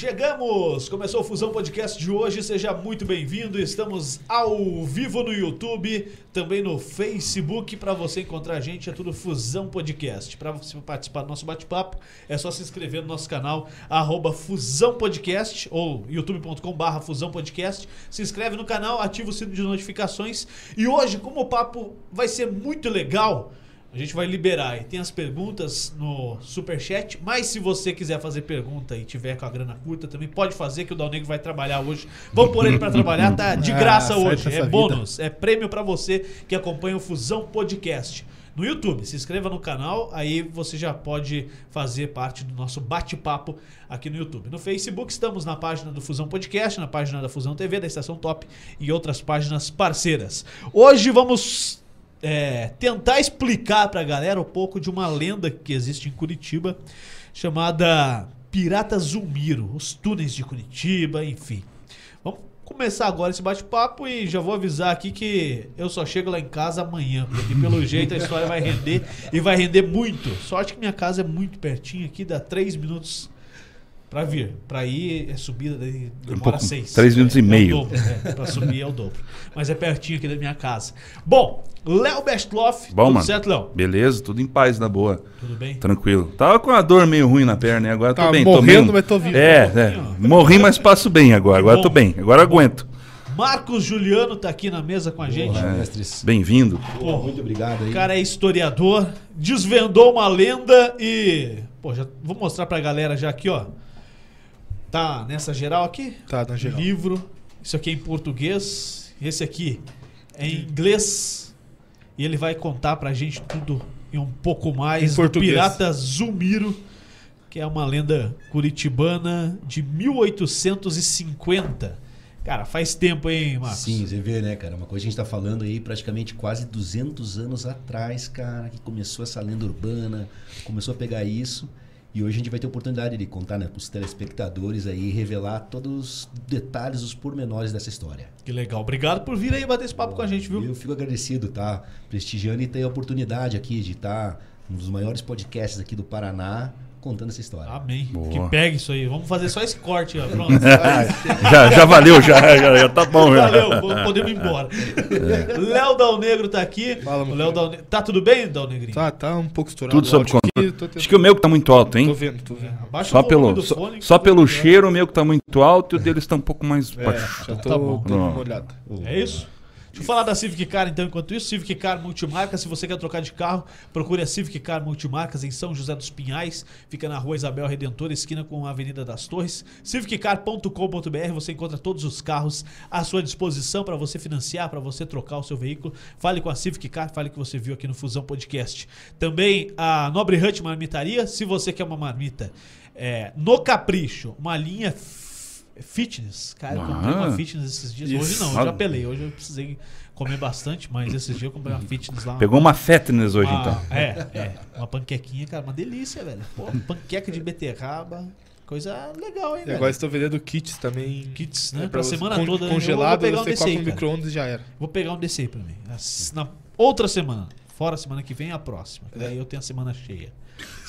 Chegamos! Começou o Fusão Podcast de hoje, seja muito bem-vindo. Estamos ao vivo no YouTube, também no Facebook. Para você encontrar a gente, é tudo Fusão Podcast. Para você participar do nosso bate-papo, é só se inscrever no nosso canal, arroba Fusão Podcast, ou youtube.com.br Fusão Podcast. Se inscreve no canal, ativa o sino de notificações. E hoje, como o papo vai ser muito legal. A gente vai liberar e tem as perguntas no superchat, mas se você quiser fazer pergunta e tiver com a grana curta, também pode fazer que o Dal Negro vai trabalhar hoje. Vamos pôr ele para trabalhar, tá de Ah, graça certo hoje. É bônus, é prêmio para você que acompanha o Fusão Podcast. No YouTube, se inscreva no canal, aí você já pode fazer parte do nosso bate-papo aqui no YouTube. No Facebook, estamos na página do Fusão Podcast, na página da Fusão TV, da Estação Top e outras páginas parceiras. Hoje vamos é, tentar explicar pra galera um pouco de uma lenda que existe em Curitiba chamada Pirata Zulmiro, os túneis de Curitiba, enfim. Vamos começar agora esse bate-papo e já vou avisar aqui que eu só chego lá em casa amanhã, porque pelo jeito a história vai render e vai render muito. Sorte que minha casa é muito pertinho aqui, dá três minutos pra vir. Pra ir é subida, daí demora pouco, seis. três minutos e É, meio. É o dobro, é, pra subir é o dobro. Mas é pertinho aqui da minha casa. Bom, Léo Bestloff, Bom, tudo mano. certo, Léo? Beleza, tudo em paz, na boa. Tudo bem? Tranquilo. Tava com a dor meio ruim na perna, né? Agora tô Tá bem. tô morrendo, meio- mas tô vivo. É, é. Morri, mas passo bem agora. Agora Bom. tô bem. Agora aguento. Marcos Juliano tá aqui na mesa com a gente. Mestres. Bem-vindo. Pô, Muito obrigado aí. O cara é historiador, desvendou uma lenda e. Pô, já vou mostrar pra galera já aqui, ó. Tá nessa geral aqui? Tá, na geral. Livro. Isso aqui é em português. Esse aqui é em inglês. E ele vai contar pra gente tudo e um pouco mais Em português. do Pirata Zulmiro, que é uma lenda curitibana de 1850. Cara, faz tempo, hein, Marcos? Sim, você vê, né, cara? Uma coisa que a gente tá falando aí praticamente quase 200 anos atrás, cara, que começou essa lenda urbana, começou a pegar isso. E hoje a gente vai ter a oportunidade de contar né, para os telespectadores aí, revelar todos os detalhes, os pormenores dessa história. Que legal. Obrigado por vir aí bater esse papo com a gente, viu? Eu fico agradecido, tá? Prestigiando e ter a oportunidade aqui de estar um dos maiores podcasts aqui do Paraná contando essa história. Amém. Boa. Que pegue isso aí. Vamos fazer só esse corte, ó. Pronto. Já, já valeu, já, já, já tá bom. Já. Valeu, podemos ir embora. Léo Dal Negro tá aqui. Fala, meu o Léo. Dal Tá tudo bem, Dal Negrinho? Tá, tá um pouco estourado. Tudo o sob controle. aqui, tô tentando- Acho que o meu que tá muito alto, hein? Tô vendo, tô vendo. Abaixa Só pelo, do só, fone, só que pelo tá cheiro, o meu que tá muito alto e o deles tá um pouco mais É, baixo. já tô Tá bom. dando uma Não. olhada. É isso? Deixa eu falar da Civic Car então, enquanto isso, Civic Car Multimarca, se você quer trocar de carro, procure a Civic Car Multimarcas em São José dos Pinhais, fica na rua Isabel Redentor, esquina com a Avenida das Torres, civiccar.com.br, você encontra todos os carros à sua disposição para você financiar, para você trocar o seu veículo. Fale com a Civic Car, fale que você viu aqui no Fusão Podcast. Também a Nobre Hut Marmitaria, se você quer uma marmita é, no Capricho, uma linha fitness. Cara, eu comprei uma Ah. fitness esses dias. Isso. Hoje não, eu já pelei. Hoje eu precisei comer bastante, mas esses dias eu comprei uma fitness lá. Pegou uma fatness hoje, uma- então. É, é. Uma panquequinha, cara, uma delícia, velho. Pô, panqueca de beterraba. Coisa legal, hein, E velho. agora estou vendendo kits também. Kits, né? É, pra você semana con- toda. Congelado, eu vou pegar um você cara. micro-ondas e já era. Vou pegar um desse aí pra mim. Na outra semana. Fora a semana que vem, a próxima. que Daí eu tenho a semana cheia.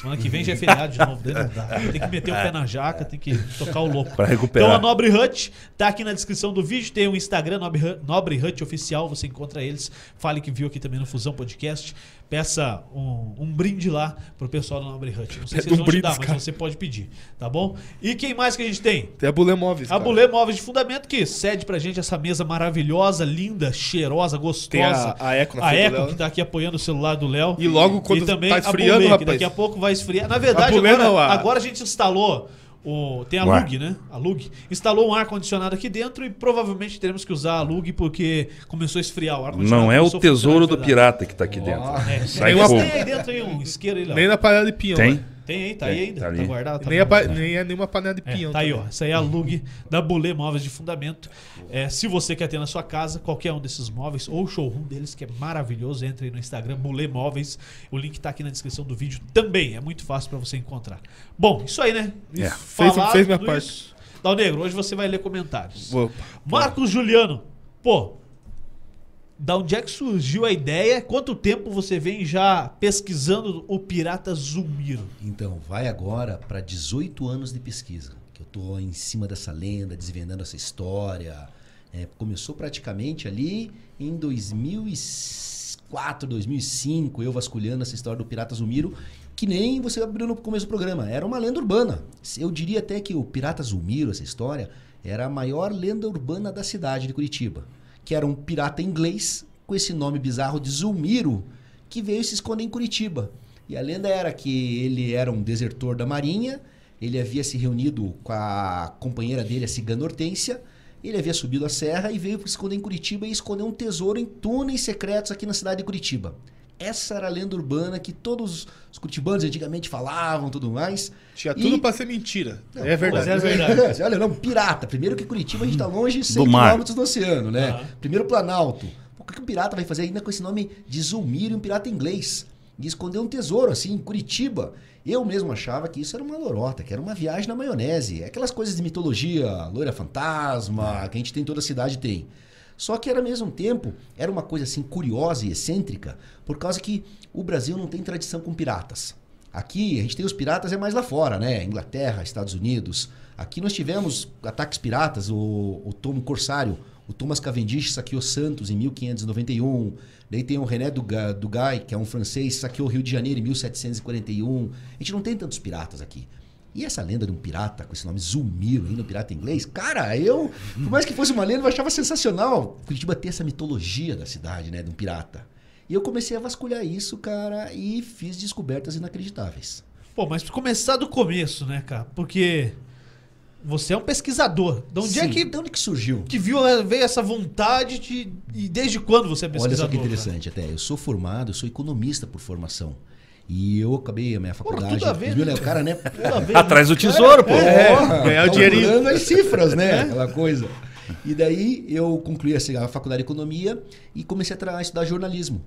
Semana que vem já é feriado de novo. Dá. Tem que meter o pé na jaca, tem que tocar o louco. Pra recuperar. Então a Nobre Hut tá aqui na descrição do vídeo. Tem o Instagram Nobre Hut, Nobre Hut Oficial. Você encontra eles. Fale que viu aqui também no Fusão Podcast. Peça um, um brinde lá pro pessoal da Nobre Hut. Não sei se eles vão te dar, mas cara. você pode pedir. Tá bom? E quem mais que a gente tem? Tem a Bulê Móveis. A cara. Bulê Móveis de Fundamento que cede pra gente essa mesa maravilhosa, linda, cheirosa, gostosa. Tem a, a Eco na A Eco, que né? tá aqui apoiando o celular do Léo. E logo quando e também tá a esfriando, Bulê, que rapaz. daqui a pouco vai esfriar. Na verdade, agora, agora a gente instalou o. Tem a ar. Lug, né? A Lug. Instalou um ar-condicionado aqui dentro e provavelmente teremos que usar a Lug porque começou a esfriar o ar-condicionado. Não é o tesouro do pirata que tá aqui dentro. É, Sai tem, fogo. tem aí dentro aí um isqueiro aí, Léo. Nem na panela de pinhão. Tem? né? Tem aí, tá aí ainda. tá Tá, guardado. Tá Nem, pa- nem é nenhuma panela de É, pinhão. tá aí, também. ó. Essa aí é a lug da Bulê Móveis de Fundamento. É, se você quer ter na sua casa qualquer um desses móveis ou o showroom deles, que é maravilhoso, entre aí no Instagram, Bulê Móveis. O link tá aqui na descrição do vídeo também. É muito fácil pra você encontrar. Bom, isso aí, né? É. Fez- fez minha parte. isso. Dal Negro, hoje você vai ler comentários. Opa. Marcos Juliano. Pô, Da onde é que surgiu a ideia? Quanto tempo você vem já pesquisando o pirata Zulmiro? Então, vai agora para 18 anos de pesquisa, que eu tô em cima dessa lenda, desvendando essa história. É, começou praticamente ali em 2004, 2005, eu vasculhando essa história do pirata Zulmiro, que nem você abriu no começo do programa, era uma lenda urbana. Eu diria até que o pirata Zulmiro, essa história, era a maior lenda urbana da cidade de Curitiba, que era um pirata inglês com esse nome bizarro de Zulmiro, que veio se esconder em Curitiba. E a lenda era que ele era um desertor da marinha, ele havia se reunido com a companheira dele, a cigana Hortência, ele havia subido a serra e veio se esconder em Curitiba e esconder um tesouro em túneis secretos aqui na cidade de Curitiba. Essa era a lenda urbana que todos os curitibanos antigamente falavam tudo mais. Tinha E- tudo pra ser mentira. Não, é verdade. mas é verdade. Olha, não, pirata. Primeiro que Curitiba a gente tá longe 100 Do mar. quilômetros do oceano, né? Primeiro Planalto. O que um pirata vai fazer ainda com esse nome de Zulmiro, um pirata inglês? E esconder um tesouro, assim, em Curitiba. Eu mesmo achava que isso era uma lorota, que era uma viagem na maionese. Aquelas coisas de mitologia, loira fantasma, que a gente tem, toda a cidade tem. Só que ao mesmo tempo, era uma coisa assim curiosa e excêntrica, por causa que o Brasil não tem tradição com piratas. Aqui a gente tem os piratas é mais lá fora, né? Inglaterra, Estados Unidos. Aqui nós tivemos ataques piratas, o, o Tom Corsário, o Thomas Cavendish saqueou Santos em 1591. Daí tem o René Duga- Dugay, que é um francês, saqueou o Rio de Janeiro em 1741. A gente não tem tantos piratas aqui. E essa lenda de um pirata com esse nome Zulmiro, ainda um pirata inglês, cara, eu, por mais que fosse uma lenda, eu achava sensacional. Curitiba ter essa mitologia da cidade, né, de um pirata. E eu comecei a vasculhar isso, cara, e fiz descobertas inacreditáveis. Pô, mas começar do começo, né, cara? Porque você é um pesquisador. De onde é Sim, que, de onde que surgiu? que viu, veio essa vontade de. E desde quando você é Olha pesquisador? só que cara? interessante até. Eu sou formado, eu sou economista por formação. E eu acabei a minha Porra, faculdade. tudo a ver, viu, né, né? O cara, né? Tudo a ver, Atrás do tesouro, pô. É, Porra, ganhar o dinheirinho. as cifras, né? Aquela coisa. E daí eu concluí a faculdade de economia e comecei a estudar jornalismo.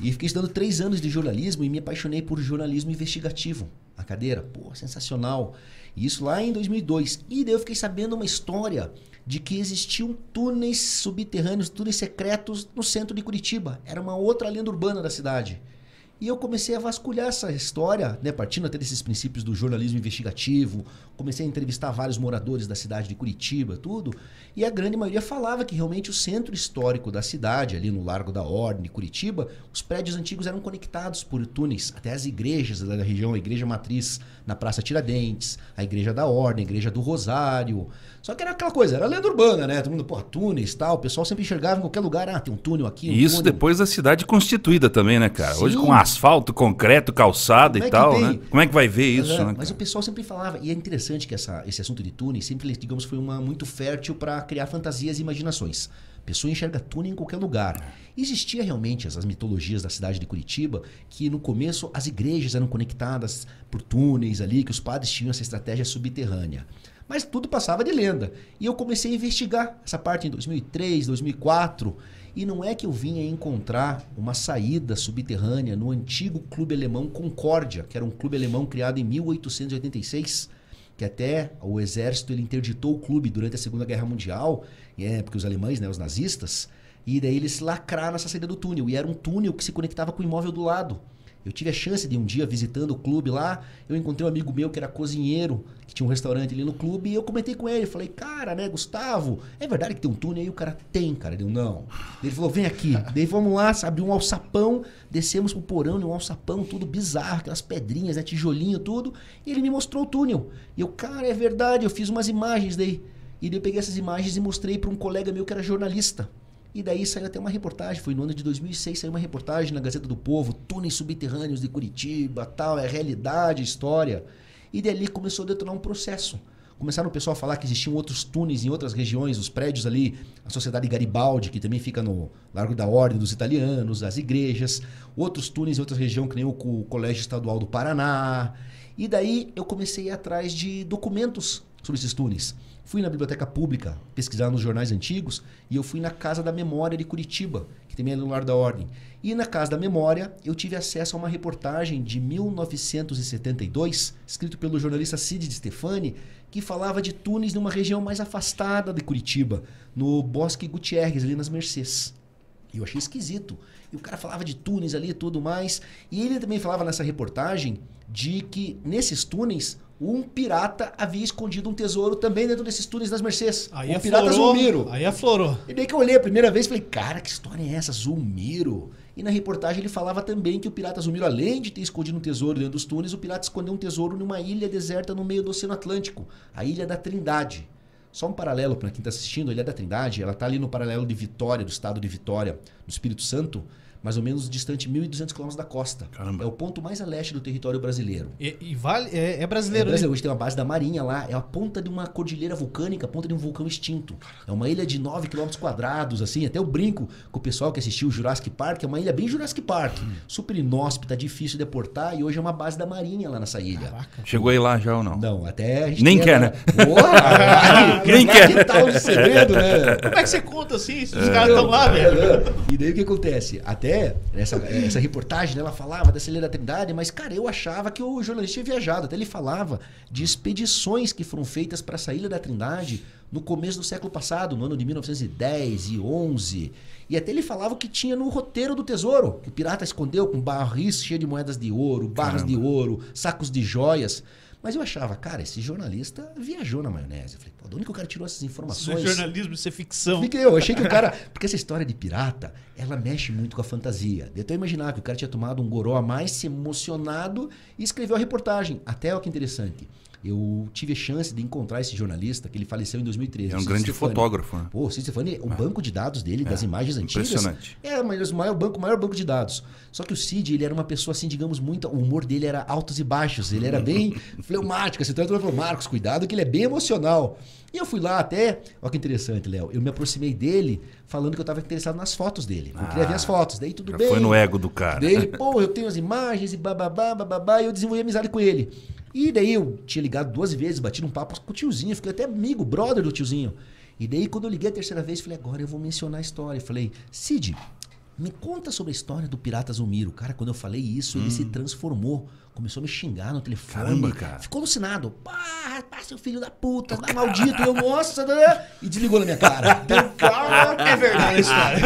E fiquei estudando três anos de jornalismo e me apaixonei por jornalismo investigativo. A cadeira, pô, sensacional. E isso lá em 2002. E daí eu fiquei sabendo uma história de que existiam túneis subterrâneos, túneis secretos no centro de Curitiba. Era uma outra lenda urbana da cidade. E eu comecei a vasculhar essa história, né, partindo até desses princípios do jornalismo investigativo. Comecei a entrevistar vários moradores da cidade de Curitiba, tudo. E a grande maioria falava que realmente o centro histórico da cidade, ali no Largo da Ordem, de Curitiba, os prédios antigos eram conectados por túneis até as igrejas da região, a igreja matriz na Praça Tiradentes, a igreja da Ordem, a igreja do Rosário. Só que era aquela coisa, era lenda urbana, né? Todo mundo, pô, túneis e tal. O pessoal sempre enxergava em qualquer lugar, ah, tem um túnel aqui, um E isso túnel. depois da cidade constituída também, né, cara? Hoje Sim. com asfalto, concreto, calçada Como é e que tal, tem? né? Como é que vai ver isso, Aham, né? Mas o pessoal sempre falava, e é interessante que essa, esse assunto de túnel sempre, digamos, foi uma muito fértil para criar fantasias e imaginações. A pessoa enxerga túnel em qualquer lugar. Existia realmente essas mitologias da cidade de Curitiba, que no começo as igrejas eram conectadas por túneis ali, que os padres tinham essa estratégia subterrânea. Mas tudo passava de lenda. E eu comecei a investigar essa parte em 2003, 2004. E não é que eu vinha encontrar uma saída subterrânea no antigo clube alemão Concórdia, que era um clube alemão criado em 1886, que até o exército ele interditou o clube durante a Segunda Guerra Mundial, é, porque os alemães, né, os nazistas, e daí eles lacraram essa saída do túnel. E era um túnel que se conectava com o imóvel do lado. Eu tive a chance de um dia visitando o clube lá, eu encontrei um amigo meu que era cozinheiro, que tinha um restaurante ali no clube, e eu comentei com ele, falei, cara, né, Gustavo, é verdade que tem um túnel aí? O cara tem, cara. Ele deu, não. Ele falou, vem aqui. Daí vamos lá, abriu um alçapão, descemos pro porão, um alçapão, tudo bizarro, aquelas pedrinhas, né, tijolinho, tudo, e ele me mostrou o túnel. E eu, cara, é verdade, eu fiz umas imagens daí. E daí eu peguei essas imagens e mostrei para um colega meu que era jornalista. E daí saiu até uma reportagem, foi no ano de 2006, saiu uma reportagem na Gazeta do Povo, túneis subterrâneos de Curitiba, tal, é realidade, história. E dali começou a detonar um processo. Começaram o pessoal a falar que existiam outros túneis em outras regiões, os prédios ali, a Sociedade Garibaldi, que também fica no Largo da Ordem dos Italianos, as igrejas, outros túneis em outras regiões, que nem o Co- Colégio Estadual do Paraná. E daí eu comecei a ir atrás de documentos sobre esses túneis. Fui na biblioteca pública pesquisar nos jornais antigos e eu fui na Casa da Memória de Curitiba, que também é no Lar da Ordem. E na Casa da Memória eu tive acesso a uma reportagem de 1972, escrito pelo jornalista Cid de Stefani, que falava de túneis numa região mais afastada de Curitiba, no Bosque Gutierrez, ali nas Mercês. E eu achei esquisito. E o cara falava de túneis ali e tudo mais. E ele também falava nessa reportagem de que nesses túneis um pirata havia escondido um tesouro também dentro desses túneis das Mercês. Aí o pirata aflorou. Zulmiro. Aí aflorou. E daí que eu olhei a primeira vez e falei, cara, que história é essa? Zulmiro. E na reportagem ele falava também que o pirata Zulmiro, além de ter escondido um tesouro dentro dos túneis, o pirata escondeu um tesouro numa ilha deserta no meio do Oceano Atlântico, a Ilha da Trindade. Só um paralelo para quem está assistindo, a Ilha da Trindade, ela está ali no paralelo de Vitória, do estado de Vitória, no Espírito Santo, mais ou menos distante 1.200 quilômetros da costa. Caramba. É o ponto mais a leste do território brasileiro. E, e vale, é, é É, brasileiro, Brasil, né? hoje tem uma base da Marinha lá, é a ponta de uma cordilheira vulcânica, a ponta de um vulcão extinto. É uma ilha de 9 km quadrados, assim, até eu brinco com o pessoal que assistiu o Jurassic Park, é uma ilha bem Jurassic Park, super inóspita, difícil de deportar, e hoje é uma base da Marinha lá nessa ilha. Caraca. Chegou aí lá já ou não? Não, até a gente Nem quer, né? Porra! Nem quer. Que tá o segredo, né? Como é que você conta assim? Se os caras estão lá, velho. É, E daí o que acontece? Até essa, essa reportagem, né, ela falava da Ilha da Trindade, mas, cara, eu achava que o jornalista tinha viajado. Até ele falava de expedições que foram feitas para essa Ilha da Trindade no começo do século passado, no ano de 1910 e 11. E até ele falava o que tinha no roteiro do tesouro, que o pirata escondeu com barris cheios de moedas de ouro, barras de ouro, sacos de joias. Mas eu achava, cara, esse jornalista viajou na maionese. Eu falei, pô, de onde que o cara tirou essas Isso informações? não é jornalismo, isso é ficção. Fiquei eu, achei que o cara. Porque essa história de pirata, ela mexe muito com a fantasia. Eu até imaginar que o cara tinha tomado um goró a mais, se emocionado e escreveu a reportagem. Até olha que interessante. Eu tive a chance de encontrar esse jornalista, que ele faleceu em 2013. É um grande Stefani. fotógrafo, né? Pô, o Cid Stefani, o banco de dados dele, das imagens antigas. impressionante. É, mas o maior banco, maior banco de dados. Só que o Cid, ele era uma pessoa assim, digamos, muito. O humor dele era altos e baixos. Ele era bem fleumático. Assim, então ele falou, Marcos, cuidado, que ele é bem emocional. E eu fui lá até. Olha que interessante, Léo. Eu me aproximei dele falando que eu estava interessado nas fotos dele. Eu queria ver as fotos. Daí tudo bem. foi no ego do cara. Daí ele, pô, eu tenho as imagens e bababá, bababá, e eu desenvolvi amizade com ele. E daí eu tinha ligado duas vezes, bati um papo com o tiozinho, fiquei até amigo, brother do tiozinho. E daí quando eu liguei a terceira vez, falei, agora eu vou mencionar a história. Falei, Cid, me conta sobre a história do Pirata Zulmiro. Cara, quando eu falei isso, ele se transformou. Começou a me xingar no telefone. Caramba, cara. Ficou alucinado. Pá, pá, seu filho da puta, tá maldito. Eu, nossa, né? E desligou na minha cara. Deu calma. É verdade a história.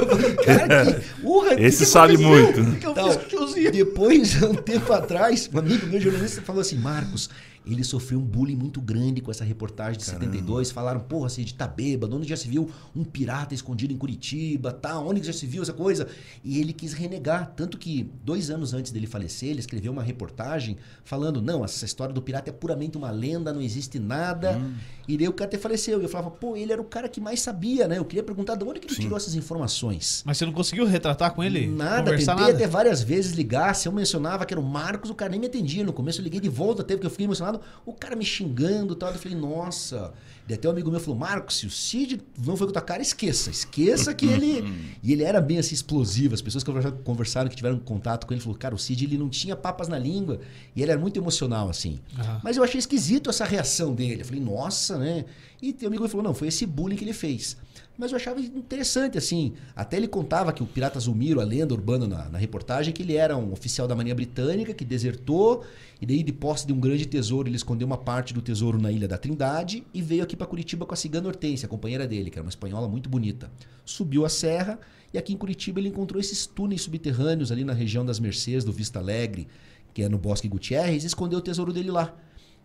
Eu falei, cara, que, urra, que Esse que sabe muito. O que eu Então, fiz com o tiozinho? depois, um tempo atrás, um amigo meu jornalista falou assim: Marcos, ele sofreu um bullying muito grande com essa reportagem de 72. Falaram, porra, Cid, tá bêbado, onde já se viu um pirata escondido em Curitiba, tá? Onde já se viu essa coisa? E ele quis renegar. Tanto que, dois anos antes dele falecer, ele escreveu uma reportagem falando: não, essa história do pirata é puramente uma lenda, não existe nada. E daí o cara até faleceu. E eu falava, pô, ele era o cara que mais sabia, né? Eu queria perguntar de onde que ele tirou essas informações. Mas você não conseguiu retratar com ele? Nada, Conversar tentei nada? até várias vezes ligar. Se eu mencionava que era o Marcos, o cara nem me atendia. No começo eu liguei de volta até porque eu fiquei emocionado. O cara me xingando e tal. Eu falei, nossa. E até um amigo meu falou: Marcos, se o Cid não foi com a tua cara, esqueça. Esqueça que ele. e ele era bem assim explosivo. As pessoas que conversaram, que tiveram contato com ele, falou: cara, o Cid ele não tinha papas na língua. E ele era muito emocional, assim. Aham. Mas eu achei esquisito essa reação dele. Eu falei, nossa, né? E tem um amigo que falou, não, foi esse bullying que ele fez. Mas eu achava interessante, assim. Até ele contava que o Pirata Zulmiro, a lenda urbana na, na reportagem, que ele era um oficial da Marinha Britânica que desertou. E daí, de posse de um grande tesouro, ele escondeu uma parte do tesouro na Ilha da Trindade e veio aqui para Curitiba com a cigana Hortência, a companheira dele, que era uma espanhola muito bonita. Subiu a serra e aqui em Curitiba ele encontrou esses túneis subterrâneos ali na região das Mercês, do Vista Alegre, que é no Bosque Gutierrez, e escondeu o tesouro dele lá.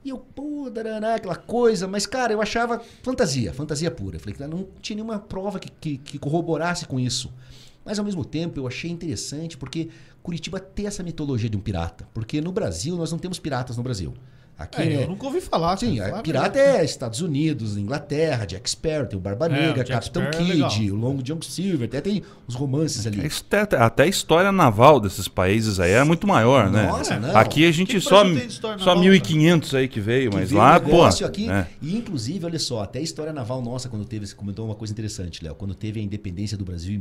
E eu, pô, daraná, aquela coisa, mas cara, eu achava fantasia, fantasia pura. Eu falei que não tinha nenhuma prova que, que, que corroborasse com isso. Mas ao mesmo tempo eu achei interessante porque Curitiba tem essa mitologia de um pirata. Porque no Brasil nós não temos piratas no Brasil. Aqui, É, né? eu nunca ouvi falar. Sim, cara. a Fala pirata é Estados Unidos, Inglaterra, Jack Sparrow, tem o Barba É, Negra, o Jack Capitão é Kidd, legal. o Long John Silver, até tem os romances ali. É Até, até a história naval desses países aí é muito maior, né? Nossa, não. Aqui a gente Que só, só naval, 1.500 aí que veio, que mas veio lá, um pô. negócio aqui. né? E inclusive, olha só, até a história naval nossa, quando teve, você comentou uma coisa interessante, Léo. Quando teve a independência do Brasil em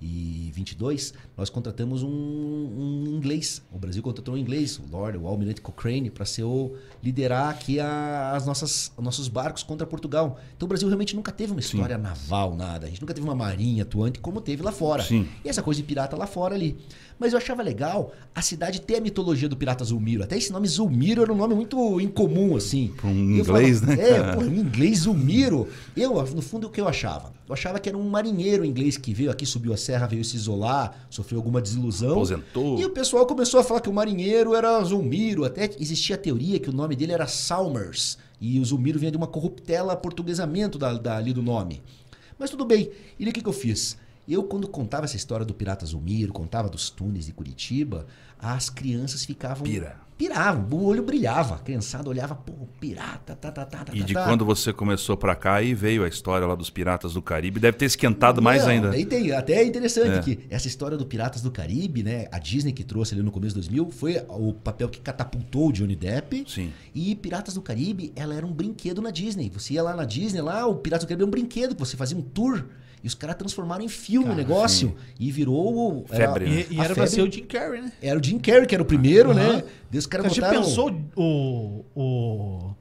2022, nós contratamos um, um inglês. O Brasil contratou um inglês, o Lord, o Almirante Cochrane, para ser o liderar aqui a, as nossas os nossos barcos contra Portugal. Então o Brasil realmente nunca teve uma história naval, nada. A gente nunca teve uma marinha atuante como teve lá fora. Sim. E essa coisa de pirata lá fora ali. Mas eu achava legal a cidade ter a mitologia do pirata Zulmiro. Até esse nome Zulmiro era um nome muito incomum, assim. Um inglês, falava, né, É, pô, um inglês Zulmiro. Eu, no fundo, o que eu achava? Eu achava que era um marinheiro inglês que veio aqui, subiu a serra, veio se isolar, sofreu alguma desilusão. Aposentou. E o pessoal começou a falar que o marinheiro era Zulmiro. Até existia a teoria que o nome dele era Salmers. E o Zulmiro vinha de uma corruptela portuguesamento da, da- ali do nome. Mas tudo bem. E o que, que eu fiz? Eu, quando contava essa história do Pirata Zulmiro, contava dos túneis de Curitiba, as crianças ficavam. Pira. Piravam, o olho brilhava. A criançada olhava, pô, pirata, tá, tá, tá, tá, E tá, de tá. quando você começou pra cá, aí veio a história lá dos Piratas do Caribe. Deve ter esquentado mais Não, ainda. Daí tem, até é interessante É. que essa história do Piratas do Caribe, né? A Disney que trouxe ali no começo de 2000 foi o papel que catapultou o Johnny Depp. Sim. E Piratas do Caribe, ela era um brinquedo na Disney. Você ia lá na Disney, lá o Piratas do Caribe era um brinquedo, que você fazia um tour. E os caras transformaram em filme o negócio. E virou. o- Febre, né? E, e era pra ser o Jim Carrey, né? Era o Jim Carrey, que era o primeiro, né? Daí os caras A gente botaram pensou o. o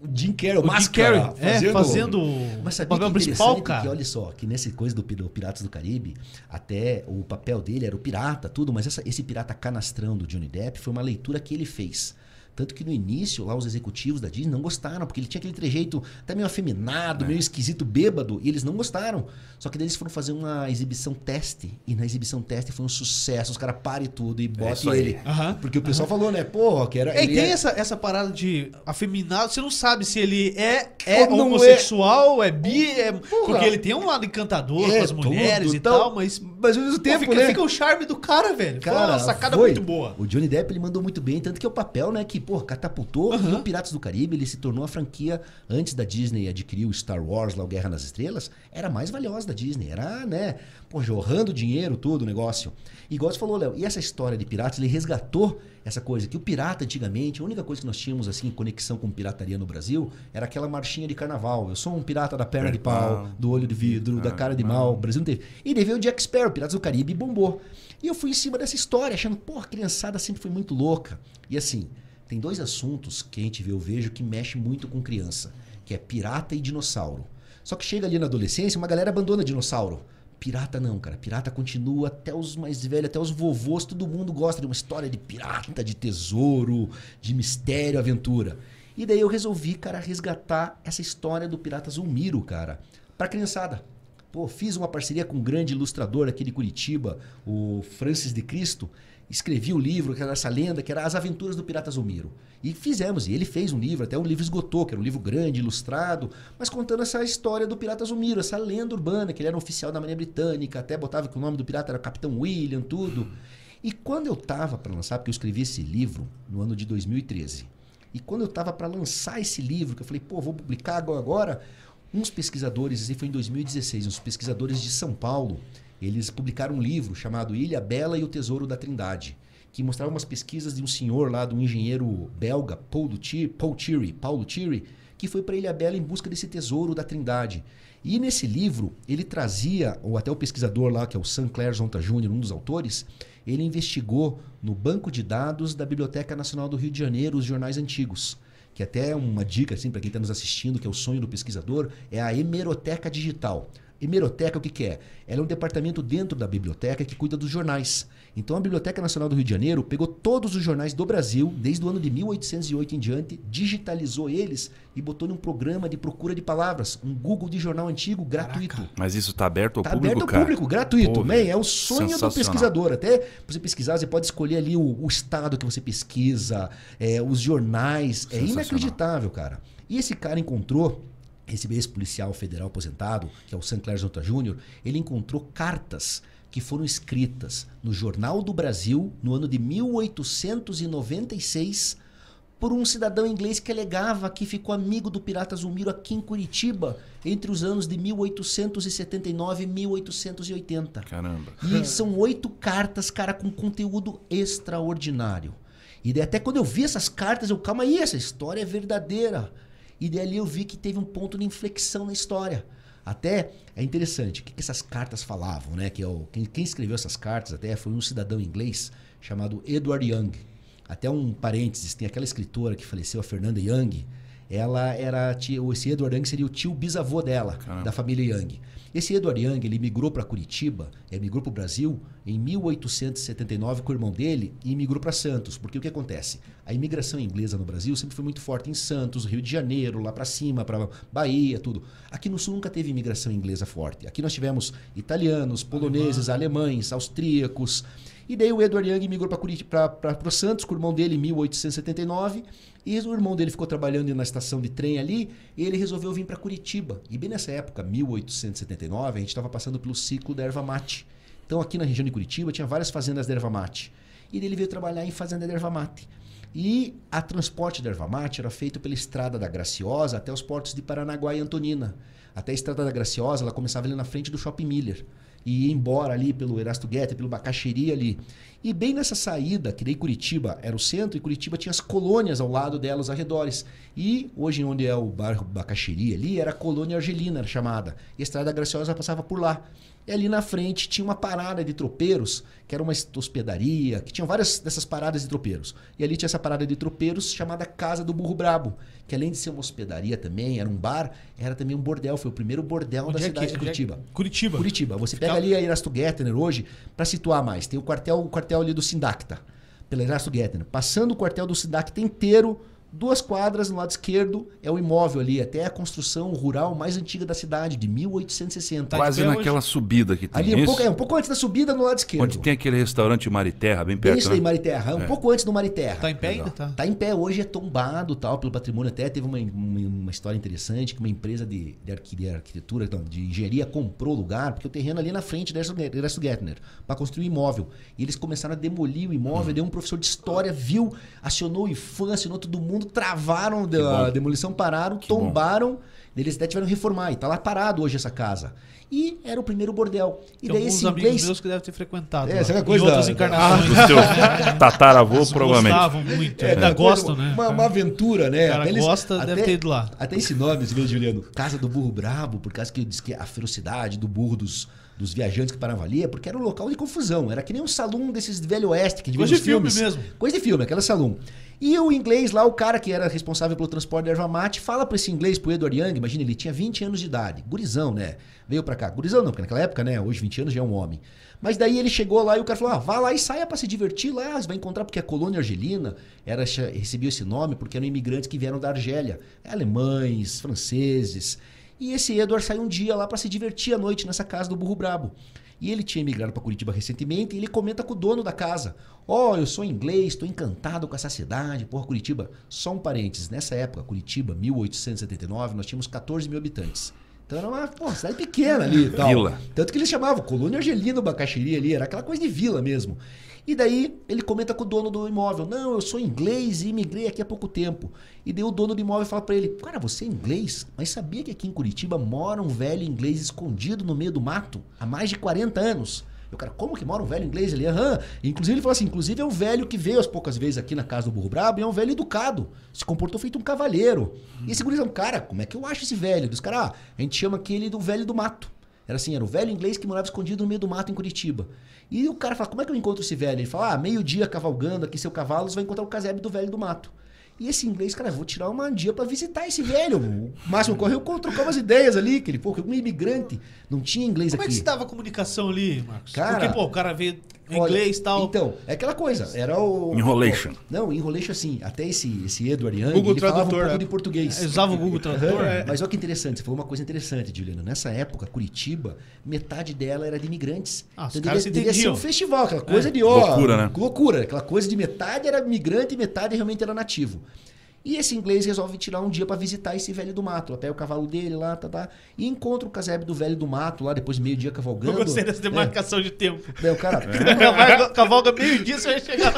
o Jim Carrey, o, o Jim Carrey é, fazendo o Mas sabia papel que principal, cara. Que, olha só, que nessa coisa do, do Piratas do Caribe, até o papel dele era o pirata, tudo, mas essa- esse pirata canastrão do Johnny Depp foi uma leitura que ele fez. Tanto que no início, lá, os executivos da Disney não gostaram, porque ele tinha aquele trejeito até meio afeminado, meio esquisito, bêbado, e eles não gostaram. Só que daí eles foram fazer uma exibição teste, e na exibição teste foi um sucesso. Os caras parem tudo e isso botem aí. ele. Aham. Porque o pessoal falou, né, pô, que era. É, e ele tem é- essa, essa parada de afeminado, você não sabe se ele é, é não homossexual, é, bi, é, porque ele tem um lado encantador É, com as mulheres tudo, e tal. tal, mas Mas ao mesmo pô, tempo, fica, né? fica o charme do cara, velho. Foi Cara, uma sacada foi. muito boa. O Johnny Depp ele mandou muito bem, tanto que é o papel, né, que, pô, catapultou e o Piratas do Caribe, ele se tornou a franquia antes da Disney adquirir o Star Wars, lá o Guerra nas Estrelas, era a mais valiosa da Disney, era, né, pô, jorrando dinheiro, tudo o negócio. Igual você falou, Léo, e essa história de piratas, ele resgatou essa coisa que o pirata antigamente, a única coisa que nós tínhamos assim em conexão com pirataria no Brasil, era aquela marchinha de carnaval. Eu sou um pirata da perna de pau, do olho de vidro, da cara de mal. O Brasil não teve. E daí veio o Jack Sparrow, Piratas do Caribe, e bombou. E eu fui em cima dessa história, achando, pô, a criançada sempre foi muito louca. E assim, tem dois assuntos que a gente vê, eu vejo, que mexe muito com criança, que é pirata e dinossauro. Só que chega ali na adolescência, uma galera abandona dinossauro. Pirata não, cara. Pirata continua até os mais velhos, até os vovôs, todo mundo gosta de uma história de pirata, de tesouro, de mistério, aventura. E daí eu resolvi, cara, resgatar essa história do Pirata Zulmiro, cara, pra criançada. Pô, fiz uma parceria com um grande ilustrador aqui de Curitiba, o Francis de Cristo. Escrevi o livro, que era essa lenda, que era As Aventuras do Pirata Zulmiro. E fizemos, e ele fez um livro, até um livro esgotou, que era um livro grande, ilustrado, mas contando essa história do Pirata Zulmiro, essa lenda urbana, que ele era um oficial da Marinha Britânica, até botava que o nome do pirata era Capitão William, tudo. E quando eu tava para lançar, porque eu escrevi esse livro no ano de 2013, e quando eu tava para lançar esse livro, que eu falei, pô, vou publicar agora, uns pesquisadores, esse foi em 2016, uns pesquisadores de São Paulo, eles publicaram um livro chamado Ilha Bela e o Tesouro da Trindade, que mostrava umas pesquisas de um senhor lá, de um engenheiro belga, Paul, Thierry, Paul Thierry, Paulo Thierry, que foi para Ilha Bela em busca desse tesouro da Trindade. E nesse livro, ele trazia, ou até o pesquisador lá, que é o Sancler Zonta Júnior, um dos autores, ele investigou no banco de dados da Biblioteca Nacional do Rio de Janeiro os jornais antigos. Que até é uma dica assim, para quem está nos assistindo, que é o sonho do pesquisador, é a hemeroteca digital. Hemeroteca, o que, que é? Ela é um departamento dentro da biblioteca que cuida dos jornais. Então a Biblioteca Nacional do Rio de Janeiro pegou todos os jornais do Brasil, desde o ano de 1808 em diante, digitalizou eles e botou num programa de procura de palavras, um Google de jornal antigo gratuito. Mas isso tá aberto ao Tá público, aberto ao cara? público, gratuito. Pô, man, é o sonho do pesquisador. Até pra você pesquisar, você pode escolher ali o, o estado que você pesquisa, é, os jornais. É inacreditável, cara. E esse cara encontrou, esse ex-policial federal aposentado, que é o Sancler Jota Júnior, ele encontrou cartas que foram escritas no Jornal do Brasil no ano de 1896 por um cidadão inglês que alegava que ficou amigo do pirata Zulmiro aqui em Curitiba entre os anos de 1879 e 1880. Caramba. E são oito cartas, cara, com conteúdo extraordinário. E até quando eu vi essas cartas, eu, calma aí, essa história é verdadeira. E daí ali eu vi que teve um ponto de inflexão na história. Até é interessante, o que, que essas cartas falavam, né? Que é o, quem, quem escreveu essas cartas até foi um cidadão inglês chamado Edward Young. Até um parênteses, tem aquela escritora que faleceu, a Fernanda Young. Ela era tia, esse Edward Young seria o tio bisavô dela, Caramba. da família Young. Esse Edward Young, ele migrou para Curitiba, ele migrou para o Brasil em 1879 com o irmão dele e migrou para Santos. Porque o que acontece? A imigração inglesa no Brasil sempre foi muito forte em Santos, Rio de Janeiro, lá para cima, para Bahia, tudo. Aqui no Sul nunca teve imigração inglesa forte. Aqui nós tivemos italianos, poloneses, alemães, austríacos. E daí o Edward Young migrou para Santos com o irmão dele em 1879. E o irmão dele ficou trabalhando na estação de trem ali. E ele resolveu vir para Curitiba. E bem nessa época, 1879, a gente estava passando pelo ciclo da erva mate. Então aqui na região de Curitiba tinha várias fazendas de erva mate. E ele veio trabalhar em fazenda de erva mate. E a transporte da erva mate era feito pela estrada da Graciosa até os portos de Paranaguá e Antonina. Até a estrada da Graciosa, ela começava ali na frente do Shopping Miller e ia embora ali pelo Erasto Guedes, pelo Bacaxeri ali. E bem nessa saída, que daí Curitiba era o centro, e Curitiba tinha as colônias ao lado dela, os arredores. E hoje, onde é o bairro Bacaxeri ali, era a colônia argelina, era chamada. E a Estrada Graciosa passava por lá. E ali na frente tinha uma parada de tropeiros, que era uma hospedaria, que tinha várias dessas paradas de tropeiros. E ali tinha essa parada de tropeiros chamada Casa do Burro Brabo, que além de ser uma hospedaria também, era um bar, era também um bordel. Foi o primeiro bordel Onde da é cidade que- de é Curitiba. Curitiba. Curitiba. Você Ficava- pega ali a Erasto hoje, para situar mais. Tem o quartel, o quartel ali do Sindacta, pela Erasto. Passando o quartel do Sindacta inteiro, duas quadras no lado esquerdo é o imóvel ali, até a construção rural mais antiga da cidade, de 1860. Tá Quase pé naquela subida que tem ali um isso. pouco, é, um pouco antes da subida no lado esquerdo. Onde tem aquele restaurante Mariterra, bem Bem perto, isso né? aí, Mariterra. Um É. pouco antes do Mariterra. Tá em pé ainda? Tá. Tá em pé, hoje é tombado tal, pelo patrimônio. Até teve uma, uma, uma história interessante que uma empresa de, de, arqui- de arquitetura, não, de engenharia, comprou o lugar, porque o terreno ali na frente da Erasto Gettner, para construir um imóvel. E eles começaram a demolir o imóvel, Hum. daí um professor de história viu, acionou o IFAM, acionou todo mundo, travaram Que a bom. demolição, pararam, bom. tombaram. Eles até tiveram que reformar, e tá lá parado hoje essa casa. E era o primeiro bordel. E Tem daí alguns esse amigos inglês. meus que devem ter frequentado. É, lá. sabe a em coisa outras da- encarnações. Do teu tataravô, Eles provavelmente. Gostavam muito. É, ainda coisa- gostam, né? Uma, uma aventura, né? O cara Até eles- gosta, deve até- ter ido lá. Até esse nome, vê, Juliano, Casa do Burro Brabo, por causa que diz que a ferocidade do burro dos, dos viajantes que paravam ali, é porque era um local de confusão. Era que nem um salão desses de Velho Oeste que a gente vê Coisa nos de filme filmes. mesmo. Coisa de filme, aquela salão. E o inglês lá, o cara que era responsável pelo transporte da erva mate, fala pra esse inglês, pro Edward Young, imagina, ele tinha 20 anos de idade. Gurizão, né? Veio pra cá. Gurizão não, porque naquela época, né? Hoje 20 anos já é um homem. Mas daí ele chegou lá e o cara falou: ah, vá lá e saia pra se divertir lá. Você vai encontrar, porque a colônia argelina era, recebeu esse nome porque eram imigrantes que vieram da Argélia. Alemães, franceses. E esse Edward saiu um dia lá pra se divertir à noite nessa casa do Burro Brabo. E ele tinha emigrado para Curitiba recentemente e ele comenta com o dono da casa. Ó, oh, eu sou inglês, estou encantado com essa cidade, porra, Curitiba. Só um parênteses, nessa época, Curitiba, 1879, nós tínhamos 14 mil habitantes. Então era uma cidade pequena ali e tal. Vila. Tanto que eles chamavam Colônia Argelina, Bacaxiri ali, era aquela coisa de vila mesmo. E daí ele comenta com o dono do imóvel: Não, eu sou inglês e imigrei aqui há pouco tempo. E daí o dono do imóvel fala pra ele: Cara, você é inglês? Mas sabia que aqui em Curitiba mora um velho inglês escondido no meio do mato há mais de 40 anos? E o cara, como que mora um velho inglês? Ele, aham. Inclusive, ele falou assim: inclusive é um velho que veio as poucas vezes aqui na casa do Burro Brabo e é um velho educado. Se comportou feito um cavalheiro. E esse gurizão, cara, como é que eu acho esse velho? Dos caras, ah, a gente chama aquele do velho do mato. Era assim, era o velho inglês que morava escondido no meio do mato em Curitiba. E o cara fala, como é que eu encontro esse velho? Ele fala, ah, meio-dia cavalgando aqui seu cavalo, você vai encontrar o casebre do velho do mato. E esse inglês, cara, eu vou tirar uma dia pra visitar esse velho. O máximo correu, trocar umas ideias ali, que ele, pô, que um imigrante, não tinha inglês Como é aqui. que se dava a comunicação ali, Marcos? Cara, Porque, pô, o cara veio em Olha, inglês e tal. Então, é aquela coisa, era o... Enrolation. Não, enrolation assim, até esse, esse Edward Young, Google ele falava um Tradutor, pouco é. de português. Ele usava o Google Tradutor? É. Mas olha que interessante, você falou uma coisa interessante, Juliano. Nessa época, Curitiba, metade dela era de imigrantes. Ah, os então caras devia, se devia ser um festival, aquela coisa de ó. Loucura, né? Loucura, aquela coisa de metade era migrante e metade realmente era nativo. E esse inglês resolve tirar um dia pra visitar esse velho do mato. Ela pega o cavalo dele lá, tá, tá, e encontra o casebre do velho do mato lá, depois de meio-dia cavalgando. Eu gostei dessa É. demarcação de tempo. Daí o cara. Cavalga, cavalga meio-dia, você vai chegar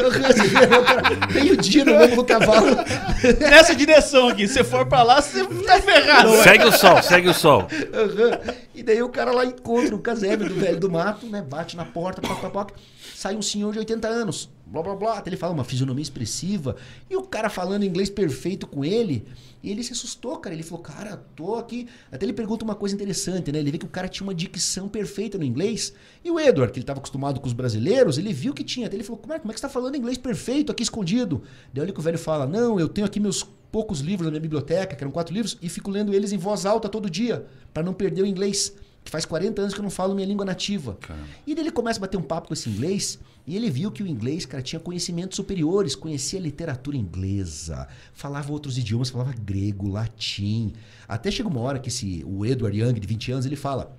Meio-dia no do cavalo. nessa direção aqui. Se for pra lá, você tá ferrado. Segue o sol, segue o sol. Aham. E daí o cara lá encontra o casebre do velho do mato, né? Bate na porta, pá, pá, pá. sai um senhor de 80 anos. Blá blá blá. Até ele fala uma fisionomia expressiva. E o cara falando inglês perfeito com ele. E ele se assustou, cara. Ele falou, cara, tô aqui. Até ele pergunta uma coisa interessante, né? Ele vê que o cara tinha uma dicção perfeita no inglês. E o Edward, que ele estava acostumado com os brasileiros, ele viu que tinha. Até ele falou, como é, como é que você tá falando inglês perfeito aqui escondido? Daí olha que o velho fala, não, eu tenho aqui meus poucos livros na minha biblioteca, que eram quatro livros, e fico lendo eles em voz alta todo dia, para não perder o inglês. Que faz 40 anos que eu não falo minha língua nativa. Caramba. E daí ele começa a bater um papo com esse inglês e ele viu que o inglês, cara, tinha conhecimentos superiores, conhecia literatura inglesa, falava outros idiomas, falava grego, latim. Até chega uma hora que esse, o Edward Young, de 20 anos, ele fala: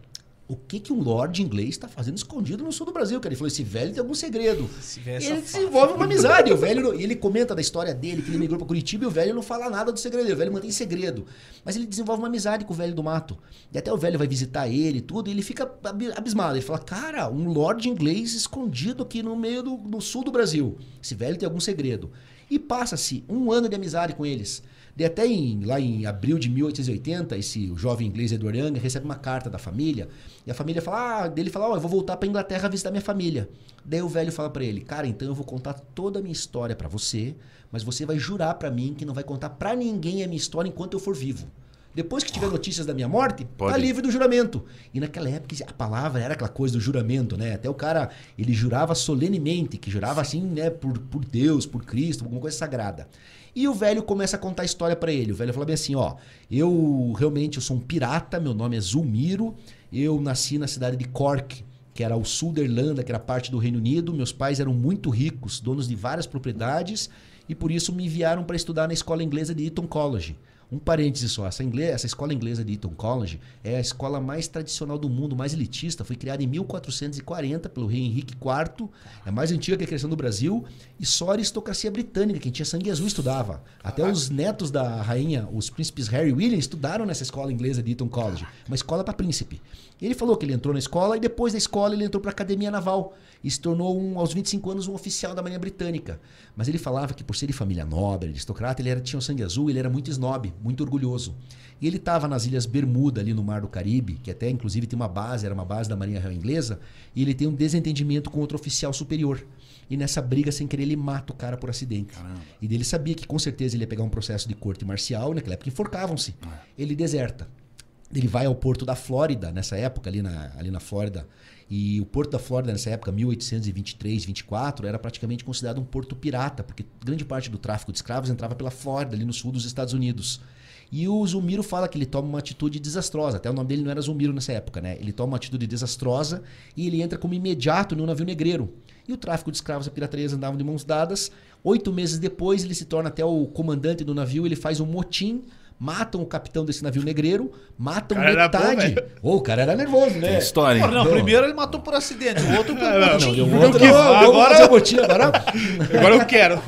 o que, que um lord inglês está fazendo escondido no sul do Brasil, cara? Ele falou: esse velho tem algum segredo. Se essa Ele desenvolve uma amizade. O velho, e ele comenta da história dele, que ele migrou para Curitiba e o velho não fala nada do segredo. O velho mantém segredo. Mas ele desenvolve uma amizade com o velho do mato. E até o velho vai visitar ele e tudo, e ele fica abi- abismado. Ele fala: Cara, um lord inglês escondido aqui no meio do, do sul do Brasil. Esse velho tem algum segredo. E passa-se um ano de amizade com eles. E até em, lá em abril de 1880, esse o jovem inglês Edward Young recebe uma carta da família. E a família fala, ah, dele fala, ó, eu vou voltar pra Inglaterra visitar minha família. Daí o velho fala pra ele, cara, então eu vou contar toda a minha história pra você, mas você vai jurar pra mim que não vai contar pra ninguém a minha história enquanto eu for vivo. Depois que tiver notícias da minha morte, tá Pode. livre do juramento. E naquela época a palavra era aquela coisa do juramento, né? Até o cara, ele jurava solenemente, que jurava assim, né, por, por Deus, por Cristo, alguma coisa sagrada. E o velho começa a contar a história pra ele. O velho fala bem assim, ó, eu realmente eu sou um pirata, meu nome é Zulmiro, eu nasci na cidade de Cork, que era o sul da Irlanda, que era parte do Reino Unido. Meus pais eram muito ricos, donos de várias propriedades, e por isso me enviaram para estudar na escola inglesa de Eton College. Um parêntese só, essa, inglesa, essa escola inglesa de Eton College é a escola mais tradicional do mundo, mais elitista. Foi criada em 1440 pelo rei Henrique IV, é mais antiga que a criação do Brasil, e só a aristocracia britânica, quem tinha sangue azul estudava. Até os netos da rainha, os príncipes Harry e William, estudaram nessa escola inglesa de Eton College, uma escola para príncipe. E ele falou que ele entrou na escola e depois da escola ele entrou para a Academia Naval e se tornou, um, aos 25 anos, um oficial da Marinha Britânica. Mas ele falava que por ser de família nobre, aristocrata, ele era, tinha o sangue azul, ele era muito snob, muito orgulhoso. E ele estava nas Ilhas Bermuda, ali no Mar do Caribe, que até inclusive tem uma base, era uma base da Marinha Real Inglesa, e ele tem um desentendimento com outro oficial superior. E nessa briga, sem querer, ele mata o cara por acidente. E dele sabia que com certeza ele ia pegar um processo de corte marcial, e naquela época enforcavam-se. Ele deserta. Ele vai ao porto da Flórida, nessa época, ali na, ali na Flórida. E o porto da Flórida, nessa época, 1823, 24, era praticamente considerado um porto pirata, porque grande parte do tráfico de escravos entrava pela Flórida, ali no sul dos Estados Unidos. E o Zulmiro fala que ele toma uma atitude desastrosa. Até o nome dele não era Zulmiro nessa época, né? Ele toma uma atitude desastrosa e ele entra como imediato no navio negreiro. E o tráfico de escravos e a pirataria andavam de mãos dadas. Oito meses depois, ele se torna até o comandante do navio. Ele faz um motim, matam o capitão desse navio negreiro, matam cara era bom, metade. velho. Ô, o cara era nervoso, né? Tem história, hein? Não, Não. primeiro ele matou por acidente, o outro por não, motim. Não, um outro. que- Não, agora- o motim agora. Agora eu quero.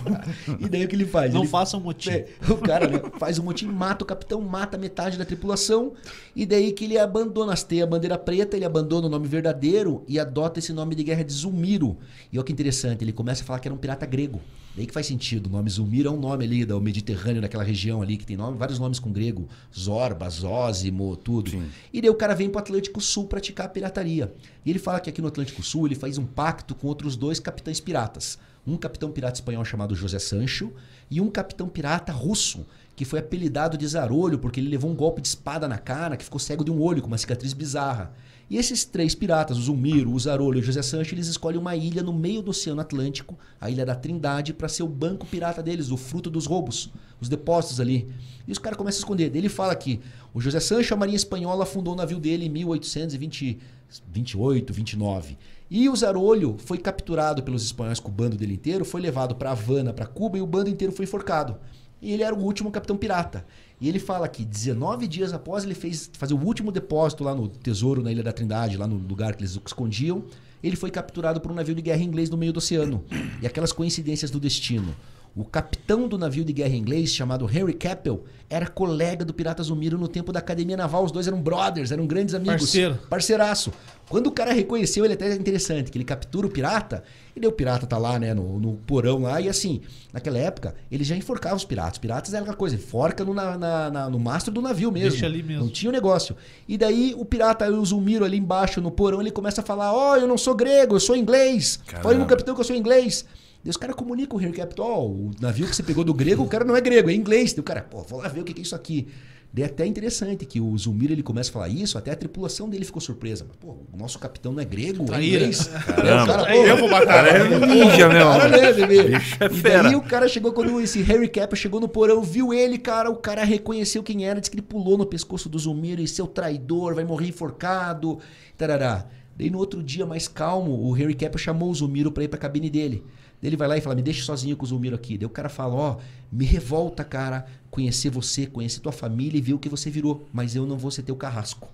E daí o que ele faz? Não ele façam motim. É, o cara faz um motim, mata o capitão, mata metade da tripulação, e daí que ele abandona, tem a bandeira preta, ele abandona o nome verdadeiro e adota esse nome de guerra de Zulmiro. E olha que interessante, ele começa a falar que era um pirata grego. Daí que faz sentido, o nome Zulmiro é um nome ali do Mediterrâneo, daquela região ali, que tem nome, vários nomes com grego, Zorba, Zósimo, tudo. Sim. E daí o cara vem pro Atlântico Sul praticar a pirataria. E ele fala que aqui no Atlântico Sul ele faz um pacto com outros dois capitães piratas. Um capitão pirata espanhol chamado José Sancho e um capitão pirata russo, que foi apelidado de Zarolho porque ele levou um golpe de espada na cara, que ficou cego de um olho, com uma cicatriz bizarra. E esses três piratas, o Zulmiro, o Zarolho e o José Sancho, eles escolhem uma ilha no meio do Oceano Atlântico, a Ilha da Trindade, para ser o banco pirata deles, o fruto dos roubos, os depósitos ali. E os caras começam a esconder. Ele fala que o José Sancho, a Marinha Espanhola, fundou o navio dele em 1828, 29. E o Zarolho foi capturado pelos espanhóis com o bando dele inteiro, foi levado para Havana, para Cuba, e o bando inteiro foi enforcado. E ele era o último capitão pirata. E ele fala que 19 dias após ele fez fazer o último depósito lá no tesouro na Ilha da Trindade, lá no lugar que eles escondiam, ele foi capturado por um navio de guerra inglês no meio do oceano. E aquelas coincidências do destino. O capitão do navio de guerra inglês, chamado Henry Capel, era colega do pirata Zumiro no tempo da Academia Naval. Os dois eram brothers, eram grandes amigos. Parceiro. Parceiraço. Quando o cara reconheceu, ele até é interessante, que ele captura o pirata, e daí o pirata tá lá, né, no, no porão lá, e assim, naquela época, ele já enforcava os piratas. Os piratas era aquela coisa, enforca no, na, na- na- no mastro do navio mesmo. Deixa ali mesmo. Não tinha o negócio. E daí o pirata, o Zulmiro ali embaixo no porão, ele começa a falar: Ó, eu não sou grego, eu sou inglês. Falei no capitão que eu sou inglês. Daí os caras comunicam o Henry Capital, ó, o navio que você pegou do grego, o cara não é grego, é inglês. Daí o cara, pô, vou lá ver o que é isso aqui. Daí é até interessante que o Zumiro ele começa a falar isso, até a tripulação dele ficou surpresa. Mas, pô, o nosso capitão não é grego, é inglês. Caramba. Cara, pô, Eu vou matar. Cara, é ninja, meu. Cara, né, bebê? É e fera. daí o cara chegou, quando esse Harry Cap chegou no porão, viu ele, cara, o cara reconheceu quem era, disse que ele pulou no pescoço do Zumiro e seu traidor, vai morrer enforcado, tarará. Daí no outro dia, mais calmo, o Harry Cap chamou o Zumiro pra ir pra cabine dele. Ele vai lá e fala, me deixa sozinho com o Zumiro aqui. Daí o cara fala, ó, me revolta, cara, conhecer você, conhecer tua família e ver o que você virou, mas eu não vou ser teu carrasco. O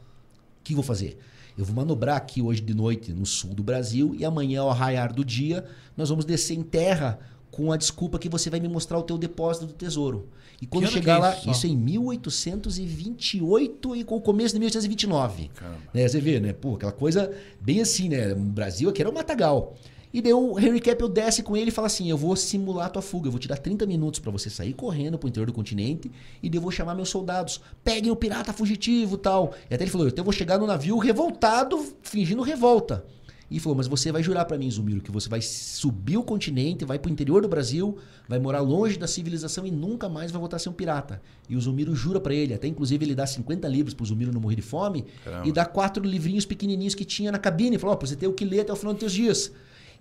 que eu vou fazer? Eu vou manobrar aqui hoje de noite no sul do Brasil e amanhã, ao raiar do dia, nós vamos descer em terra com a desculpa que você vai me mostrar o teu depósito do tesouro. E quando chegar é lá, isso isso é em 1828 e com o começo de 1829. Caramba. Né, você vê, né? Pô, aquela coisa bem assim, né? O Brasil aqui era um matagal. E daí o Henry Cavill desce com ele e fala assim: Eu vou simular a tua fuga, eu vou te dar 30 minutos pra você sair correndo pro interior do continente e daí eu vou chamar meus soldados. Peguem o pirata fugitivo tal. E até ele falou: Então eu vou chegar no navio revoltado, fingindo revolta. E falou: Mas você vai jurar pra mim, Zumiro, que você vai subir o continente, vai pro interior do Brasil, vai morar longe da civilização e nunca mais vai voltar a ser um pirata. E o Zumiro jura pra ele, até inclusive ele dá 50 livros pro Zumiro não morrer de fome Caramba. e dá quatro livrinhos pequenininhos que tinha na cabine. Falou: Ó, pra você ter o que ler até o final dos teus dias.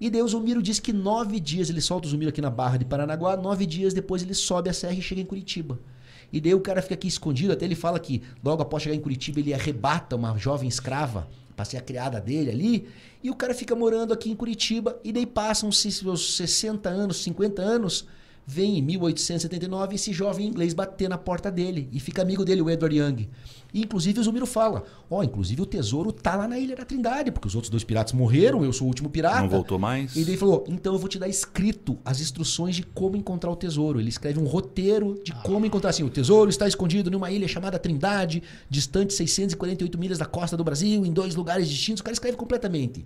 E daí o Zumiro diz que nove dias, ele solta o Zumiro aqui na Barra de Paranaguá, nove dias depois ele sobe a serra e chega em Curitiba. E daí o cara fica aqui escondido, até ele fala que logo após chegar em Curitiba ele arrebata uma jovem escrava para ser a criada dele ali, e o cara fica morando aqui em Curitiba, e daí passam se seus 60 anos, 50 anos, vem em 1879 esse jovem inglês bater na porta dele e fica amigo dele, o Edward Young. E inclusive o Zumiro fala: Ó, inclusive o tesouro tá lá na Ilha da Trindade, porque os outros dois piratas morreram, eu sou o último pirata. Não voltou mais? E daí falou: então eu vou te dar escrito as instruções de como encontrar o tesouro. Ele escreve um roteiro de como encontrar assim: o tesouro está escondido numa ilha chamada Trindade, distante 648 milhas da costa do Brasil, em dois lugares distintos. O cara escreve completamente.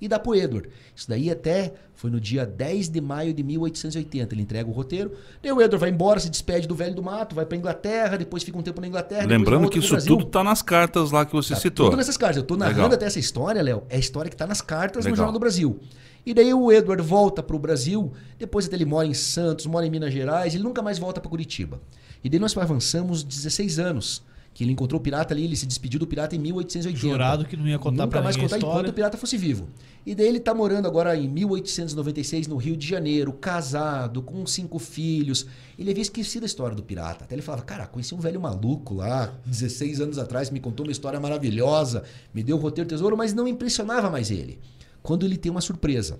E dá pro Edward. Isso daí até foi no dia 10 de maio de 1880. Ele entrega o roteiro. Daí o Edward vai embora, se despede do velho do mato, vai pra Inglaterra, depois fica um tempo na Inglaterra. Lembrando que isso tudo tá nas cartas lá que você Tá citou. Tudo nessas cartas. Eu tô narrando Legal. até essa história, Léo. É a história que tá nas cartas no Legal. Jornal do Brasil. E daí o Edward volta pro Brasil, depois até ele mora em Santos, mora em Minas Gerais, ele nunca mais volta para Curitiba. E daí nós avançamos 16 anos. Que ele encontrou o pirata ali, ele se despediu do pirata em 1880. Jurado que não ia contar Nunca mais contar história. enquanto o pirata fosse vivo. E daí ele tá morando agora em 1896 no Rio de Janeiro, casado, com cinco filhos. Ele havia esquecido a história do pirata. Até ele falava, cara, conheci um velho maluco lá, 16 anos atrás, me contou uma história maravilhosa, me deu o roteiro tesouro, mas não impressionava mais ele. Quando ele tem uma surpresa.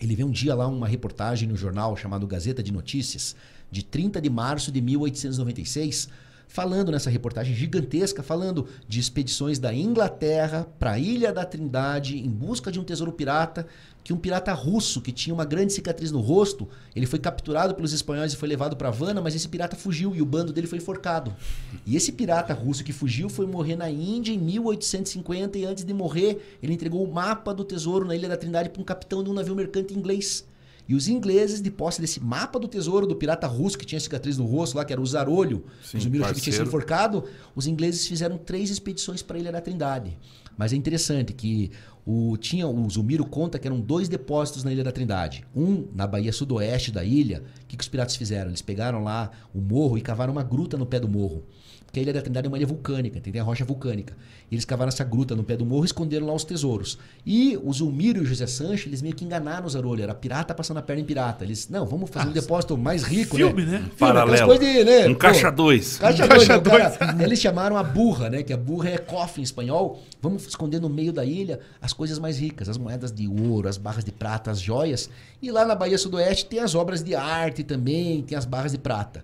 Ele vê um dia lá uma reportagem no jornal chamado Gazeta de Notícias, de 30 de março de 1896, falando nessa reportagem gigantesca, falando de expedições da Inglaterra para a Ilha da Trindade em busca de um tesouro pirata, que um pirata russo que tinha uma grande cicatriz no rosto, ele foi capturado pelos espanhóis e foi levado para Havana, mas esse pirata fugiu e o bando dele foi enforcado. E esse pirata russo que fugiu foi morrer na Índia em 1850 e antes de morrer, ele entregou o mapa do tesouro na Ilha da Trindade para um capitão de um navio mercante inglês. E os ingleses, de posse desse mapa do tesouro do pirata russo que tinha cicatriz no rosto lá, que era o Zarolho, Sim, que tinha sido enforcado, os ingleses fizeram três expedições para a Ilha da Trindade. Mas é interessante que o, tinha, o Zumiro conta que eram dois depósitos na Ilha da Trindade. Um na Baía Sudoeste da ilha. O que, que os piratas fizeram? Eles pegaram lá o morro e cavaram uma gruta no pé do morro. Porque a Ilha da Trindade é uma ilha vulcânica, tem a rocha vulcânica. E eles cavaram essa gruta no pé do morro e esconderam lá os tesouros. E o Zulmiro e o José Sancho, eles meio que enganaram o Zarolho. Era pirata passando a perna em pirata. Eles, não, vamos fazer um depósito mais rico, Filme, né? né? Filme, Paralelo. de, né? Um caixa dois. Caixa Caixa dois, né, o cara- Eles chamaram a burra, né? Que a burra é cofre em espanhol. Vamos esconder no meio da ilha as coisas mais ricas, as moedas de ouro, as barras de prata, as joias. E lá na Baía Sudoeste tem as obras de arte também, tem as barras de prata.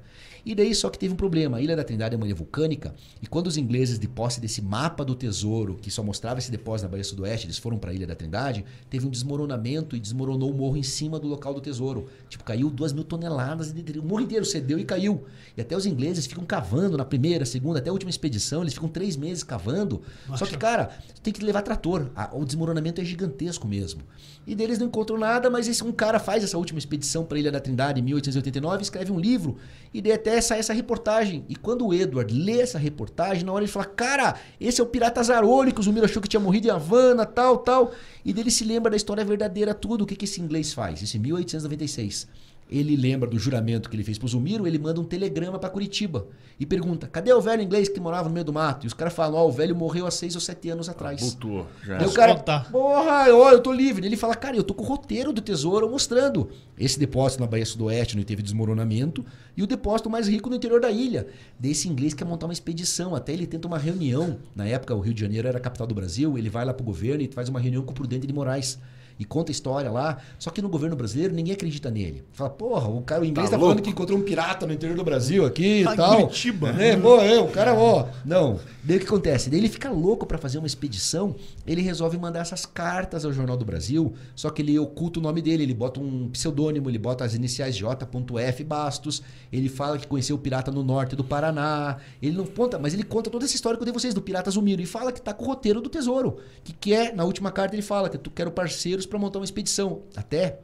E daí só que teve um problema. A Ilha da Trindade é uma ilha vulcânica, e quando os ingleses, de posse desse mapa do tesouro, que só mostrava esse depósito na Baía Sudoeste, eles foram para a Ilha da Trindade, teve um desmoronamento e desmoronou o morro em cima do local do tesouro. Tipo, caiu duas mil toneladas de. O morro inteiro cedeu e caiu. E até os ingleses ficam cavando na primeira, segunda, até a última expedição, eles ficam três meses cavando. Só que, cara, tem que levar trator. O desmoronamento é gigantesco mesmo. E deles não encontram nada, mas esse, um cara faz essa última expedição para a Ilha da Trindade em 1889, escreve um livro, e daí até sair essa reportagem. E quando o Edward lê essa reportagem, na hora ele fala: Cara, esse é o pirata Zaroli, que o Zumiro achou que tinha morrido em Havana, tal, tal. E dele se lembra da história verdadeira, tudo. O que, que esse inglês faz? Isso em 1896 ele lembra do juramento que ele fez pro Zumiro, ele manda um telegrama para Curitiba e pergunta: cadê o velho inglês que morava no meio do mato? E os caras falam: ó, oh, o velho morreu há seis ou sete anos atrás. Voltou. Já. Daí o cara, porra, ó, eu tô livre. Ele fala: cara, eu tô com o roteiro do tesouro mostrando esse depósito na Baía Sudoeste, não teve desmoronamento, e o depósito mais rico no interior da ilha. Desse inglês quer montar uma expedição, até ele tenta uma reunião. Na época, o Rio de Janeiro era a capital do Brasil, ele vai lá pro governo e faz uma reunião com o Prudente de Moraes e conta a história lá. Só que no governo brasileiro ninguém acredita nele. Fala, porra, o cara o inglês tá, tá falando que encontrou um pirata no interior do Brasil aqui e tá tal. Curitiba. Né? Pô, é, o cara, ó. Não. Daí o que acontece? Daí ele fica louco para fazer uma expedição, ele resolve mandar essas cartas ao Jornal do Brasil, só que ele oculta o nome dele, ele bota um pseudônimo, ele bota as iniciais J.F. Bastos, ele fala que conheceu o pirata no norte do Paraná, ele não conta, mas ele conta toda essa história que eu dei vocês do pirata Zumiro e fala que tá com o roteiro do tesouro, que quer, na última carta ele fala que tu quero parceiros para montar uma expedição. Até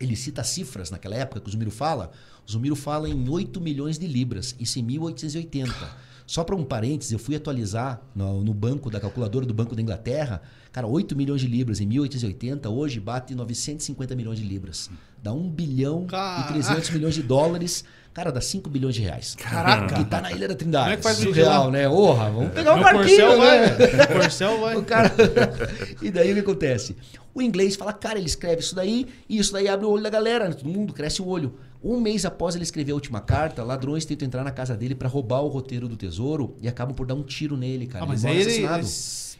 ele cita cifras naquela época que o Zumiro fala. O Zumiro fala em 8 milhões de libras, isso em 1880. Só para um parênteses, eu fui atualizar no, no, banco da calculadora do Banco da Inglaterra. Cara, 8 milhões de libras em 1880, hoje bate 950 milhões de libras. Dá 1 bilhão Caraca. e 300 milhões de dólares. Cara, dá 5 bilhões de reais. Caraca! Que tá na Ilha da Trindade. Como é que faz Surreal, né? Orra, vamos pegar um barquinho, né? Vai, Corcel vai. O cara... e daí o que acontece? O inglês fala, cara, ele escreve isso daí e isso daí abre o olho da galera. Né? Todo mundo cresce o olho. Um mês após ele escrever a última carta, ladrões tentam entrar na casa dele para roubar o roteiro do tesouro e acabam por dar um tiro nele, cara. Ah, mas ele, ele, ele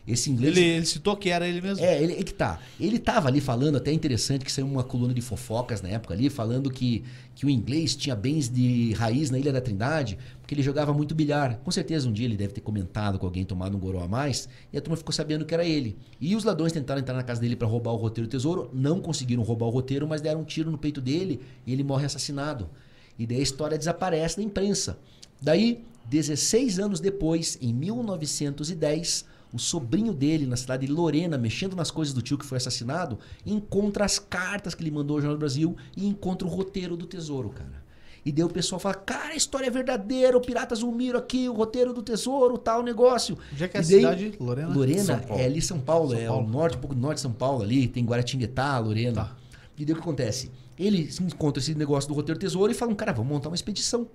esse inglês. Ele, ele, citou que era ele mesmo. É, ele é que tá. Ele tava ali falando, até interessante que saiu uma coluna de fofocas na época ali, falando que, que o inglês tinha bens de raiz na Ilha da Trindade, porque ele jogava muito bilhar. Com certeza um dia ele deve ter comentado com alguém tomado um goró a mais, e a turma ficou sabendo que era ele. E os ladrões tentaram entrar na casa dele para roubar o roteiro do tesouro, não conseguiram roubar o roteiro, mas deram um tiro no peito dele e ele morre assassinado. E daí a história desaparece da imprensa. Daí, 16 anos depois, em 1910, o sobrinho dele, na cidade de Lorena, mexendo nas coisas do tio que foi assassinado, encontra as cartas que ele mandou ao Jornal do Brasil e encontra o roteiro do tesouro, cara. E daí o pessoal fala, cara, a história é verdadeira, o Pirata Zumiro aqui, o roteiro do tesouro, tal negócio. Onde é que é a daí, cidade? Lorena? Lorena é ali São Paulo, São é Paulo. o norte, um pouco do norte de São Paulo ali, tem Guaratinguetá, Lorena. Tá. E daí o que acontece? Ele encontra esse negócio do roteiro do tesouro e fala, cara, vamos montar uma expedição.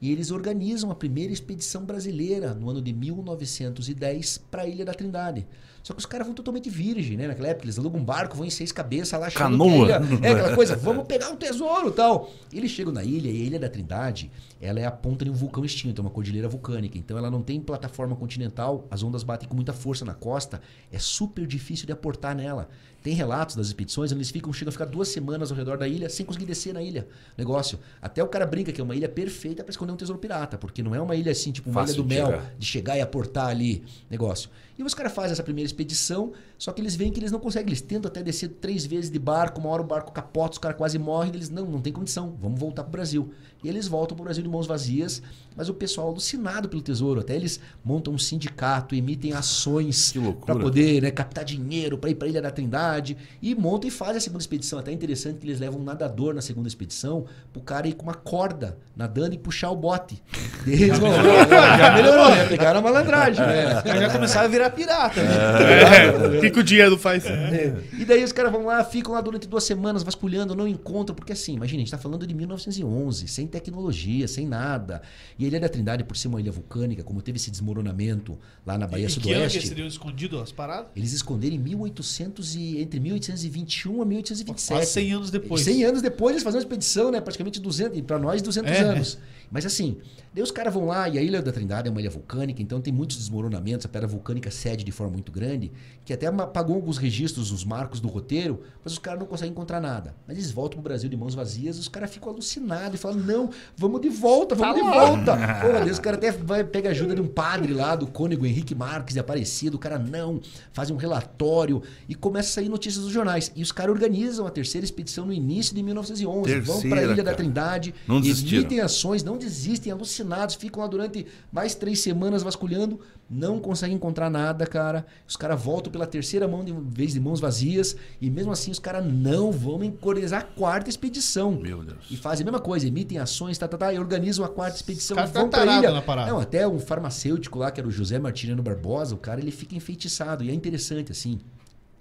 E eles organizam a primeira expedição brasileira no ano de 1910 para a Ilha da Trindade. Só que os caras vão totalmente virgem, né? Naquela época, eles alugam um barco, vão em seis cabeças lá, Canoa. Ilha, é aquela coisa, vamos pegar um tesouro tal. Eles chegam na ilha e a Ilha da Trindade, ela é a ponta de um vulcão extinto, é uma cordilheira vulcânica. Então ela não tem plataforma continental, as ondas batem com muita força na costa, é super difícil de aportar nela. Tem relatos das expedições, eles ficam, chegam a ficar duas semanas ao redor da ilha sem conseguir descer na ilha. Negócio. Até o cara brinca que é uma ilha perfeita para esconder um tesouro pirata, porque não é uma ilha assim, tipo uma Fácil ilha do mel, de chegar e aportar ali. Negócio. E os caras fazem essa primeira expedição, só que eles veem que eles não conseguem. Eles tentam até descer três vezes de barco, uma hora o barco capota, os caras quase morrem. Eles, não, não tem condição, vamos voltar pro Brasil. E eles voltam pro Brasil de mãos vazias, mas o pessoal alucinado pelo tesouro. Até eles montam um sindicato, emitem ações para poder né, captar dinheiro para ir para Ilha da Trindade. E montam e fazem a segunda expedição. Até interessante que eles levam um nadador na segunda expedição, pro cara ir com uma corda nadando e puxar o bote. Eles, já, melhorou, já melhorou, né? Pegaram a malandragem. Né? Já começaram a virar pirata. É. O que, o dinheiro faz? É. E daí os caras vão lá, ficam lá durante duas semanas vasculhando, não encontram, porque assim, imagina, a gente está falando de 1911, sem tecnologia, sem nada. E a Ilha da Trindade, por ser uma ilha vulcânica, como teve esse desmoronamento lá na Bahia e Sudoeste. Que ano que eles teriam escondido as paradas? Eles esconderam em 1800 e, entre 1821 a 1827. Quase 100 anos depois. 100 anos depois eles fazem uma expedição, né? Praticamente 200, para nós 200 é. anos. Mas assim, daí os caras vão lá e a Ilha da Trindade é uma ilha vulcânica, então tem muitos desmoronamentos, a pedra vulcânica cede de forma muito grande, que até pagou alguns registros, os marcos do roteiro, mas os caras não conseguem encontrar nada. Mas eles voltam pro Brasil de mãos vazias, os caras ficam alucinados e falam: não, vamos de volta, vamos tá de lá. volta. Pô, Deus, os caras até vai, pega ajuda de um padre lá, do cônego Henrique Marques de Aparecido, o cara não, fazem um relatório e começa a sair notícias dos jornais. E os caras organizam a terceira expedição no início de 1911. Terceira, vão para a Ilha cara. da Trindade, não emitem ações, não desistem, alucinados, ficam lá durante mais três semanas vasculhando, não conseguem encontrar nada, cara. Os caras voltam pela terceira mão de vez de mãos vazias, e mesmo assim os caras não vão encorezar a quarta expedição. Meu Deus. E fazem a mesma coisa, emitem ações, tá, tá, tá, e organizam a quarta expedição. vão tá pra tarado ilha. na parada. Não, até um farmacêutico lá, que era o José Martiniano Barbosa, o cara ele fica enfeitiçado. E é interessante, assim.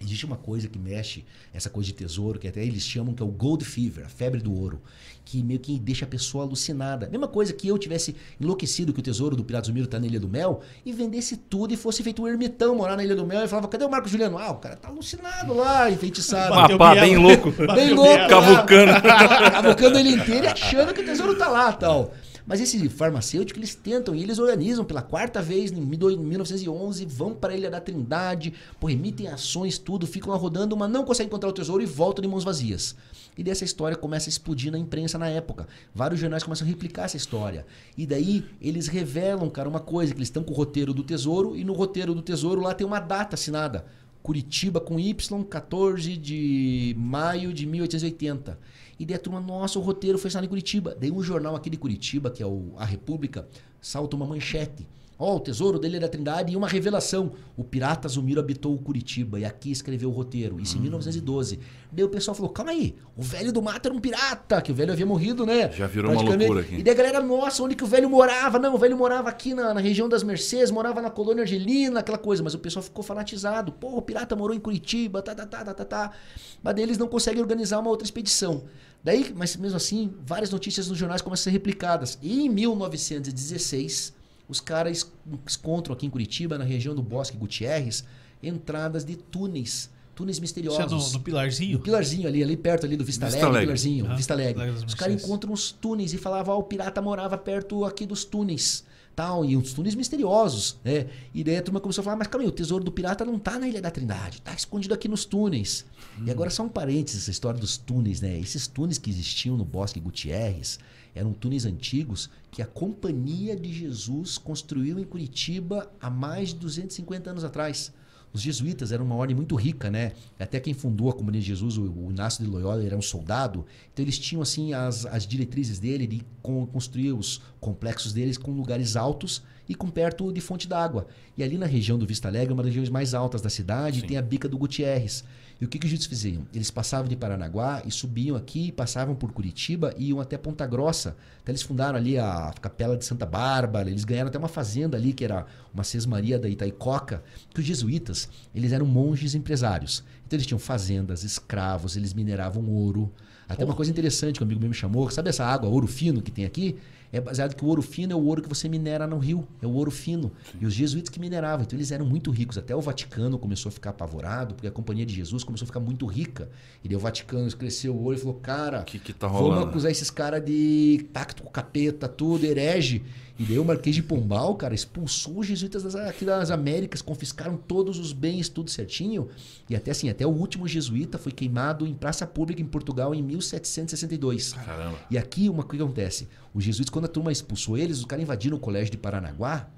Existe uma coisa que mexe, essa coisa de tesouro, que até eles chamam que é o gold fever, a febre do ouro, que meio que deixa a pessoa alucinada. Mesma coisa que eu tivesse enlouquecido que o tesouro do Piratas do Miro tá na Ilha do Mel e vendesse tudo e fosse feito um ermitão morar na Ilha do Mel e falava, cadê o Marco Juliano? Ah, o cara tá alucinado lá, enfeitiçado. Biela. bem louco. Bem louco. lá. Cavucando. Cavucando ele inteiro e achando que o tesouro tá lá tal. Mas esse farmacêutico, eles tentam e eles organizam pela quarta vez em 1911, vão para a Ilha da Trindade, emitem ações, tudo, ficam lá rodando, mas não conseguem encontrar o tesouro e voltam de mãos vazias. E dessa história começa a explodir na imprensa na época. Vários jornais começam a replicar essa história. E daí eles revelam, cara, uma coisa, que eles estão com o roteiro do tesouro e no roteiro do tesouro lá tem uma data assinada. Curitiba com Y, 14 de maio de 1880. E daí a turma, nossa, o roteiro foi assinado em Curitiba. Daí um jornal aqui de Curitiba, que é o A República, salta uma manchete. Ó, o tesouro dele da Trindade e uma revelação. O pirata Zumiro habitou o Curitiba e aqui escreveu o roteiro. Isso em 1912. Daí o pessoal falou, calma aí, o velho do mato era um pirata, que o velho havia morrido, né? Já virou uma loucura aqui. E daí a galera, nossa, onde que o velho morava? Não, o velho morava aqui na, na região das Mercês, morava na colônia argelina, aquela coisa. Mas o pessoal ficou fanatizado. Pô, o pirata morou em Curitiba, tá, tá, tá, tá, tá, tá. Mas daí eles não conseguem organizar uma outra expedição. Daí, mas mesmo assim, várias notícias nos jornais começam a ser replicadas. E em 1916, os caras encontram aqui em Curitiba, na região do Bosque Gutierrez, entradas de túneis. Túneis Isso é misteriosos. no, no Pilarzinho? No Pilarzinho ali, ali perto ali do Vista, Vista Alegre. Pilarzinho, Aham, Vista Alegre. Alegre Os caras encontram uns túneis e falavam, ó, o pirata morava perto aqui dos túneis. Tal, e uns túneis misteriosos, né? E daí a turma começou a falar, mas calma aí, o tesouro do pirata não tá na Ilha da Trindade, tá escondido aqui nos túneis. E agora só um parênteses, essa história dos túneis, né? Esses túneis que existiam no Bosque Gutierrez eram túneis antigos que a Companhia de Jesus construiu em Curitiba há mais de 250 anos atrás. Os jesuítas eram uma ordem muito rica, né? Até quem fundou a Companhia de Jesus, o, Inácio de Loyola, era um soldado. Então eles tinham assim as, as diretrizes dele de con- construir os complexos deles com lugares altos e com perto de fonte d'água. E ali na região do Vista Alegre, uma das regiões mais altas da cidade, tem a bica do Gutierrez. E o que, que os jesuítas faziam? Eles passavam de Paranaguá e subiam aqui, passavam por Curitiba e iam até Ponta Grossa. Então eles fundaram ali a Capela de Santa Bárbara, eles ganharam até uma fazenda ali, que era uma sesmaria da Itaicoca, que os jesuítas, eles eram monges empresários. Então eles tinham fazendas, escravos, eles mineravam ouro. Até uma coisa interessante que um amigo meu me chamou, sabe essa água, ouro fino que tem aqui? É baseado que o ouro fino é o ouro que você minera no rio, é o ouro fino. E os jesuítas que mineravam, então eles eram muito ricos. Até o Vaticano começou a ficar apavorado, porque a Companhia de Jesus começou a ficar muito rica. E daí o Vaticano cresceu o olho e falou: Cara, que que tá vamos acusar esses caras de pacto com capeta, tudo, herege. E daí o Marquês de Pombal, cara, expulsou os jesuítas das, aqui das Américas, confiscaram todos os bens, tudo certinho. E até assim, até o último jesuíta foi queimado em praça pública em Portugal em 1762. Caramba. E aqui uma coisa que acontece. Os jesuítas, quando a turma expulsou eles, os caras invadiram o colégio de Paranaguá.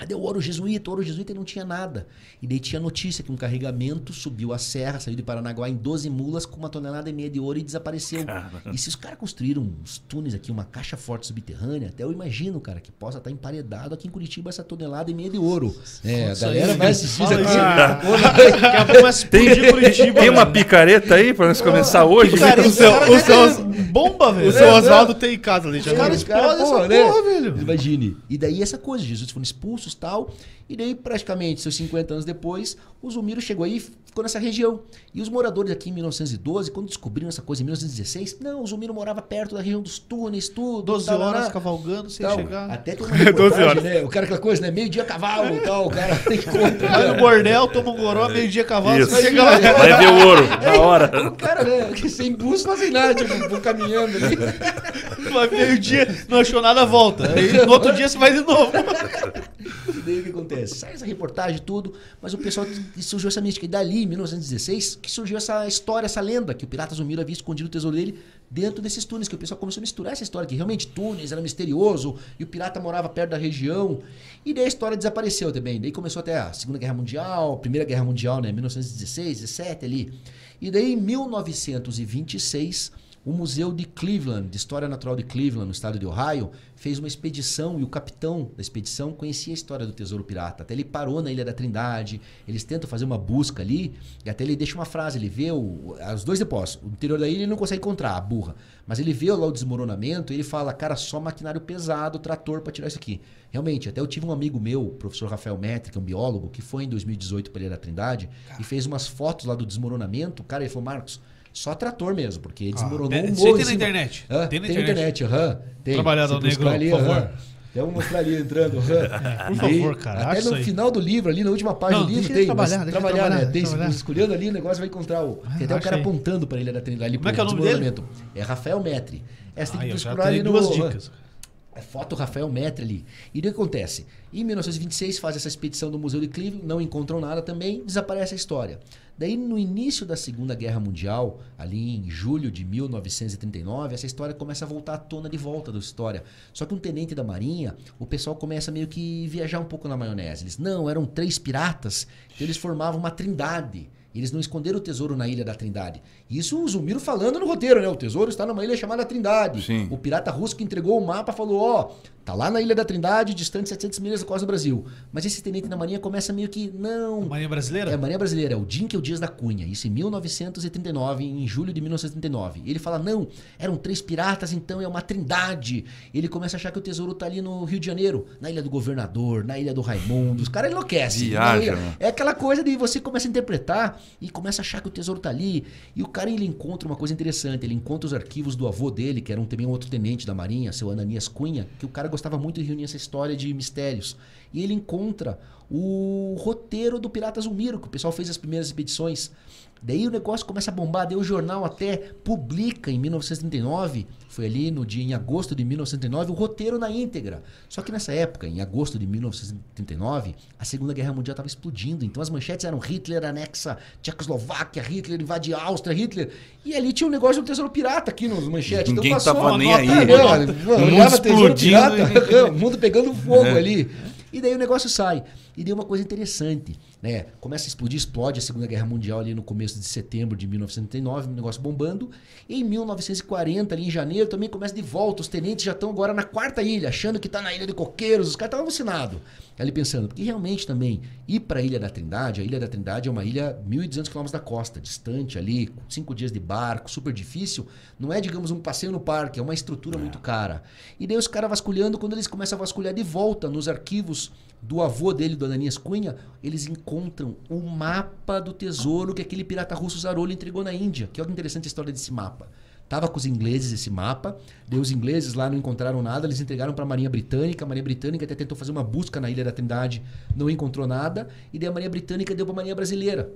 Cadê o ouro jesuíta? O ouro jesuíta não tinha nada. E daí tinha notícia que um carregamento subiu a serra, saiu de Paranaguá em 12 mulas com uma tonelada e meia de ouro e desapareceu. E se os caras construíram uns túneis aqui, uma caixa forte subterrânea, até eu imagino, cara, que possa estar emparedado aqui em Curitiba essa tonelada e meia de ouro. É, a galera vai assistir isso fala aqui. Curitiba. Tem uma picareta aí pra nós começar hoje? Cara, O seu- cara o seu- bomba, velho. O seu Oswaldo tem em casa ali, já Os caras viu? explodem essa porra, né? porra, velho. Imagine. E daí essa coisa, Jesus foram expulsos tal. E daí, praticamente, seus 50 anos depois, o Zumiro chegou aí e ficou nessa região. E os moradores aqui em 1912, quando descobriram essa coisa em 1916, não, o Zumiro morava perto da região dos túneis, tudo. 12 tal, horas lá. cavalgando sem Tal. chegar. Até tem uma reportagem, 12 horas. né? O cara, aquela coisa, né? Meio-dia cavalo e tal. O cara tem conta. Vai no bordel, toma um goró, meio-dia cavalo, Isso. você chega lá. Vai ver o ouro, na hora. O cara, né? que Sem bússola, sem nada, tipo, vou caminhando ali. Vai meio-dia, não achou nada, volta. Aí no outro dia você vai de novo. E daí o que acontece? Sai essa reportagem tudo, mas o pessoal surgiu essa mística. E dali, em 1916, que surgiu essa história, essa lenda, que o Pirata Zumiro havia escondido o tesouro dele dentro desses túneis, que o pessoal começou a misturar essa história, que realmente túneis era misterioso, e o pirata morava perto da região. E daí a história desapareceu também. Daí começou até a Segunda Guerra Mundial, Primeira Guerra Mundial, né? 1916, 17 ali. E daí, em 1926, o Museu de Cleveland, de História Natural de Cleveland, no estado de Ohio, fez uma expedição e o capitão da expedição conhecia a história do Tesouro Pirata. Até ele parou na Ilha da Trindade, eles tentam fazer uma busca ali e até ele deixa uma frase, ele vê o, os dois depósitos. O interior da ilha ele não consegue encontrar, a burra. Mas ele vê lá o desmoronamento e ele fala, cara, só maquinário pesado, trator para tirar isso aqui. Realmente, até eu tive um amigo meu, o professor Rafael Metri, que é um biólogo, que foi em 2018 para a Ilha da Trindade e fez umas fotos lá do desmoronamento. Cara, ele falou, Marcos, só trator mesmo, porque ele desmoronou Ah, tem- um você morro tem em na internet? Tem na tem internet. internet, aham. Tem. Trabalhador negro, ali, por favor. Tem uma mostrar ali entrando. aham. Por favor, cara, Até no final do livro, ali na última página Não, do livro, tem. mas trabalhar, ele trabalhar, trabalhar, né? Tem, trabalhar. escolhendo ali, o negócio vai encontrar o. Tem até o acha cara aí. apontando para ele ali, ali Como é que é o nome dele? É Rafael Metri. Essa tem que já procurar ali no. duas dicas. É foto Rafael Metri ali. E o que acontece? Em 1926 faz essa expedição do Museu de Cleveland, não encontram nada também, desaparece a história. Daí no início da Segunda Guerra Mundial, ali em julho de 1939, essa história começa a voltar à tona de volta da história. Só que um tenente da Marinha, o pessoal começa meio que viajar um pouco na maionese. Eles, não, eram três piratas, então eles formavam uma trindade. Eles não esconderam o tesouro na ilha da Trindade. Isso o Zumiro falando no roteiro, né? O tesouro está numa ilha chamada Trindade. Sim. O pirata russo que entregou o mapa falou: ó, tá lá na ilha da Trindade, distante 700 milhas da costa do Brasil. Mas esse tenente da Marinha começa meio que, não. Marinha Brasileira? É a Marinha Brasileira, é o Dinkel Dias da Cunha, isso em 1939, em julho de 1939. Ele fala: não, eram três piratas, então é uma trindade. Ele começa a achar que o tesouro tá ali no Rio de Janeiro, na ilha do governador, na ilha do Raimundo. Os caras enlouquecem. Viaja, né? É aquela coisa de você começa a interpretar e começa a achar que o tesouro tá ali. E o cara ele encontra uma coisa interessante: ele encontra os arquivos do avô dele, que era um, também um outro tenente da Marinha, seu Ananias Cunha, que o cara gostava muito de reunir essa história de mistérios. E ele encontra o roteiro do Pirata Zulmiro, que o pessoal fez as primeiras expedições. Daí o negócio começa a bombar, daí o jornal até publica em 1939, foi ali no dia em agosto de 1939, o roteiro na íntegra. Só que nessa época, em agosto de 1939, a Segunda Guerra Mundial estava explodindo. Então as manchetes eram Hitler anexa Tchecoslováquia, Hitler invade Áustria, Hitler. E ali tinha um negócio do tesouro pirata aqui nos manchetes. Ninguém então passou tava nem nota, aí. né? O mundo explodindo pirata, o mundo pegando fogo É. ali. E daí o negócio sai. E deu uma coisa interessante, né? Começa a explodir, explode a Segunda Guerra Mundial ali no começo de setembro de 1939, um negócio bombando. E em 1940, ali em janeiro, também começa de volta. Os tenentes já estão agora na quarta ilha, achando que tá na Ilha de Coqueiros. Os caras estavam alucinados. Ali pensando, porque realmente também ir para a Ilha da Trindade, a Ilha da Trindade é uma ilha 1.200 quilômetros da costa, distante ali, cinco dias de barco, super difícil. Não é, digamos, um passeio no parque, é uma estrutura muito cara. E daí os caras vasculhando, quando eles começam a vasculhar de volta nos arquivos do avô dele, do Ananias Cunha, eles encontram o mapa do tesouro que aquele pirata russo Zarolho entregou na Índia. Que olha que interessante a história desse mapa. Tava com os ingleses esse mapa, daí os ingleses lá não encontraram nada, eles entregaram para a Marinha Britânica, a Marinha Britânica até tentou fazer uma busca na Ilha da Trindade, não encontrou nada, e daí a Marinha Britânica deu para a Marinha Brasileira.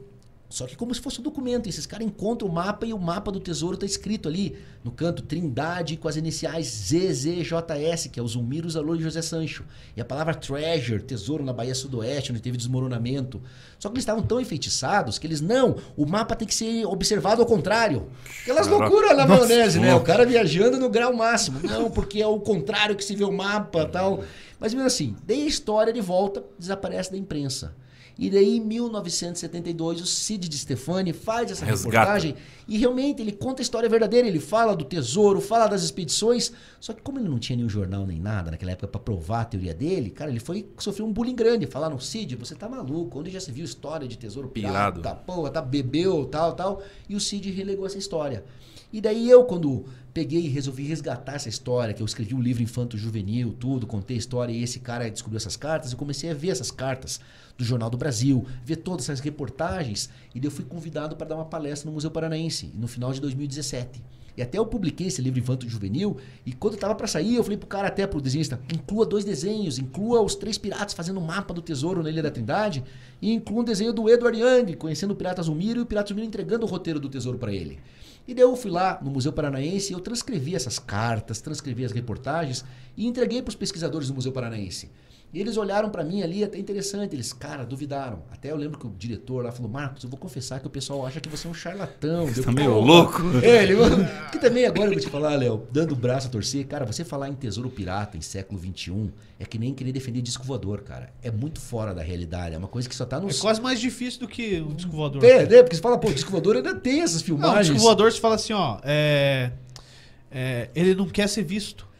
Só que como se fosse um documento, esses caras encontram o mapa e o mapa do tesouro está escrito ali no canto Trindade com as iniciais ZZJS, que é o Zulmiro Zalor e José Sancho. E a palavra treasure, tesouro na Bahia Sudoeste, onde teve desmoronamento. Só que eles estavam tão enfeitiçados que eles, não, o mapa tem que ser observado ao contrário. Aquelas Caraca. loucuras na maionese, né? O cara viajando no grau máximo. Não, porque é o contrário que se vê o mapa tal. Mas mesmo assim, daí a história de volta desaparece da imprensa. E daí, em 1972, o Cid de Stefani faz essa Resgata. reportagem e realmente ele conta a história verdadeira. Ele fala do tesouro, fala das expedições. Só que como ele não tinha nenhum jornal nem nada naquela época para provar a teoria dele, cara, ele foi sofreu um bullying grande. Falaram, Cid, você tá maluco. Onde já se viu história de tesouro? Pirado. Pô, tá bebeu, tal, tal. E o Cid relegou essa história. E daí eu, quando peguei e resolvi resgatar essa história, que eu escrevi um livro infanto-juvenil, tudo, contei a história, e esse cara descobriu essas cartas, eu comecei a ver essas cartas do Jornal do Brasil, ver todas essas reportagens, e daí eu fui convidado para dar uma palestra no Museu Paranaense, no final de 2017. E até eu publiquei esse livro Infanto Juvenil, e quando eu tava para sair, eu falei pro cara até pro desenhista, inclua dois desenhos, inclua os três piratas fazendo um mapa do tesouro na Ilha da Trindade, e inclua um desenho do Edward Young, conhecendo o Pirata Zulmiro, e o Pirata Zulmiro entregando o roteiro do tesouro para ele. E daí eu fui lá no Museu Paranaense, eu transcrevi essas cartas, transcrevi as reportagens e entreguei para os pesquisadores do Museu Paranaense. E eles olharam para mim ali, até interessante, eles, cara, duvidaram. Até eu lembro que o diretor lá falou, Marcos, eu vou confessar que o pessoal acha que você é um charlatão. Você tá meio louco. É, ele Porque também agora eu vou te falar, Léo, dando o braço a torcer, cara, você falar em tesouro pirata em século XXI é que nem querer defender disco voador, cara. É muito fora da realidade, é uma coisa que só tá no... É quase mais difícil do que o disco voador. É, né? Porque você fala, pô, disco voador ainda tem essas Não, o filmagens. disco voador você fala assim, ó. É... é, ele não quer ser visto.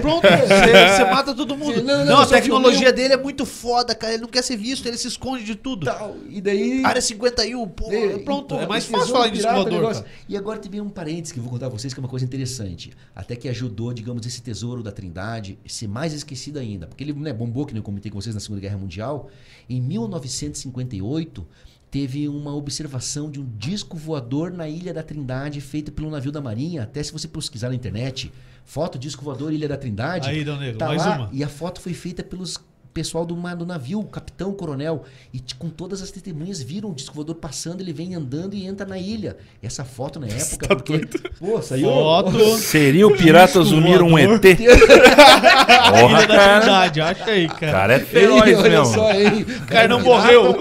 Pronto, você, você mata todo mundo. Não, Não, não, a tecnologia filmei dele é muito foda, cara. Ele não quer ser visto, ele se esconde de tudo. Tal. E daí. Área 51, pô, É, pronto. e, pô, é mais e fácil falar negócio. cara. E agora teve um parênteses que eu vou contar pra vocês que é uma coisa interessante. Até que ajudou, digamos, esse tesouro da Trindade ser mais esquecido ainda. Porque ele né, bombou, que eu comentei com vocês na Segunda Guerra Mundial. Em 1958, teve uma observação de um disco voador na Ilha da Trindade feito pelo navio da Marinha. Até se você pesquisar na internet, foto disco voador Ilha da Trindade. Aí, Dão Negro, tá mais lá, uma. E a foto foi feita pelos pessoal do, do navio, o capitão, o coronel. E com todas as testemunhas viram o disco voador passando, ele vem andando e entra na ilha. Essa foto na época, tá porque. Pô, saiu. Foto. Seria o Pirata Zumir um. ET? Porra, Ilha da cara. Trindade, acha aí, O cara. cara é Ei, feroz olha mesmo. só, hein? O cara não morreu.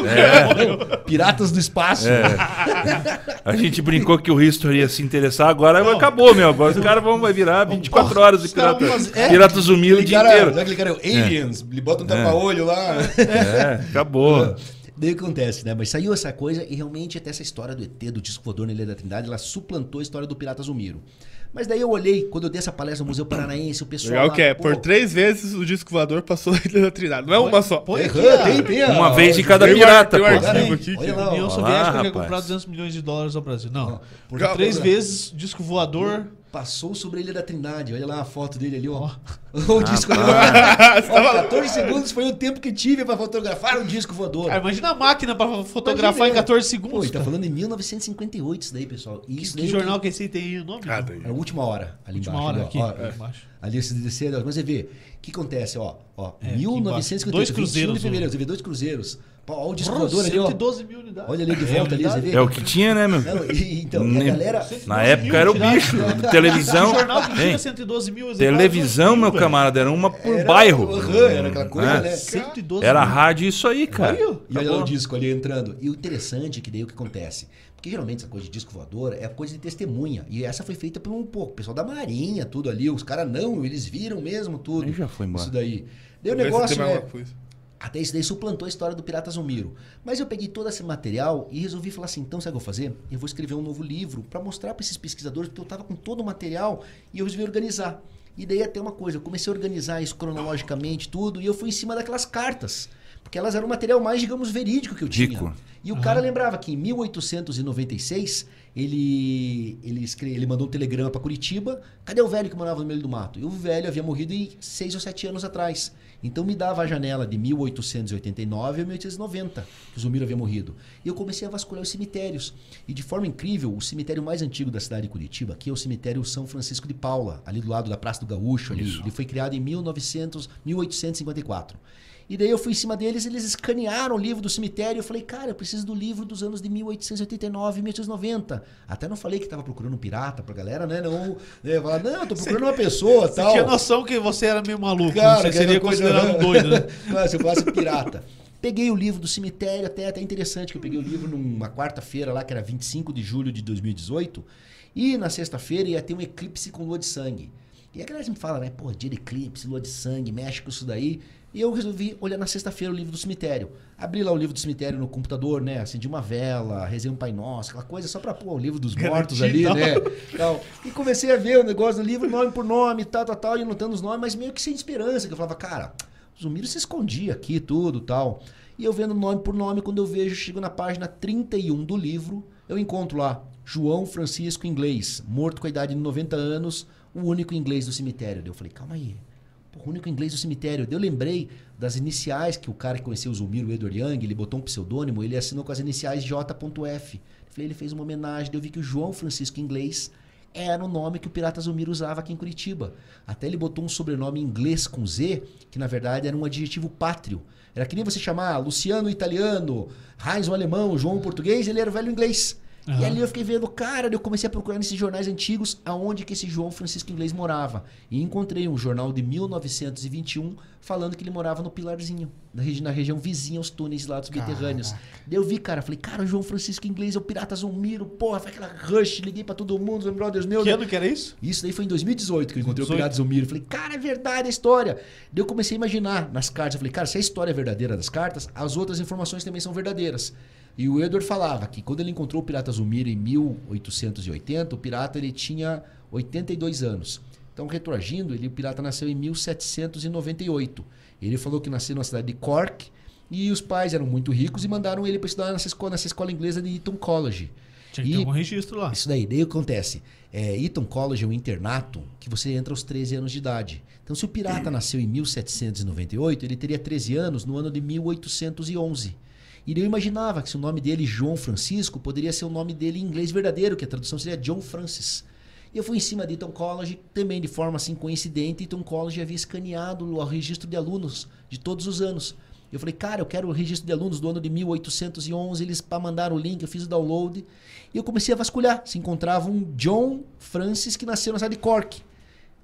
Piratas do espaço. É. A gente brincou que o History ia se interessar, agora acabou, meu. Agora os caras vão virar 24 horas de Pirata, é. pirata Zumir o dia cara, inteiro. sabe aquele cara, é o Um tapa-olho lá. É, acabou. Daí o que acontece, né? Mas saiu essa coisa e realmente até essa história do ET, do disco voador na Ilha da Trindade, ela suplantou a história do Pirata Zumiro. Mas daí eu olhei, quando eu dei essa palestra no Museu Paranaense, o pessoal. Legal lá, que é, pô, por três vezes o disco voador passou na Ilha da Trindade. Não é uma só. Errou, ó. tem, tem, Uma ó, vez de cada Tem pirata, tem um pô. arquivo aqui. Olha lá, União. Soviética quer comprar 200 milhões de dólares ao Brasil. Não. Por Calma, três vezes, disco voador. Passou sobre a Ilha da Trindade. Olha lá a foto dele ali, ó. O disco Ó, tava- 14 segundos foi o tempo que tive pra fotografar um disco voador. Cara, imagina a máquina pra fotografar Imagina. em 14 Pô, segundos. e tá falando em 1958 isso daí, pessoal. E que, isso que daí jornal que esse aí tem o nome? Ah. É a última hora ali Última embaixo. hora ali, aqui. ó. É, embaixo. Ali esse descer, mas você vê, o que acontece, ó, ó, É, aqui 1958, embaixo. Dois 21 cruzeiros, de fevereiro, você vê dois cruzeiros. Pô, Olha o voador ali, ó. 112 mil unidades. Olha ali de É, volta ali, você vê. É o que tinha, né, meu? Não, e- então, e a Nem- galera... Na época era o bicho. Televisão. Jornal que tinha Hein? 112 mil? Televisão, meu velho. Camarada, era uma por Era- bairro. Era aquela coisa, É. né? 112 Era mil. rádio isso aí, cara. Olha. E olha lá Acabou. o disco ali entrando. E o interessante é que daí o que acontece? Porque geralmente essa coisa de disco voador é coisa de testemunha. E essa foi feita por um pouco, pessoal da Marinha, tudo ali. Os caras não, eles viram mesmo tudo. Aí já foi embora. Isso daí. Daí o Vê se negócio, né? Até isso daí suplantou a história do Pirata Zumiro. Mas eu peguei todo esse material e resolvi falar assim: então, sabe o que eu vou fazer? Eu vou escrever um novo livro para mostrar para esses pesquisadores, porque eu tava com todo o material e eu resolvi organizar. E daí até uma coisa, eu comecei a organizar isso cronologicamente, tudo, e eu fui em cima daquelas cartas. Porque elas eram o material mais, digamos, verídico que eu tinha. Rico. E o cara lembrava que em 1896 ele ele, escre... ele mandou um telegrama para Curitiba. Cadê o velho que morava no meio do mato? E o velho havia morrido em seis ou sete anos atrás. Então me dava a janela de 1889 a 1890 que o Zumiro havia morrido. E eu comecei a vasculhar os cemitérios. E de forma incrível, o cemitério mais antigo da cidade de Curitiba, que é o cemitério São Francisco de Paula, ali do lado da Praça do Gaúcho. Ali. Ele foi criado em 1900, 1854. E daí eu fui em cima deles, eles escanearam o livro do cemitério. Eu falei, cara, eu preciso do livro dos anos de 1889 e 1890. Até não falei que tava procurando um pirata pra galera, né? Não, né? Falar, não, eu tô procurando uma pessoa Você tal. tinha noção que você era meio maluco. Cara, você seria era coisa- considerado um doido, né? Se eu falasse pirata. Peguei o livro do cemitério, até, até interessante, que eu peguei o livro numa quarta-feira lá, que era 25 de julho de 2018. E na sexta-feira ia ter um eclipse com lua de sangue. E a galera sempre fala, né? Pô, dia de eclipse, lua de sangue, mexe com isso daí. E eu resolvi olhar na sexta-feira o livro do cemitério. Abri lá o livro do cemitério no computador, né? Acendi uma vela, rezei um Pai Nosso, aquela coisa só pra pôr o livro dos mortos ali, Garantido. né? Tal. E comecei a ver o negócio do livro, nome por nome, tal, tal, tal, e anotando os nomes, mas meio que sem esperança. Que eu falava, cara, o Zumiro se escondia aqui, tudo tal. E eu vendo nome por nome, quando eu vejo, chego na página 31 do livro, eu encontro lá João Francisco Inglês, morto com a idade de 90 anos, o único inglês do cemitério. Eu falei, calma aí. O único inglês do cemitério. Eu lembrei das iniciais que o cara que conheceu o Zumiro, o Edward Young, ele botou um pseudônimo, ele assinou com as iniciais J.F. Falei, ele fez uma homenagem, eu vi que o João Francisco Inglês era o nome que o Pirata Zumiro usava aqui em Curitiba. Até ele botou um sobrenome inglês com Z, que na verdade era um adjetivo pátrio. Era que nem você chamar Luciano italiano, Heinz o alemão, João o português, ele era o velho inglês. E Aham. ali eu fiquei vendo, cara, eu comecei a procurar nesses jornais antigos aonde que esse João Francisco Inglês morava. E encontrei um jornal de 1921 falando que ele morava no Pilarzinho, na, regi na região vizinha aos túneis lá dos subterrâneos. Daí eu vi, cara, falei, cara, o João Francisco Inglês é o Pirata Zumiro, porra, foi aquela rush, liguei pra todo mundo, os brothers meus. Que ano que era isso? Isso daí foi em 2018 que eu encontrei 18. o Pirata Zumiro. Falei, cara, é verdade a história. Daí eu comecei a imaginar nas cartas. Eu falei, cara, se a história é verdadeira das cartas, as outras informações também são verdadeiras. E o Edward falava que quando ele encontrou o Pirata Zumiro em 1880, o pirata ele tinha 82 anos. Então, retroagindo, ele, o pirata nasceu em 1798. Ele falou que nasceu na cidade de Cork e os pais eram muito ricos e mandaram ele para estudar nessa escola, nessa escola inglesa de Eton College. Tinha que E- ter um registro lá. Isso daí, daí o que acontece? É, Eton College é um internato que você entra aos 13 anos de idade. Então, se o pirata nasceu em 1798, ele teria 13 anos no ano de 1811. E eu imaginava que se o nome dele, João Francisco, poderia ser o nome dele em inglês verdadeiro, que a tradução seria John Francis. E eu fui em cima de Eton College, também de forma assim coincidente, Eton College havia escaneado o registro de alunos de todos os anos. Eu falei, cara, eu quero o registro de alunos do ano de 1811. Eles para mandar o link, eu fiz o download. E eu comecei a vasculhar. Se encontrava um John Francis que nasceu na cidade de Cork.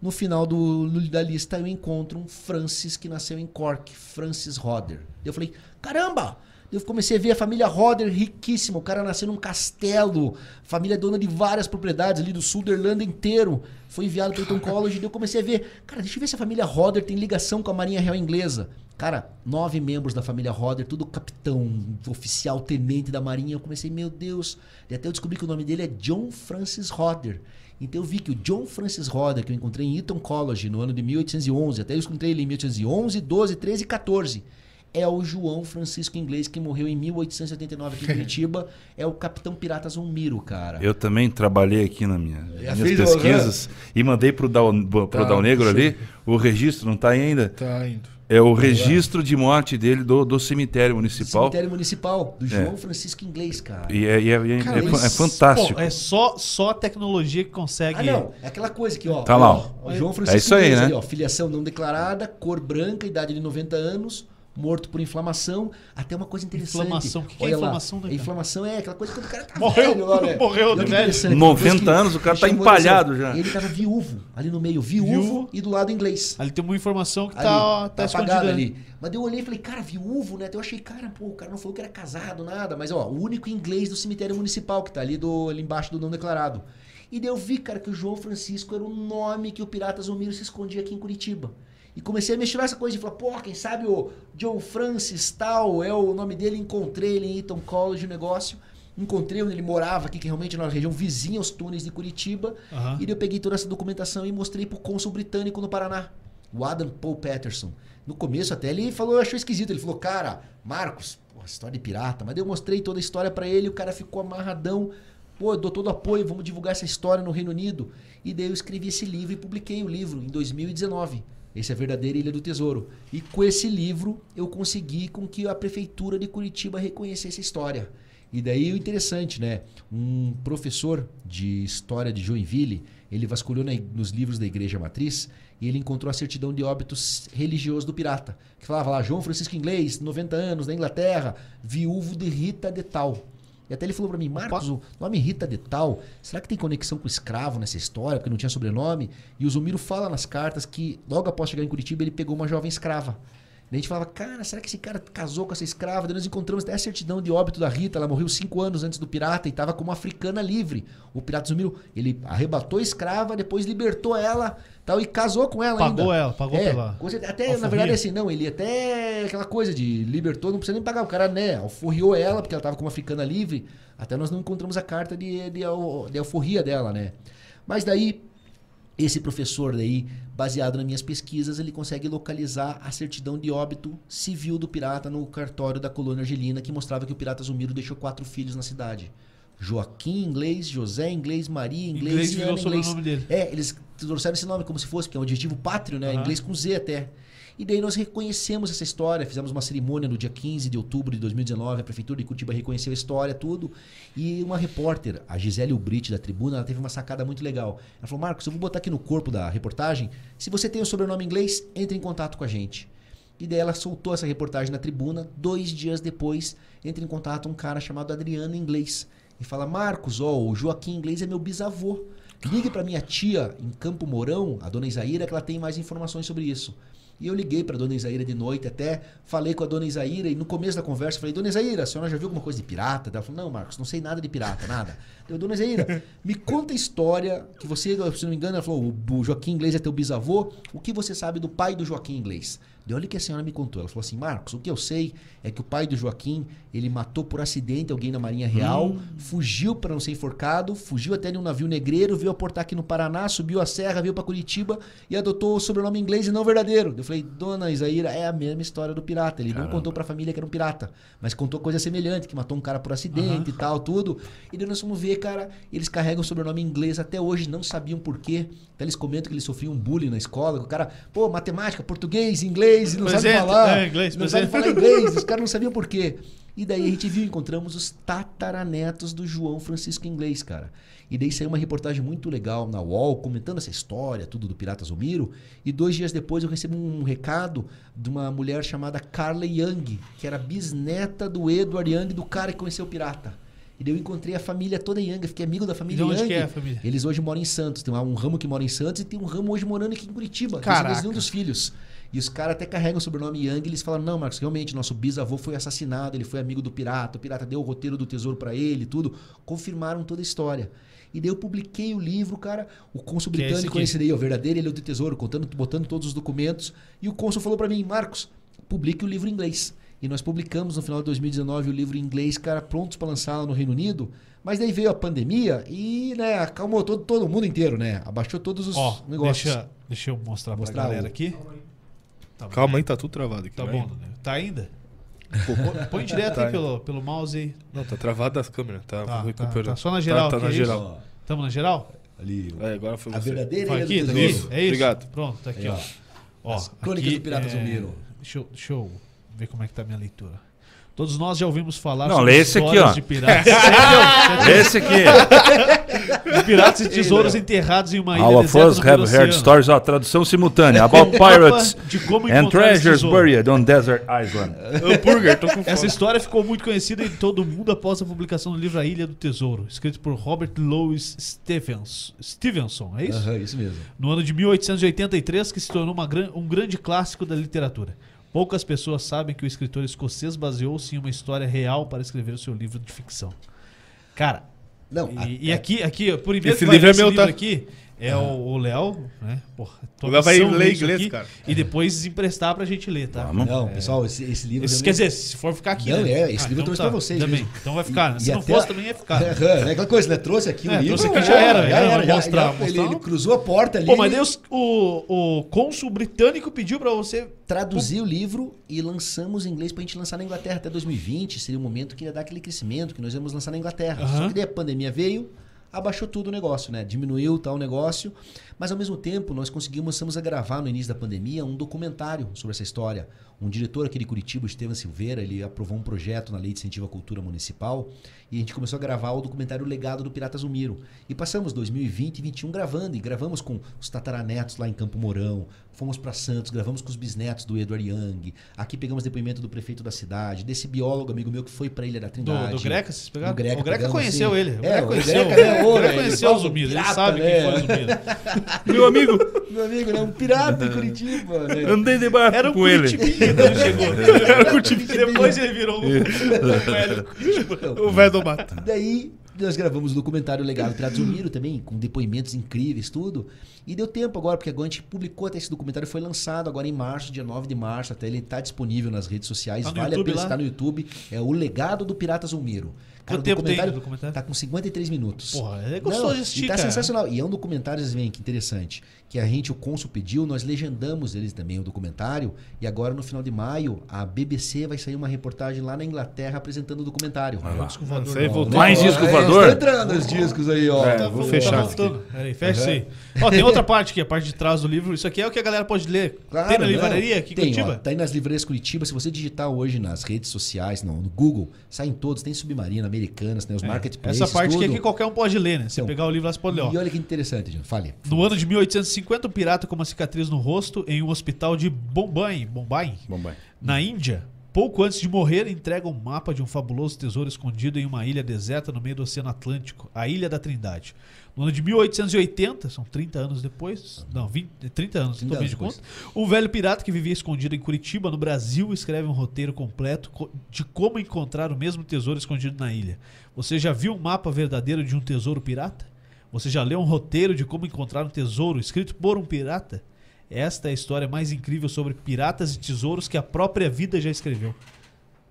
No final do, da lista eu encontro um Francis que nasceu em Cork, Francis Roder. Eu falei, caramba! Eu comecei a ver a família Roder riquíssima. O cara nasceu num castelo, família dona de várias propriedades ali do sul da Irlanda inteiro. Foi enviado para Eton College e eu comecei a ver, cara, deixa eu ver se a família Roder tem ligação com a Marinha Real Inglesa. Cara, nove membros da família Roder, tudo capitão, oficial, tenente da Marinha. Eu comecei, meu Deus. E até eu descobri que o nome dele é John Francis Roder. Então eu vi que o John Francis Roder, que eu encontrei em Eton College no ano de 1811, até eu encontrei ele em 1811, 12, 13 e 14. É o João Francisco Inglês, que morreu em 1889 aqui em Curitiba. é o Capitão Pirata Zulmiro, cara. Eu também trabalhei aqui na minha, minhas o- pesquisas e mandei pro Dal, pro Tá, Dal Negro sim. ali o registro, não tá aí ainda? Tá indo. É o registro de morte dele do, do cemitério municipal. Cemitério Municipal, do É. João Francisco Inglês, cara. E é, e é- é- Cara, é mas, é fantástico. Pô, é só, só a tecnologia que consegue. Ah, não. É aquela coisa aqui, ó. Tá lá, ó. o João Francisco É isso aí, Inglês né? ali, ó. Filiação não declarada, cor branca, idade de 90 anos, morto por inflamação. Até uma coisa interessante. Inflamação. O que que é Olha lá. inflamação, né? Inflamação é aquela coisa quando o cara tá Morreu, velho lá, né? morreu de velho. interessante, 90 depois que anos, o cara tá empalhado já. Ele tava viúvo, ali no meio. Viúvo, Viúvo. e do lado inglês. Ali tem uma informação que Ali, tá, tá, tá escondida apagado ali. Mas daí eu olhei e falei, cara, viúvo, né? Eu achei, cara, pô, o cara não falou que era casado, nada. Mas, ó, o único inglês do cemitério municipal, que tá ali, do, ali embaixo do não declarado. E daí eu vi, cara, que o João Francisco era o nome que o Pirata Zumiro se escondia aqui em Curitiba. E comecei a mexer essa coisa de falar, pô, quem sabe o John Francis tal, é o nome dele, encontrei ele em Eton College, o negócio. Encontrei onde ele morava aqui, que realmente na região vizinha aos túneis de Curitiba. Aham. E daí eu peguei toda essa documentação e mostrei pro cônsul britânico no Paraná, o Adam Paul Patterson. No começo até ele falou, achou esquisito. Ele falou, cara, Marcos, pô, história de pirata. Mas daí eu mostrei toda a história pra ele, o cara ficou amarradão. Pô, eu dou todo apoio, vamos divulgar essa história no Reino Unido. E daí eu escrevi esse livro e publiquei o livro em 2019. Esse é a verdadeira Ilha do Tesouro. E com esse livro eu consegui com que a prefeitura de Curitiba reconhecesse a história. E daí o interessante, né? Um professor de história de Joinville, ele vasculhou na- nos livros da Igreja Matriz e ele encontrou a certidão de óbitos religioso do pirata. Que falava lá, João Francisco Inglês, 90 anos, na Inglaterra, viúvo de Rita de Tal. E até ele falou pra mim, Marcos, o nome Rita de Tal, será que tem conexão com escravo nessa história, porque não tinha sobrenome? E o Zumiro fala nas cartas que logo após chegar em Curitiba ele pegou uma jovem escrava. A gente falava, cara, será que esse cara casou com essa escrava? Daí nós encontramos até a certidão de óbito da Rita. Ela morreu cinco anos antes do pirata e estava como africana livre. O pirata Zumiro, ele arrebatou a escrava, depois libertou ela tal, e casou com ela ainda. Pagou ela, pagou é, pela. Até, alforria. na verdade, assim, não, ele até aquela coisa de libertou, não precisa nem pagar. O cara, né, alforriou ela, porque ela estava como africana livre. Até nós não encontramos a carta de, de, de alforria dela, né? Mas daí, esse professor daí, baseado nas minhas pesquisas, ele consegue localizar a certidão de óbito civil do pirata no cartório da colônia argelina, que mostrava que o pirata Zumiro deixou quatro filhos na cidade. Joaquim inglês, José inglês, Maria inglês, Inglês e Ana o inglês. sobrenome dele. É, eles trouxeram esse nome como se fosse, porque é um adjetivo pátrio, né? Aham. Inglês com Z até. E daí nós reconhecemos essa história, fizemos uma cerimônia no dia 15 de outubro de 2019, a prefeitura de Curitiba reconheceu a história, tudo. E uma repórter, a Gisele Ubrit da Tribuna, ela teve uma sacada muito legal. Ela falou: "Marcos, eu vou botar aqui no corpo da reportagem, se você tem o sobrenome inglês, entre em contato com a gente". E daí ela soltou essa reportagem na tribuna. Dois dias depois, entra em contato um cara chamado Adriano Inglês. E fala: Marcos, ó, o Joaquim Inglês é meu bisavô. Ligue para minha tia em Campo Mourão, a dona Isaíra, que ela tem mais informações sobre isso. E eu liguei pra dona Isaíra de noite até, falei com a dona Isaíra e no começo da conversa falei, dona Isaíra, a senhora já viu alguma coisa de pirata? Ela falou, não, Marcos, não sei nada de pirata, nada. Eu, dona Isaíra, me conta a história que você, se não me engano, ela falou, o Joaquim Inglês é teu bisavô, o que você sabe do pai do Joaquim Inglês? Deu olha o que a senhora me contou. Ela falou assim, Marcos, o que eu sei é que o pai do Joaquim, ele matou por acidente alguém na Marinha Real, Hum. fugiu para não ser enforcado, fugiu até de um navio negreiro, veio aportar aqui no Paraná, subiu a serra, veio para Curitiba e adotou o sobrenome inglês e não verdadeiro. Eu falei, dona Isaíra, é a mesma história do pirata. Ele não contou para a família que era um pirata, mas contou coisa semelhante, que matou um cara por acidente e tal, tudo. E daí nós fomos ver, cara, eles carregam o sobrenome inglês até hoje, não sabiam por quê. Até eles comentam que eles sofriam um bullying na escola, que o cara, pô, matemática, português, inglês, e não sabe Presente, falar. é, inglês, não sabe presente. falar inglês, os caras não sabiam por quê. E daí a gente viu, encontramos os tataranetos do João Francisco Inglês, cara. E daí saiu uma reportagem muito legal na UOL, comentando essa história, tudo do Pirata Zomiro. E dois dias depois eu recebi um recado de uma mulher chamada Carla Young, que era bisneta do Edward Young, do cara que conheceu o pirata. E daí eu encontrei a família toda Young, fiquei amigo da família De onde Young. que é a família? Eles hoje moram em Santos. Tem um ramo que mora em Santos e tem um ramo hoje morando aqui em Curitiba. Caraca. Eles um dos filhos. E os caras até carregam o sobrenome Young e eles falam: Não, Marcos, realmente, nosso bisavô foi assassinado, ele foi amigo do pirata, o pirata deu o roteiro do tesouro pra ele, tudo. Confirmaram toda a história. E daí eu publiquei o livro, cara. O cônsul é esse britânico, aqui? esse daí, é o verdadeiro, ele é o do tesouro, contando, botando todos os documentos. E o cônsul falou pra mim: Marcos, publique o livro em inglês. E nós publicamos no final de 2019 o livro em inglês, cara, prontos para lançar lá no Reino Unido. Mas daí veio a pandemia e, né, acalmou todo, todo mundo inteiro, né? Abaixou todos os Ó, negócios. deixa, deixa eu mostrar, Mostrar pra galera o- aqui. Tá bom. Calma aí, tá tudo travado aqui. Tá bom? Tá ainda? Põe- Põe direto Tá aí pelo, pelo mouse aí. Não, tá travado as câmeras. Tá, Tá, vou tá, recuperar. tá só na geral Tá, tá aqui, na é geral. Tamo na geral? ali, É, agora foi a você. verdadeira Foi aqui, do tá aqui? É isso? Obrigado. Pronto, tá aqui, Aí, ó. ó. As Crônicas do Pirata é. Deixa eu, deixa eu ver como é que tá a minha leitura. Todos nós já ouvimos falar Não, sobre lê esse aqui, ó. de piratas. Esse aqui. De piratas e tesouros enterrados em uma ilha All of deserta us have heard stories, ó, tradução simultânea. About pirates and treasures buried on desert island. Hambúrguer, tô com Essa história ficou muito conhecida em todo o mundo após a publicação do livro A Ilha do Tesouro, escrito por Robert Louis Stevens, Stevenson, é isso? Aham, isso mesmo. No ano de 1883, que se tornou uma gran- um grande clássico da literatura. Poucas pessoas sabem que o escritor escocês baseou-se em uma história real para escrever o seu livro de ficção. Cara, Não, e, e aqui, aqui, por primeiro Esse livro é meu, livro tá? aqui é o o Léo, né? Porra, O Léo vai ler inglês, aqui, cara. E depois emprestar pra gente ler, tá? Vamos. Não, pessoal, esse, esse livro. Esse, quer dizer, se for ficar aqui, Não, né? é, esse livro eu trouxe pra vocês Também. mesmo. Então vai ficar. E- se e não até- fosse, também ia ficar. Aham, né? Aquela coisa, né? Trouxe aqui o É, livro. trouxe aqui, já era, já era, já, mostrar- já, ele, mostrar ele um- cruzou a porta ali. Pô, mas ele Deus, o, o cônsul britânico pediu pra você. traduziu o livro e lançamos em inglês pra gente lançar na Inglaterra até 2020. Seria o momento que ia dar aquele crescimento que nós íamos lançar na Inglaterra. Só que daí a pandemia veio, abaixou tudo o negócio, né? Diminuiu tal negócio. Mas ao mesmo tempo, nós conseguimos começamos a gravar no início da pandemia um documentário sobre essa história. Um diretor aqui de Curitiba, Estevam Silveira, ele aprovou um projeto na Lei de Incentivo à Cultura Municipal e a gente começou a gravar o documentário Legado do Pirata Zumiro. E passamos 2020 e 2021 gravando, e gravamos com os tataranetos lá em Campo Mourão, fomos para Santos, gravamos com os bisnetos do Edward Young, aqui pegamos depoimento do prefeito da cidade, desse biólogo amigo meu que foi para Ilha da Do, Trindade. do Greca, vocês pegaram? Do Greca o Greca conheceu ele. O É, Greca o conheceu, Greca, né, o Greca ele conheceu o Zumiro. Ele sabe né? quem foi o Zumiro. Meu amigo, Meu amigo, né? Um pirata em Curitiba, né? andei de barco Era um com ele. Curitibinha quando chegou. Depois ele virou. O velho do mato. Daí nós gravamos o documentário Legado Pirata Zumiro também, com depoimentos incríveis, tudo. E deu tempo agora, porque agora a gente publicou até esse documentário, foi lançado agora em março, dia 9 de março, até ele está disponível nas redes sociais, Tá vale YouTube a pena estar no YouTube. É o Legado do Pirata Zumiro. Quanto tempo tem o documentário? Tá com 53 minutos. Porra, é gostoso de assistir, E tá cara. sensacional. E é um documentário, vocês veem que interessante, que a gente, o Consul pediu, nós legendamos eles também o documentário, e agora no final de maio, a BBC vai sair uma reportagem lá na Inglaterra apresentando o documentário. Ah, não. voltou. Mais disco voador? Entrando os discos aí, ó. É, Tá vou fechar tá. Peraí, fecha isso aí. Ó, tem outra parte aqui, a parte de trás do livro. Isso aqui é o que a galera pode ler. Claro, tem na livraria aqui em tem, Curitiba? Ó, tá aí nas livrarias Curitiba. Se você digitar hoje nas redes sociais, não, no Google, saem todos. Tem Submarina, Americanas, tem os marketplaces, É, Essa parte tudo. aqui qualquer um pode ler, né? Você Então, pegar o livro lá, você pode ler. ó. E olha que interessante, John. Fale. No ano de 1850, um pirata com uma cicatriz no rosto em um hospital de Bombay, Bombay Bombay. na Índia, pouco antes de morrer, entrega um mapa de um fabuloso tesouro escondido em uma ilha deserta no meio do Oceano Atlântico, a Ilha da Trindade. No ano de 1880, são 30 anos depois, não, 20, 30 anos, 30 tomei de anos conta, um velho pirata que vivia escondido em Curitiba, no Brasil, escreve um roteiro completo co- de como encontrar o mesmo tesouro escondido na ilha. Você já viu um mapa verdadeiro de um tesouro pirata? Você já leu um roteiro de como encontrar um tesouro escrito por um pirata? Esta é a história mais incrível sobre piratas e tesouros que a própria vida já escreveu.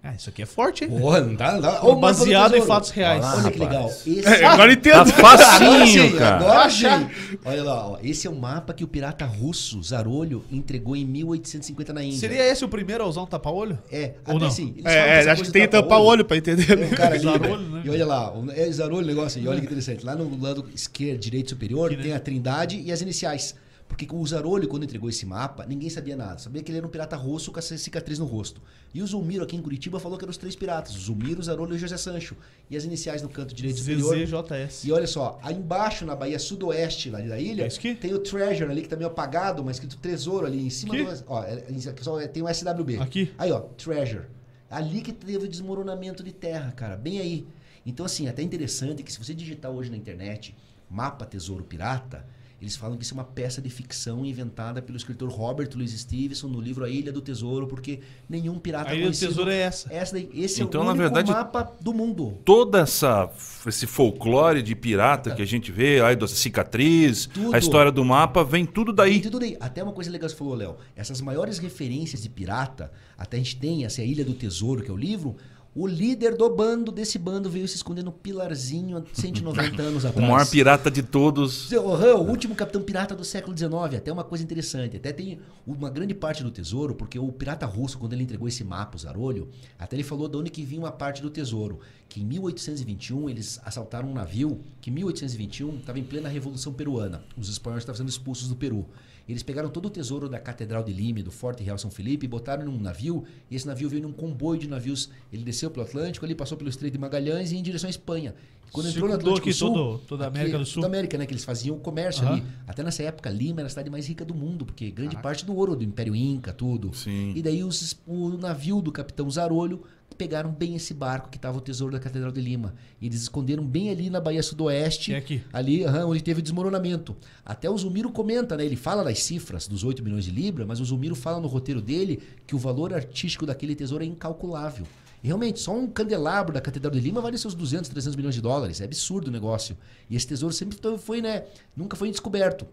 Ah, isso aqui é forte, hein? Porra, não dá, não do Baseado em fatos reais. Olha lá. Olha que legal. Esse É, agora entendo. Tá facinho, cara. agora sim. Olha lá, ó. esse é o mapa que o pirata russo Zarolho entregou em 1850 na Índia. Seria esse o primeiro a usar um tapa-olho? É, Ou até não? assim. que É, é, acho que tem que do tampar o olho pra entender. Tem um cara ali, Zarolho, né? E olha lá, é Zarolho o negócio. E olha que interessante. Lá no lado esquerdo, direito superior, né? tem a trindade e as iniciais. Porque o Zarolho, quando entregou esse mapa, ninguém sabia nada. Sabia que ele era um pirata russo com essa cicatriz no rosto. E o Zulmiro aqui em Curitiba falou que eram os três piratas. O Zulmiro, o Zarolho e José Sancho. E as iniciais no canto direito superior. ZZJS. E olha só, aí embaixo, na Bahia sudoeste lá da ilha, É tem o Treasure ali, que tá meio apagado, mas escrito Tesouro ali em cima do... Ó, é- é- só tem o SWB. Aqui? Aí, ó, Treasure. Ali que teve o desmoronamento de terra, cara, bem aí. Então, assim, até interessante que se você digitar hoje na internet mapa Tesouro Pirata, eles falam que isso é uma peça de ficção inventada pelo escritor Robert Louis Stevenson no livro A Ilha do Tesouro, porque nenhum pirata A Ilha do Tesouro é essa. Essa daí, esse Então, é o na único verdade, mapa do mundo. Toda essa esse folclore de pirata que a gente vê, aí da cicatriz, Tudo. a história do mapa, vem tudo daí. tudo daí. Até uma coisa legal que você falou, Léo. Essas maiores referências de pirata, até a gente tem essa Ilha do Tesouro, que é o livro. O líder do bando, desse bando, veio se esconder no pilarzinho há 190 anos O atrás. maior pirata de todos. O último capitão pirata do século XIX. Até uma coisa interessante. Até tem uma grande parte do tesouro, porque o pirata russo, quando ele entregou esse mapa, o Zarolho, até ele falou de onde que vinha uma parte do tesouro. Que em 1821 eles assaltaram um navio, que em 1821 estava em plena Revolução Peruana. Os espanhóis estavam sendo expulsos do Peru. Eles pegaram todo o tesouro da Catedral de Lima, do Forte Real São Felipe, e botaram num navio, e esse navio veio num comboio de navios. Ele desceu pelo Atlântico, ali passou pelo Estreito de Magalhães e em direção à Espanha. E quando entrou no Circundou Atlântico aqui Sul, todo- toda a América do Sul. Toda a América, né? Que eles faziam o comércio Aham. ali. Até nessa época, Lima era a cidade mais rica do mundo, porque grande parte do ouro do Império Inca, tudo. Sim. E daí os- o navio do capitão Zarolho pegaram bem esse barco que estava o tesouro da Catedral de Lima. E eles esconderam bem ali na Baía Sudoeste, É ali aham, onde teve o desmoronamento. Até o Zulmiro comenta, né? Ele fala das cifras dos 8 milhões de libras, mas o Zulmiro fala no roteiro dele que o valor artístico daquele tesouro é incalculável. E realmente, só um candelabro da Catedral de Lima vale seus 200, 300 milhões de dólares. É absurdo o negócio. E esse tesouro sempre foi, né? Nunca foi descoberto.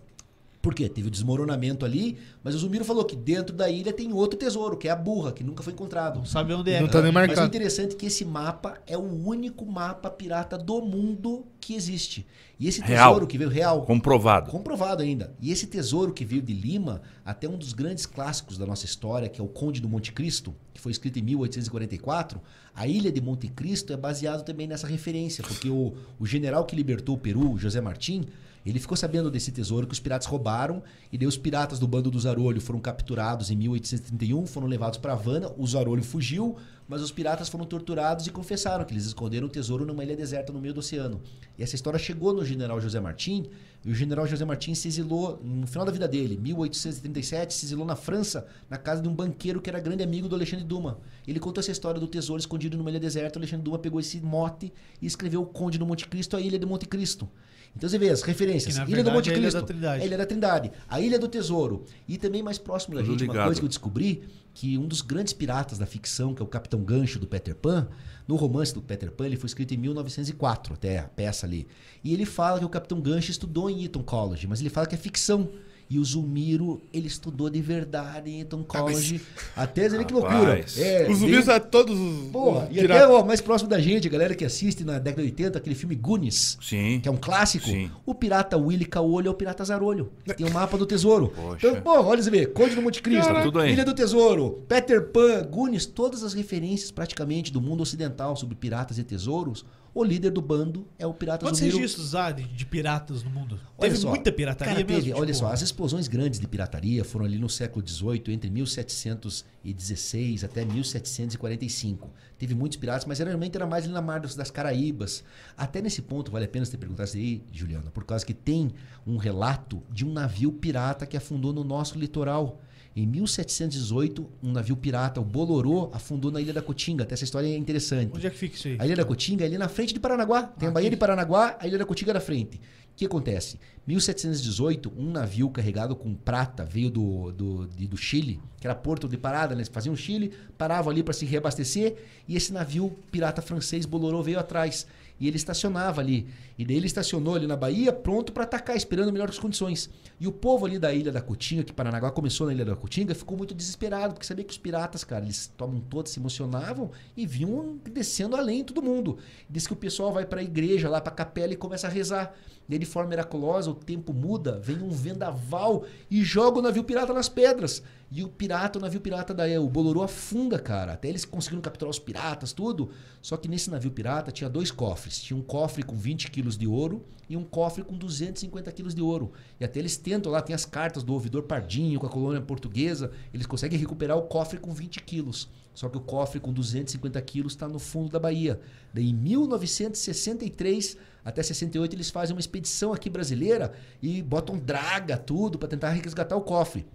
Por quê? Teve o desmoronamento ali, mas o Zulmiro falou que dentro da ilha tem outro tesouro, que é a burra, que nunca foi encontrado. Não sabe onde é. Não tá nem Mas o marcado. interessante é que esse mapa é o único mapa pirata do mundo que existe. E esse Real. tesouro que veio real, Comprovado. comprovado ainda. E esse tesouro que veio de Lima, até um dos grandes clássicos da nossa história, que é o Conde do Monte Cristo, que foi escrito em 1844, a ilha de Monte Cristo é baseado também nessa referência, porque o, o general que libertou o Peru, José Martim, ele ficou sabendo desse tesouro que os piratas roubaram, e daí os piratas do bando do Zarolho foram capturados em 1831, foram levados para Havana, o Zarolho fugiu, mas os piratas foram torturados e confessaram que eles esconderam o tesouro numa ilha deserta no meio do oceano. E essa história chegou no general José Martim, e o general José Martim se exilou no final da vida dele, 1837, se exilou na França, na casa de um banqueiro que era grande amigo do Alexandre Dumas. Ele contou essa história do tesouro escondido numa ilha deserta, o Alexandre Dumas pegou esse mote e escreveu o Conde do Monte Cristo, a ilha de Monte Cristo. Então você vê as referências. Que, na ilha do verdade, Monte é a Ilha Cristo, da Trindade. a Ilha da Trindade, a Ilha do Tesouro. E também mais próximo da Tudo gente, uma ligado. coisa que eu descobri, que um dos grandes piratas da ficção, que é o Capitão Gancho do Peter Pan, no romance do Peter Pan, ele foi escrito em 1904, até a peça ali. E ele fala que o Capitão Gancho estudou em Eton College, mas ele fala que é ficção. E o Zulmiro, ele estudou de verdade em Eton College. Até você vê que loucura. É, Os zumbis dele- a todos os. Porra, os e até ó, mais próximo da gente, a galera que assiste na década de 80, aquele filme Goonies, Sim. que é um clássico. Sim. O pirata Willy Caolho é o pirata Zarolho. Tem o mapa do tesouro. Poxa. Então, pô, olha você ver, Conde do Monte Cristo, aí. Ilha do Tesouro, Peter Pan, Goonies, todas as referências praticamente do mundo ocidental sobre piratas e tesouros. O líder do bando é o pirata Quantos registros há de, de piratas no mundo? Olha Teve só, muita pirataria cara, mesmo? teve, olha tipo, só, as explosões grandes de pirataria foram ali no século XVIII, entre 1716 até 1745. Teve muitos piratas, mas geralmente era mais ali na Mar das das Caraíbas. Até nesse ponto, vale a pena você perguntar isso aí, Juliana, por causa que tem um relato de um navio pirata que afundou no nosso litoral. Em 1718, um navio pirata, o Bolorô, afundou na Ilha da Cotinga. Até essa história é interessante. Onde é que fica isso aí? A Ilha da Cotinga é ali na frente de Paranaguá. Tem a Baía de Paranaguá, a Ilha da Cotinga na frente. O que acontece? 1718, um navio carregado com prata veio do, do, de- do Chile, que era porto de parada, né? Eles faziam Chile, paravam ali para se reabastecer, e esse navio pirata francês Bolorô veio atrás. E ele estacionava ali. E daí ele estacionou ali na Bahia, pronto para atacar, esperando melhores condições. E o povo ali da Ilha da Cotinga, que Paranaguá começou na Ilha da Cotinga, ficou muito desesperado, porque sabia que os piratas, cara, eles tomam todos, se emocionavam e vinham descendo além todo mundo. Diz que o pessoal vai para a igreja, lá para a capela e começa a rezar. E aí, de forma miraculosa, o tempo muda, vem um vendaval e joga o navio pirata nas pedras. E o pirata, o navio pirata daí, o Bolorô afunda, cara. Até eles conseguiram capturar os piratas, tudo. Só que nesse navio pirata tinha dois cofres. Tinha um cofre com 20 quilos de ouro e um cofre com 250 quilos de ouro. E até eles tentam lá, tem as cartas do ouvidor Pardinho com a colônia portuguesa. Eles conseguem recuperar o cofre com 20 quilos. Só que o cofre com 250 quilos está no fundo da Bahia. Daí, em 1963 até 68, eles fazem uma expedição aqui brasileira e botam draga, tudo, para tentar resgatar o cofre.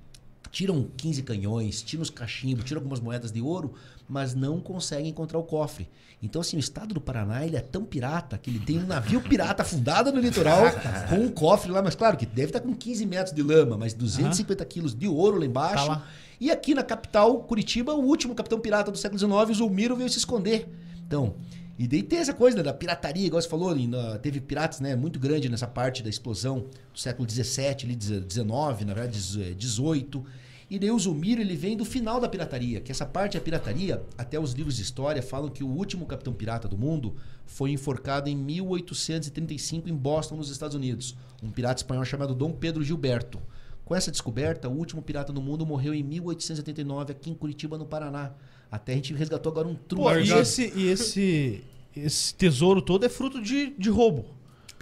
Tiram 15 canhões, tiram os cachimbos, tiram algumas moedas de ouro, mas não conseguem encontrar o cofre. Então, assim, o estado do Paraná ele é tão pirata que ele tem um navio pirata afundado no litoral com um cofre lá, mas claro que deve estar com 15 metros de lama, mas 250 quilos de ouro lá embaixo. Tá lá. E aqui na capital, Curitiba, o último capitão pirata do século XIX, o Zulmiro, veio se esconder. Então, e daí tem essa coisa né, da pirataria, igual você falou, teve piratas né, muito grande nessa parte da explosão do século XVII, XIX, na verdade, XVIII. E daí o Zulmiro, ele vem do final da pirataria, que essa parte da pirataria, até os livros de história falam que o último capitão pirata do mundo foi enforcado em 1835 em Boston, nos Estados Unidos. Um pirata espanhol chamado Dom Pedro Gilberto. Com essa descoberta, o último pirata do mundo morreu em 1889 aqui em Curitiba, no Paraná. Até a gente resgatou agora um truque. Pô, e esse, e esse, esse tesouro todo é fruto de, de roubo.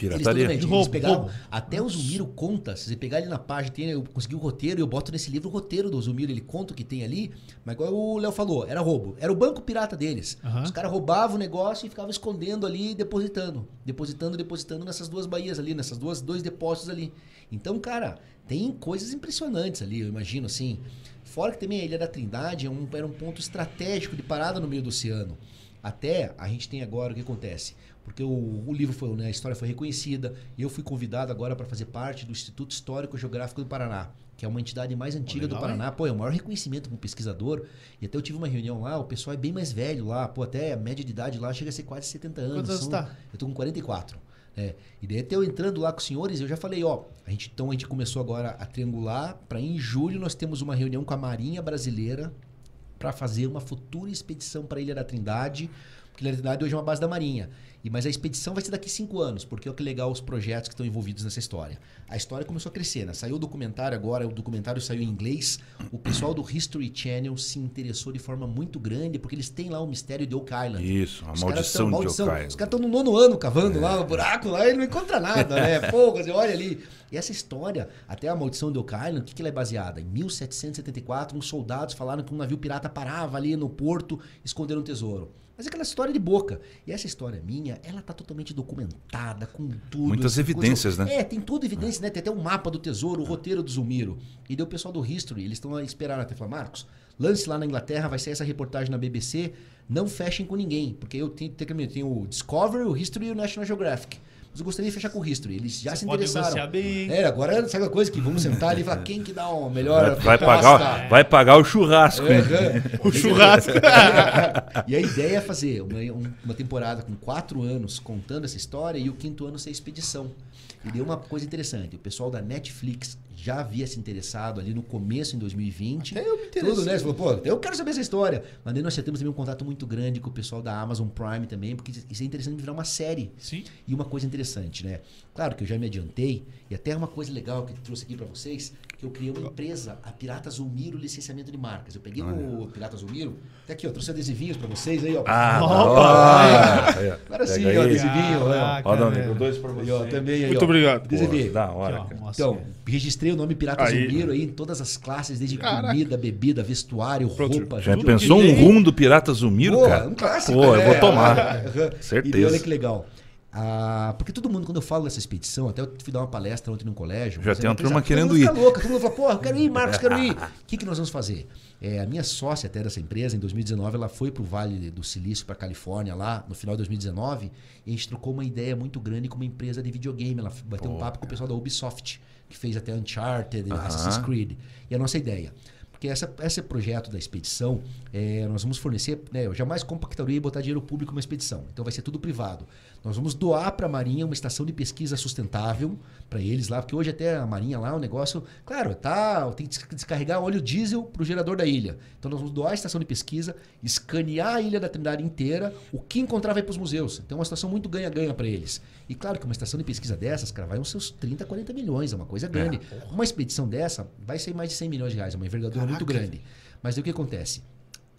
Eles, Pirataria. totalmente, eles Roubo, pegaram, roubo. até o Zumiro conta, se você pegar ali na página, tem, eu consegui o roteiro, eu boto nesse livro o roteiro do Zumiro, ele conta o que tem ali, mas igual o Léo falou, era roubo. Era o banco pirata deles. Aham. Os caras roubavam o negócio e ficavam escondendo ali e depositando. Depositando, depositando nessas duas baías ali, nessas duas dois depósitos ali. Então, cara, tem coisas impressionantes ali, eu imagino assim. Fora que também a Ilha da Trindade é um- era um ponto estratégico de parada no meio do oceano. Até a gente tem agora o que acontece. Porque o, o livro foi, né, a história foi reconhecida. E eu fui convidado agora para fazer parte do Instituto Histórico Geográfico do Paraná, que é uma entidade mais antiga legal, do Paraná. Pô, é o maior reconhecimento como pesquisador. E até eu tive uma reunião lá, o pessoal é bem mais velho lá. Pô, até a média de idade lá chega a ser quase 70 anos. Quantos anos São- tá? Eu tô com 44. É, e daí até eu entrando lá com os senhores, eu já falei, ó, a gente, então a gente começou agora a triangular para em julho nós temos uma reunião com a Marinha Brasileira para fazer uma futura expedição para a Ilha da Trindade, porque a Ilha da Trindade hoje é uma base da Marinha. E, mas a expedição vai ser daqui cinco anos, porque olha que legal os projetos que estão envolvidos nessa história. A história começou a crescer, né? Saiu o documentário agora, o documentário saiu em inglês. O pessoal do History Channel se interessou de forma muito grande, porque eles têm lá o mistério de Oak Island. Isso, a Os maldição tão- de maldição. Okai. Os caras estão no nono ano cavando lá, o buraco lá, e não encontra nada, né? Pô, você olha ali. E essa história, até a maldição de Oak Island, o que, que ela é baseada? Em 1774, uns soldados falaram que um navio pirata parava ali no porto, escondendo um tesouro. Mas é aquela história de boca. E essa história minha, ela tá totalmente documentada, com tudo. Muitas evidências, né? É, tem tudo evidência, né? Tem até o mapa do tesouro, o roteiro do Zulmiro. E deu o pessoal do History, eles estão a esperar até falar, Marcos, lance lá na Inglaterra, vai sair essa reportagem na BBC, não fechem com ninguém, porque eu tenho, tenho, tenho o Discovery, o History e o National Geographic. Mas eu gostaria de fechar com o History. Eles já Você se pode interessaram. negociar bem. É, agora sabe aquela coisa que vamos sentar ali e falar quem que dá uma melhor. Vai, vai pagar, vai pagar o churrasco? Uhum. O churrasco. e a ideia é fazer uma, um- uma temporada com quatro anos contando essa história e o quinto ano ser expedição. E deu uma coisa interessante. O pessoal da Netflix já havia se interessado ali no começo, em 2020. Até eu me interessei. Tudo, né? Você falou, pô, eu quero saber essa história. Mas daí nós já temos também um contato muito grande com o pessoal da Amazon Prime também, porque isso é interessante virar uma série. Sim. E uma coisa interessante, né? Claro que eu já me adiantei, e até uma coisa legal que eu trouxe aqui para vocês, que eu criei uma empresa, a Pirata Zulmiro Licenciamento de Marcas. Eu peguei o Pirata Zulmiro, até aqui, ó, trouxe adesivinhos para vocês aí, ó. Ah, Opa! Opa! Agora sim, ó, adesivinho, ó. Caraca, Ó, dois pra Aí, ó, também aí, Muito ó. obrigado. Adesivinho. da Aqui, hora, ó, mostra Então, aqui. registrei o nome Pirata Aí. Zulmiro aí em todas as classes, desde Caraca. comida, bebida, vestuário, Pronto. roupa. Já tudo. pensou um rum do Pirata Zumiro, Pô, cara? um clássico. Pô, eu né? vou tomar. Aham. Certeza. E olha que legal. Ah, porque todo mundo, quando eu falo dessa expedição, até eu fui dar uma palestra ontem num colégio. Já tem uma turma todo querendo mundo ir. Louca, todo mundo fala, porra, eu quero ir, Marcos, quero ir. O que, que nós vamos fazer? É, a minha sócia até dessa empresa, em 2019, ela foi para o Vale do Silício, para Califórnia, lá no final de 2019, e a gente trocou uma ideia muito grande com uma empresa de videogame. Ela bateu um papo com o pessoal da Ubisoft, que fez até Uncharted, Aham. Assassin's Creed. E a nossa ideia. Porque essa, esse projeto da expedição, é, nós vamos fornecer. Né, eu jamais compactaria e botar dinheiro público numa expedição. Então vai ser tudo privado. Nós vamos doar para a Marinha uma estação de pesquisa sustentável para eles lá, porque hoje até a Marinha lá é um negócio. Claro, tá, tem que descarregar óleo diesel para o gerador da ilha. Então nós vamos doar a estação de pesquisa, escanear a ilha da Trindade inteira, o que encontrar vai para os museus. Então é uma situação muito ganha-ganha para eles. E claro que uma estação de pesquisa dessas, cara, vai uns seus 30, 40 milhões, é uma coisa grande. uma expedição dessa vai ser mais de 100 milhões de reais, é uma envergadura muito grande. Mas aí o que acontece?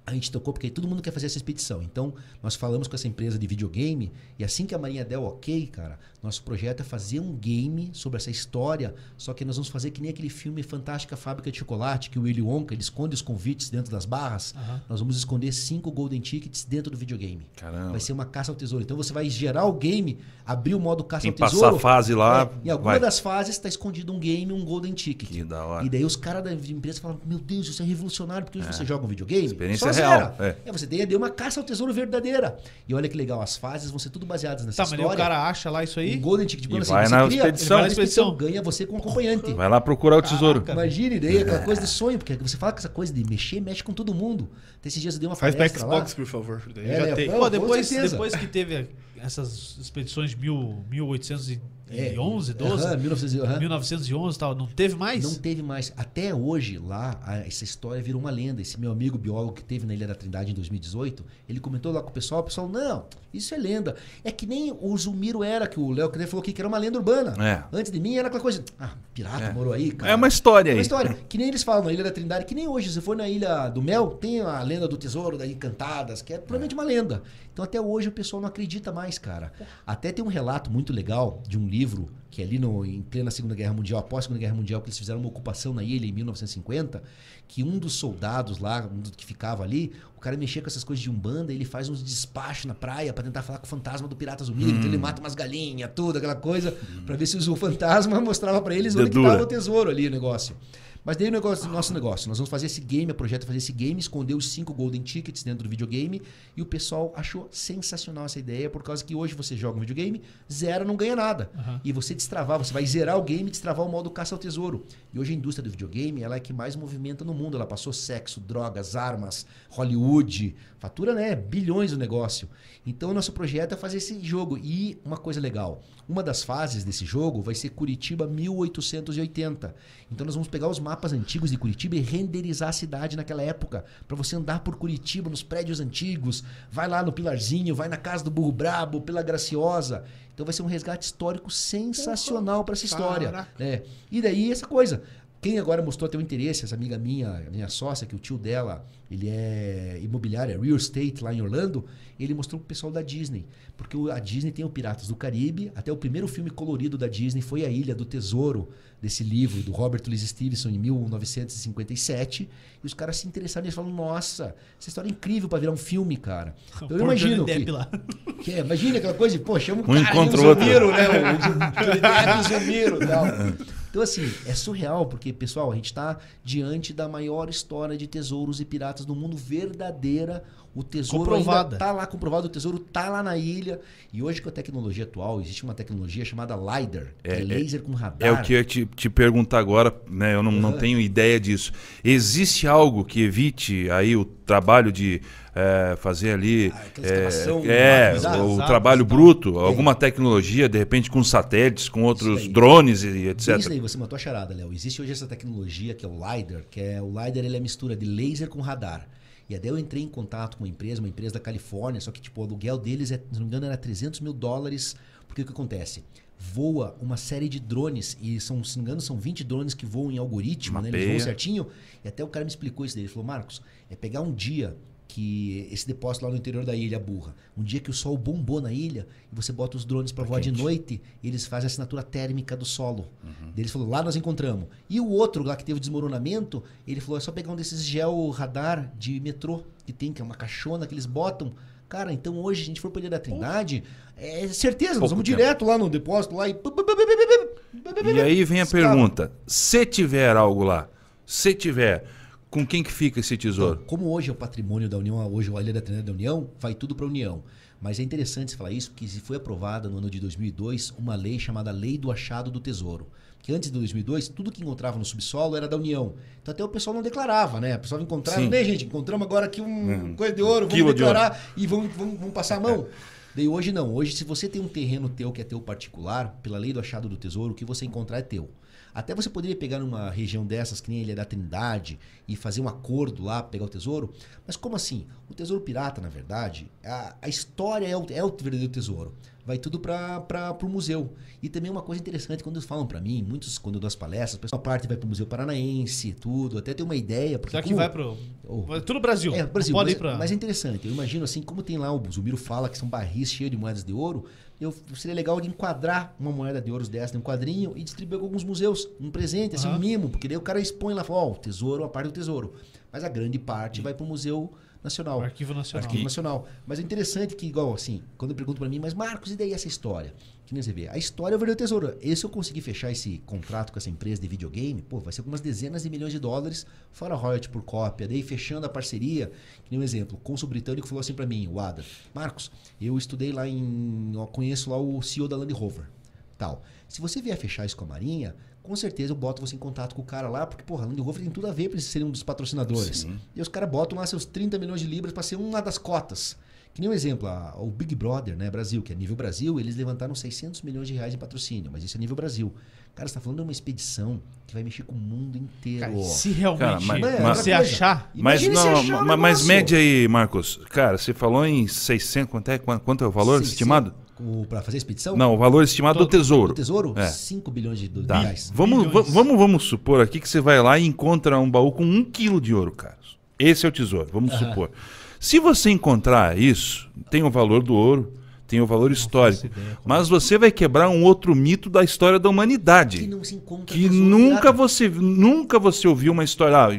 A gente tocou porque todo mundo quer fazer essa expedição. Então, nós falamos com essa empresa de videogame e assim que a Marinha der o ok, cara, nosso projeto é fazer um game sobre essa história, só que nós vamos fazer que nem aquele filme Fantástica Fábrica de Chocolate, que o Willy Wonka, ele esconde os convites dentro das barras. Nós vamos esconder cinco Golden Tickets dentro do videogame. Caramba. Vai ser uma caça ao tesouro. Então você vai gerar o game, abrir o modo caça Quem ao tesouro. passar a fase lá, É, em alguma vai. das fases está escondido um game, um Golden Ticket. Que da hora. E daí os caras da empresa falam: Meu Deus, isso é revolucionário, porque hoje você joga um videogame. Experiência só real, é. É, você deu uma caça ao tesouro verdadeira. E olha que legal, as fases vão ser tudo baseadas nessa Tá, mas aí história. o cara acha lá isso aí. Um Golden Ticket. E Quando, vai você na cria, expedição. vai na Vai expedição. ganha você com acompanhante. Vai lá procurar o tesouro. Caraca. Imagine daí aquela coisa de sonho, porque você fala que essa coisa de mexer, mexe com todo mundo. Até esses dias eu dei uma Faz pra palestra lá. Xbox, por favor. Daí É, já é, tem. Pô, com depois, depois que teve essas expedições de mil- 1811, 12, Aham, 1900, aham. 1911 e tal, não teve mais? Não teve mais. Até hoje, lá, a- essa história virou uma lenda. Esse meu amigo biólogo que teve na Ilha da Trindade em 2018, ele comentou lá com o pessoal, o pessoal, não, isso é lenda. É que nem o Zumiro era, que o Léo Cadê falou aqui, que era uma lenda urbana. É. Antes de mim era aquela coisa, ah, pirata morou aí, cara. É uma história É aí. uma história. Que nem eles falam na Ilha da Trindade, que nem hoje, se for na Ilha do Mel, tem a lenda do tesouro, da Encantadas, que é provavelmente uma lenda. Então até hoje o pessoal não acredita mais, cara. Até tem um relato muito legal de um livro que é ali no, em plena Segunda Guerra Mundial, após a Segunda Guerra Mundial, que eles fizeram uma ocupação na ilha em 1950, que um dos soldados lá, um que ficava ali, o cara mexia com essas coisas de umbanda, ele faz uns despachos na praia pra tentar falar com o fantasma do Pirata Zumbi, então ele mata umas galinhas, tudo, aquela coisa, pra ver se o fantasma mostrava pra eles onde que Dedura. tava o tesouro ali, o negócio. Mas daí o negócio, nosso negócio, nós vamos fazer esse game, o projeto é fazer esse game, esconder os cinco golden tickets dentro do videogame, e o pessoal achou sensacional essa ideia, por causa que hoje você joga um videogame, zera, não ganha nada. E você destravar, você vai zerar o game e destravar o modo caça ao tesouro. E hoje a indústria do videogame, ela é a que mais movimenta no mundo, ela passou sexo, drogas, armas, Hollywood, fatura, né, bilhões o negócio. Então o nosso projeto é fazer esse jogo. E uma coisa legal, uma das fases desse jogo vai ser Curitiba 1880. Então nós vamos pegar os mapas antigos de Curitiba e renderizar a cidade naquela época, para você andar por Curitiba nos prédios antigos, vai lá no Pilarzinho, vai na casa do Burro Brabo, pela Graciosa. Então vai ser um resgate histórico sensacional para essa história, né? E daí essa coisa, quem agora mostrou teu interesse, essa amiga minha, minha sócia, que o tio dela, ele é imobiliária, real estate lá em Orlando, ele mostrou pro pessoal da Disney. Porque o- a Disney tem o Piratas do Caribe, até o primeiro filme colorido da Disney foi A Ilha do Tesouro, desse livro do Robert Louis Stevenson em 1957. E os caras se interessaram e falaram, nossa, essa história é incrível para virar um filme, cara. Então eu imagino que, que é, imagina aquela coisa de, pô, chama o Um cara encontra e o outro. Zumiro, né? O Johnny Depp e o Zumiro tal. Então, assim, é surreal, porque, pessoal, a gente está diante da maior história de tesouros e piratas do mundo verdadeira. O tesouro Comprovada. ainda tá lá comprovado, o tesouro tá lá na ilha. E hoje, com a tecnologia atual, existe uma tecnologia chamada LiDAR, que é, É, é- laser com radar. É o que eu ia te, te perguntar agora, né? Eu não, não Aham. tenho ideia disso. Existe algo que evite aí o trabalho de eh, fazer ali Ah, é, rápida, o trabalho bruto, alguma tecnologia, de repente com satélites, com outros drones e etc. Isso aí, você matou a charada, Léo. Existe hoje essa tecnologia que é o LiDAR, que é o LiDAR ele é a mistura de laser com radar. E até eu entrei em contato com uma empresa, uma empresa da Califórnia, só que tipo, o aluguel deles, é, se não me engano, era 300 mil dólares. Porque o que acontece? Voa uma série de drones, e são, se não me engano, são 20 drones que voam em algoritmo, né? Eles voam certinho. E até o cara me explicou isso daí. Ele falou, Marcos, é pegar um dia que esse depósito lá no interior da ilha, burra, um dia que o sol bombou na ilha e você bota os drones para voar de quente. noite, eles fazem a assinatura térmica do solo. Daí Ele falou, lá nós encontramos. E o outro lá que teve o desmoronamento, ele falou, é só pegar um desses gel radar de metrô que tem, que é uma caixona que eles botam. Cara, então hoje, se a gente for pra Ilha da Trindade, é certeza, nós Pouco vamos tempo. direto lá no depósito lá e. E aí vem a pergunta: se tiver algo lá, se tiver, com quem que fica esse tesouro? Então, como hoje é o patrimônio da União, hoje a Ilha da Trindade da União, vai tudo para a União. Mas é interessante você falar isso, porque foi aprovada no ano de 2002 uma lei chamada Lei do Achado do Tesouro. Porque antes de 2002, tudo que encontrava no subsolo era da União. Então até o pessoal não declarava, né? O pessoal encontrava, Sim. né, gente? Encontramos agora aqui um Hum. coisa de ouro, vamos Quilo de declarar e vamos, vamos, vamos passar a mão. Daí hoje não. Hoje, se você tem um terreno teu que é teu particular, pela lei do achado do tesouro, o que você encontrar é teu. Até você poderia pegar numa região dessas, que nem a Ilha da Trindade, e fazer um acordo lá, pegar o tesouro. Mas como assim? O tesouro pirata, na verdade, a, a história é o, é o verdadeiro tesouro. Vai tudo para o museu. E também uma coisa interessante, quando eles falam para mim, muitos, quando eu dou as palestras, a parte vai para o Museu Paranaense, tudo, até ter uma ideia. Porque Será que como- vai pro. Oh. Tudo Brasil. é, Brasil, pode mas, ir pra. mas é interessante. Eu imagino assim, como tem lá, o Zumiro fala que são barris cheios de moedas de ouro, eu, seria legal de enquadrar uma moeda de ouro dessa em um quadrinho e distribuir para alguns museus, um presente, assim, Aham. um mimo, porque daí o cara expõe lá, fala, ó, o tesouro, a parte do tesouro. Mas a grande parte vai para o Museu Nacional. Arquivo Nacional. Arquivo Nacional. Mas é interessante que, igual assim, quando eu pergunto pra mim, mas Marcos, e daí essa história? Que nem você vê, a história é o verdadeiro tesouro. E se eu conseguir fechar esse contrato com essa empresa de videogame, pô, vai ser algumas dezenas de milhões de dólares, fora royalty por cópia. Daí fechando a parceria, que nem um exemplo, o cônsul britânico falou assim pra mim, o Ada, Marcos, eu estudei lá em. Conheço lá o CEO da Land Rover. Tal. Se você vier fechar isso com a Marinha, com certeza eu boto você em contato com o cara lá, porque, porra, Land Rover tem tudo a ver pra eles serem um dos patrocinadores. Sim. E os caras botam lá seus 30 milhões de libras para ser uma das cotas. Que nem um exemplo, a- o Big Brother, né, Brasil, que é nível Brasil, eles levantaram 600 milhões de reais em patrocínio, mas isso é nível Brasil. Cara, você tá falando de uma expedição que vai mexer com o mundo inteiro. Cara, se realmente Cara, mas- mas- você mas- achar. Mas não, achar ma- mas negócio. mede aí, Marcos. Cara, você falou em 600, quanto é, quanto quanto é o valor 600 estimado? Pra fazer a expedição? Não, o valor estimado do Todo- tesouro. O tesouro? É. 5 bilhões de do- Tá. reais. Vamos, Bilhões. vamos, vamos supor aqui que você vai lá e encontra um baú com um quilo de ouro, Carlos. Esse é o tesouro, vamos supor. Se você encontrar isso, tem o valor do ouro, tem o valor histórico. ideia Mas você vai quebrar um outro mito da história da Que humanidade. não se encontra Que nunca você, nunca você ouviu uma história. ah,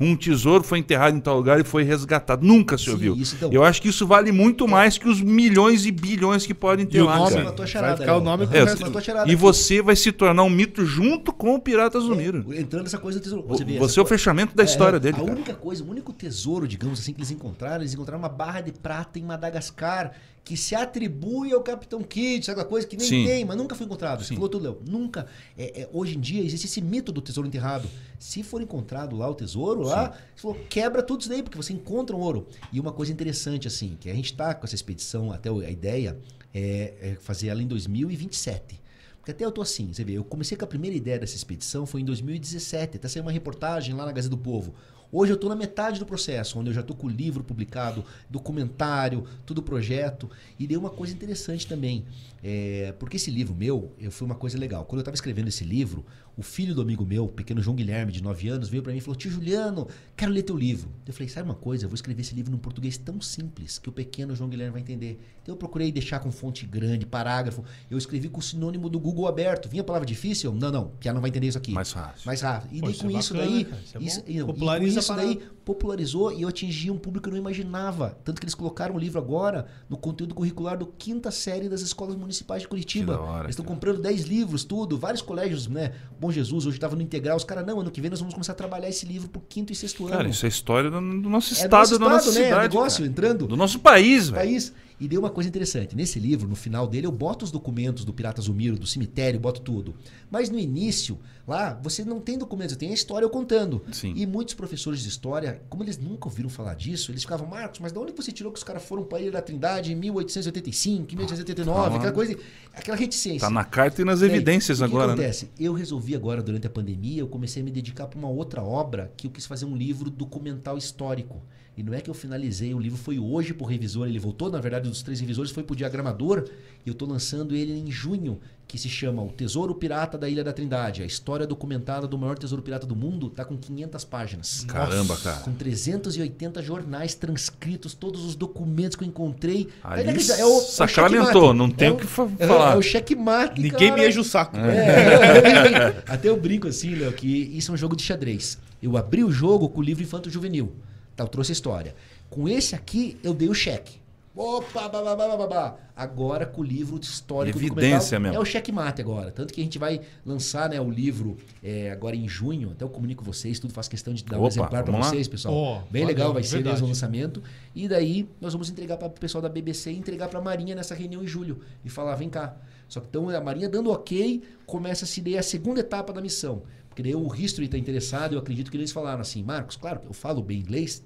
um tesouro foi enterrado em tal lugar e foi resgatado. Nunca se Sim, ouviu. isso então. Eu acho que isso vale muito mais que os milhões e bilhões que podem ter E o lá, nome- cara. Matou a Vai charada, ficar o Léo. nome É, resto. matou a charada e aqui. você vai se tornar um mito junto com o Pirata Zumiro. Entrando nessa coisa do tesouro. Você, vê, é o essa fechamento da história É, dele. A cara. única coisa, o único tesouro, digamos assim, que eles encontraram, eles encontraram uma barra de prata em Madagascar que se atribui ao Capitão Kidd, sabe aquela coisa que nem Sim. tem, mas nunca foi encontrado. Você Sim. falou tudo, Léo. Nunca. É, é, hoje em dia existe esse mito do tesouro enterrado. Se for encontrado lá o tesouro, lá, você falou, quebra tudo isso daí, porque você encontra um ouro. E uma coisa interessante, assim, que a gente tá com essa expedição, até a ideia é, é fazer ela em 2027. Porque até eu tô assim, você vê, eu comecei com a primeira ideia dessa expedição foi em 2017, até saiu uma reportagem lá na Gazeta do Povo. Hoje eu tô na metade do processo, onde eu já tô com o livro publicado, documentário, tudo o projeto. E deu uma coisa interessante também. é, porque esse livro meu, eu, foi uma coisa legal. Quando eu tava escrevendo esse livro, o filho do amigo meu, o pequeno João Guilherme, de 9 anos, veio para mim e falou: Tio Juliano, quero ler teu livro. Eu falei: Sabe uma coisa? Eu vou escrever esse livro num português tão simples que o pequeno João Guilherme vai entender. Então eu procurei deixar com fonte grande, parágrafo. Eu escrevi com o sinônimo do Google aberto. Vinha a palavra difícil? Não, não, que ela não vai entender isso aqui. Mais fácil. Mais rápido. E Pô, daí isso com é isso bacana, daí. cara, isso é isso, e com isso daí. Popularizou e eu atingi um público que eu não imaginava. Tanto que eles colocaram o livro agora no conteúdo curricular do quinta série das escolas municipais de Curitiba. Hora, eles estão cara. comprando 10 livros, tudo. Vários colégios, né? Bom Jesus, hoje estava no integral. Os caras, não, ano que vem nós vamos começar a trabalhar esse livro pro quinto e sexto Cara, ano. isso é história do, do nosso É estado, do nosso da nossa estado, né? cidade. Negócio cara. entrando. Do nosso país, velho. país. E deu uma coisa interessante. Nesse livro, no final dele, eu boto os documentos do Pirata Zumiro, do cemitério, boto tudo. Mas no início, lá, você não tem documentos, tem a história eu contando. Sim. E muitos professores de história, como eles nunca ouviram falar disso, eles ficavam, Marcos, mas de onde você tirou que os caras foram para a Ilha da Trindade em 1885, em 1889, Tá. aquela coisa, aquela reticência. Tá na carta e nas Bem, evidências o que agora, né? acontece? Eu resolvi agora, durante a pandemia, eu comecei a me dedicar para uma outra obra que eu quis fazer um livro documental histórico. E não é que eu finalizei, o livro foi hoje pro revisor, ele voltou, na verdade, dos três revisores, foi pro diagramador, e eu tô lançando ele em junho, que se chama O Tesouro Pirata da Ilha da Trindade. A história documentada do maior tesouro pirata do mundo tá com 500 páginas. Caramba, cara. Com 380 jornais transcritos, todos os documentos que eu encontrei. Ali é o- é o sacramentou, checkmate. não tem É o que é, falar. É o checkmate, Ninguém cara. me enche o saco. É, até eu brinco assim, Léo, que isso é um jogo de xadrez. Eu abri o jogo com o livro Infanto Juvenil. Tá, eu trouxe a história. Com esse aqui, eu dei o cheque. Opa. Agora com o livro histórico Evidência do mesmo. É o checkmate agora. Tanto que a gente vai lançar né, o livro é, agora em junho. Até eu comunico vocês, tudo faço questão de dar um Opa, exemplar para vocês, pessoal. Oh, Bem valeu, legal, vai ser verdade. mesmo o lançamento. E daí nós vamos entregar para o pessoal da BBC e entregar para a Marinha nessa reunião em julho. E falar, vem cá. Só que então a Marinha dando ok, começa-se daí a segunda etapa da missão. Porque daí o History está interessado, eu acredito que eles falaram assim, Marcos, claro, eu falo bem inglês,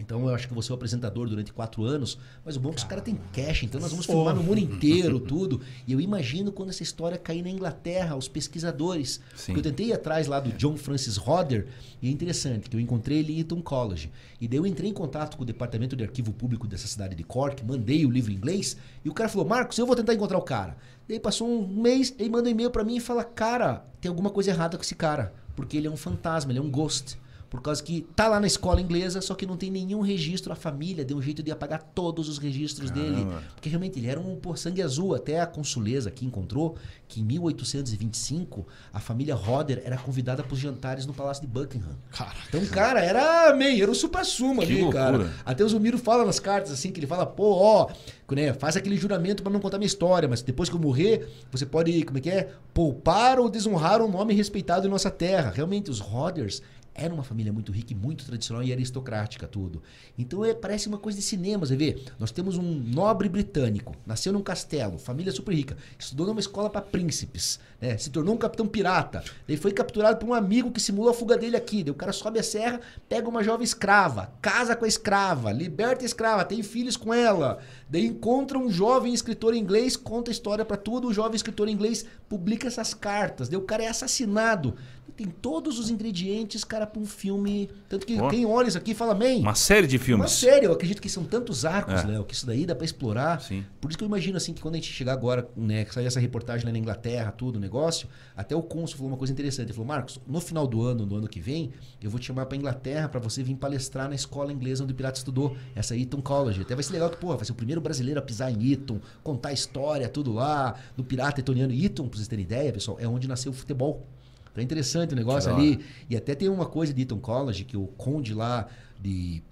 então eu acho que você é o apresentador durante quatro anos, mas o bom é que os caras têm cash, então nós vamos filmar no mundo inteiro, tudo. E eu imagino quando essa história cair na Inglaterra, os pesquisadores. Sim. Porque eu tentei ir atrás lá do John Francis Hodder, e é interessante, que eu encontrei ele em Eton College. E daí eu entrei em contato com o departamento de arquivo público dessa cidade de Cork, mandei o livro em inglês, e o cara falou, Marcos, eu vou tentar encontrar o cara. Daí passou um mês, ele manda um e-mail pra mim e fala, cara, tem alguma coisa errada com esse cara, porque ele é um fantasma, ele é um ghost. Por causa que tá lá na escola inglesa, só que não tem nenhum registro. A família deu um jeito de apagar todos os registros dele. Porque realmente ele era um pô, sangue azul. Até a consuleza aqui encontrou que em 1825 a família Roder era convidada para os jantares no Palácio de Buckingham. Caraca. Então, cara, era meio, era o supra-sumo Que ali, loucura. cara. Até o Zumiro fala nas cartas, assim, que ele fala, pô, ó, né, faz aquele juramento para não contar minha história, mas depois que eu morrer, você pode, como é que é? Poupar ou desonrar um nome respeitado em nossa terra. Realmente, os Roders era uma família muito rica e muito tradicional e aristocrática, tudo. Então é, parece uma coisa de cinema, você vê. Nós temos um nobre britânico, nasceu num castelo, família super rica, estudou numa escola para príncipes, né? se tornou um capitão pirata, daí foi capturado por um amigo que simulou a fuga dele aqui. Daí o cara sobe a serra, pega uma jovem escrava, casa com a escrava, liberta a escrava, tem filhos com ela. Daí encontra um jovem escritor inglês, conta a história para tudo, o jovem escritor inglês publica essas cartas. Daí o cara é assassinado. Tem todos os ingredientes, cara, para um filme. Tanto que Ó. quem olha isso aqui fala, man, Uma série de uma filmes. série, eu acredito que são tantos arcos, É. Léo, que isso daí dá pra explorar. Sim. Por isso que eu imagino assim que quando a gente chegar agora, né, que sair essa reportagem lá na Inglaterra, tudo, o negócio, até o cônsul falou uma coisa interessante. Ele falou: "Marcos, no final do ano, no ano que vem, eu vou te chamar pra Inglaterra pra você vir palestrar na escola inglesa onde o Pirata estudou, essa Eton College. Até vai ser legal que, pô, vai ser o primeiro brasileiro a pisar em Eton, contar a história, tudo lá, do pirata etoniano. Eton, pra vocês terem ideia, pessoal, é onde nasceu o futebol. Então é interessante o negócio ali. E até tem uma coisa de Eton College que o conde lá de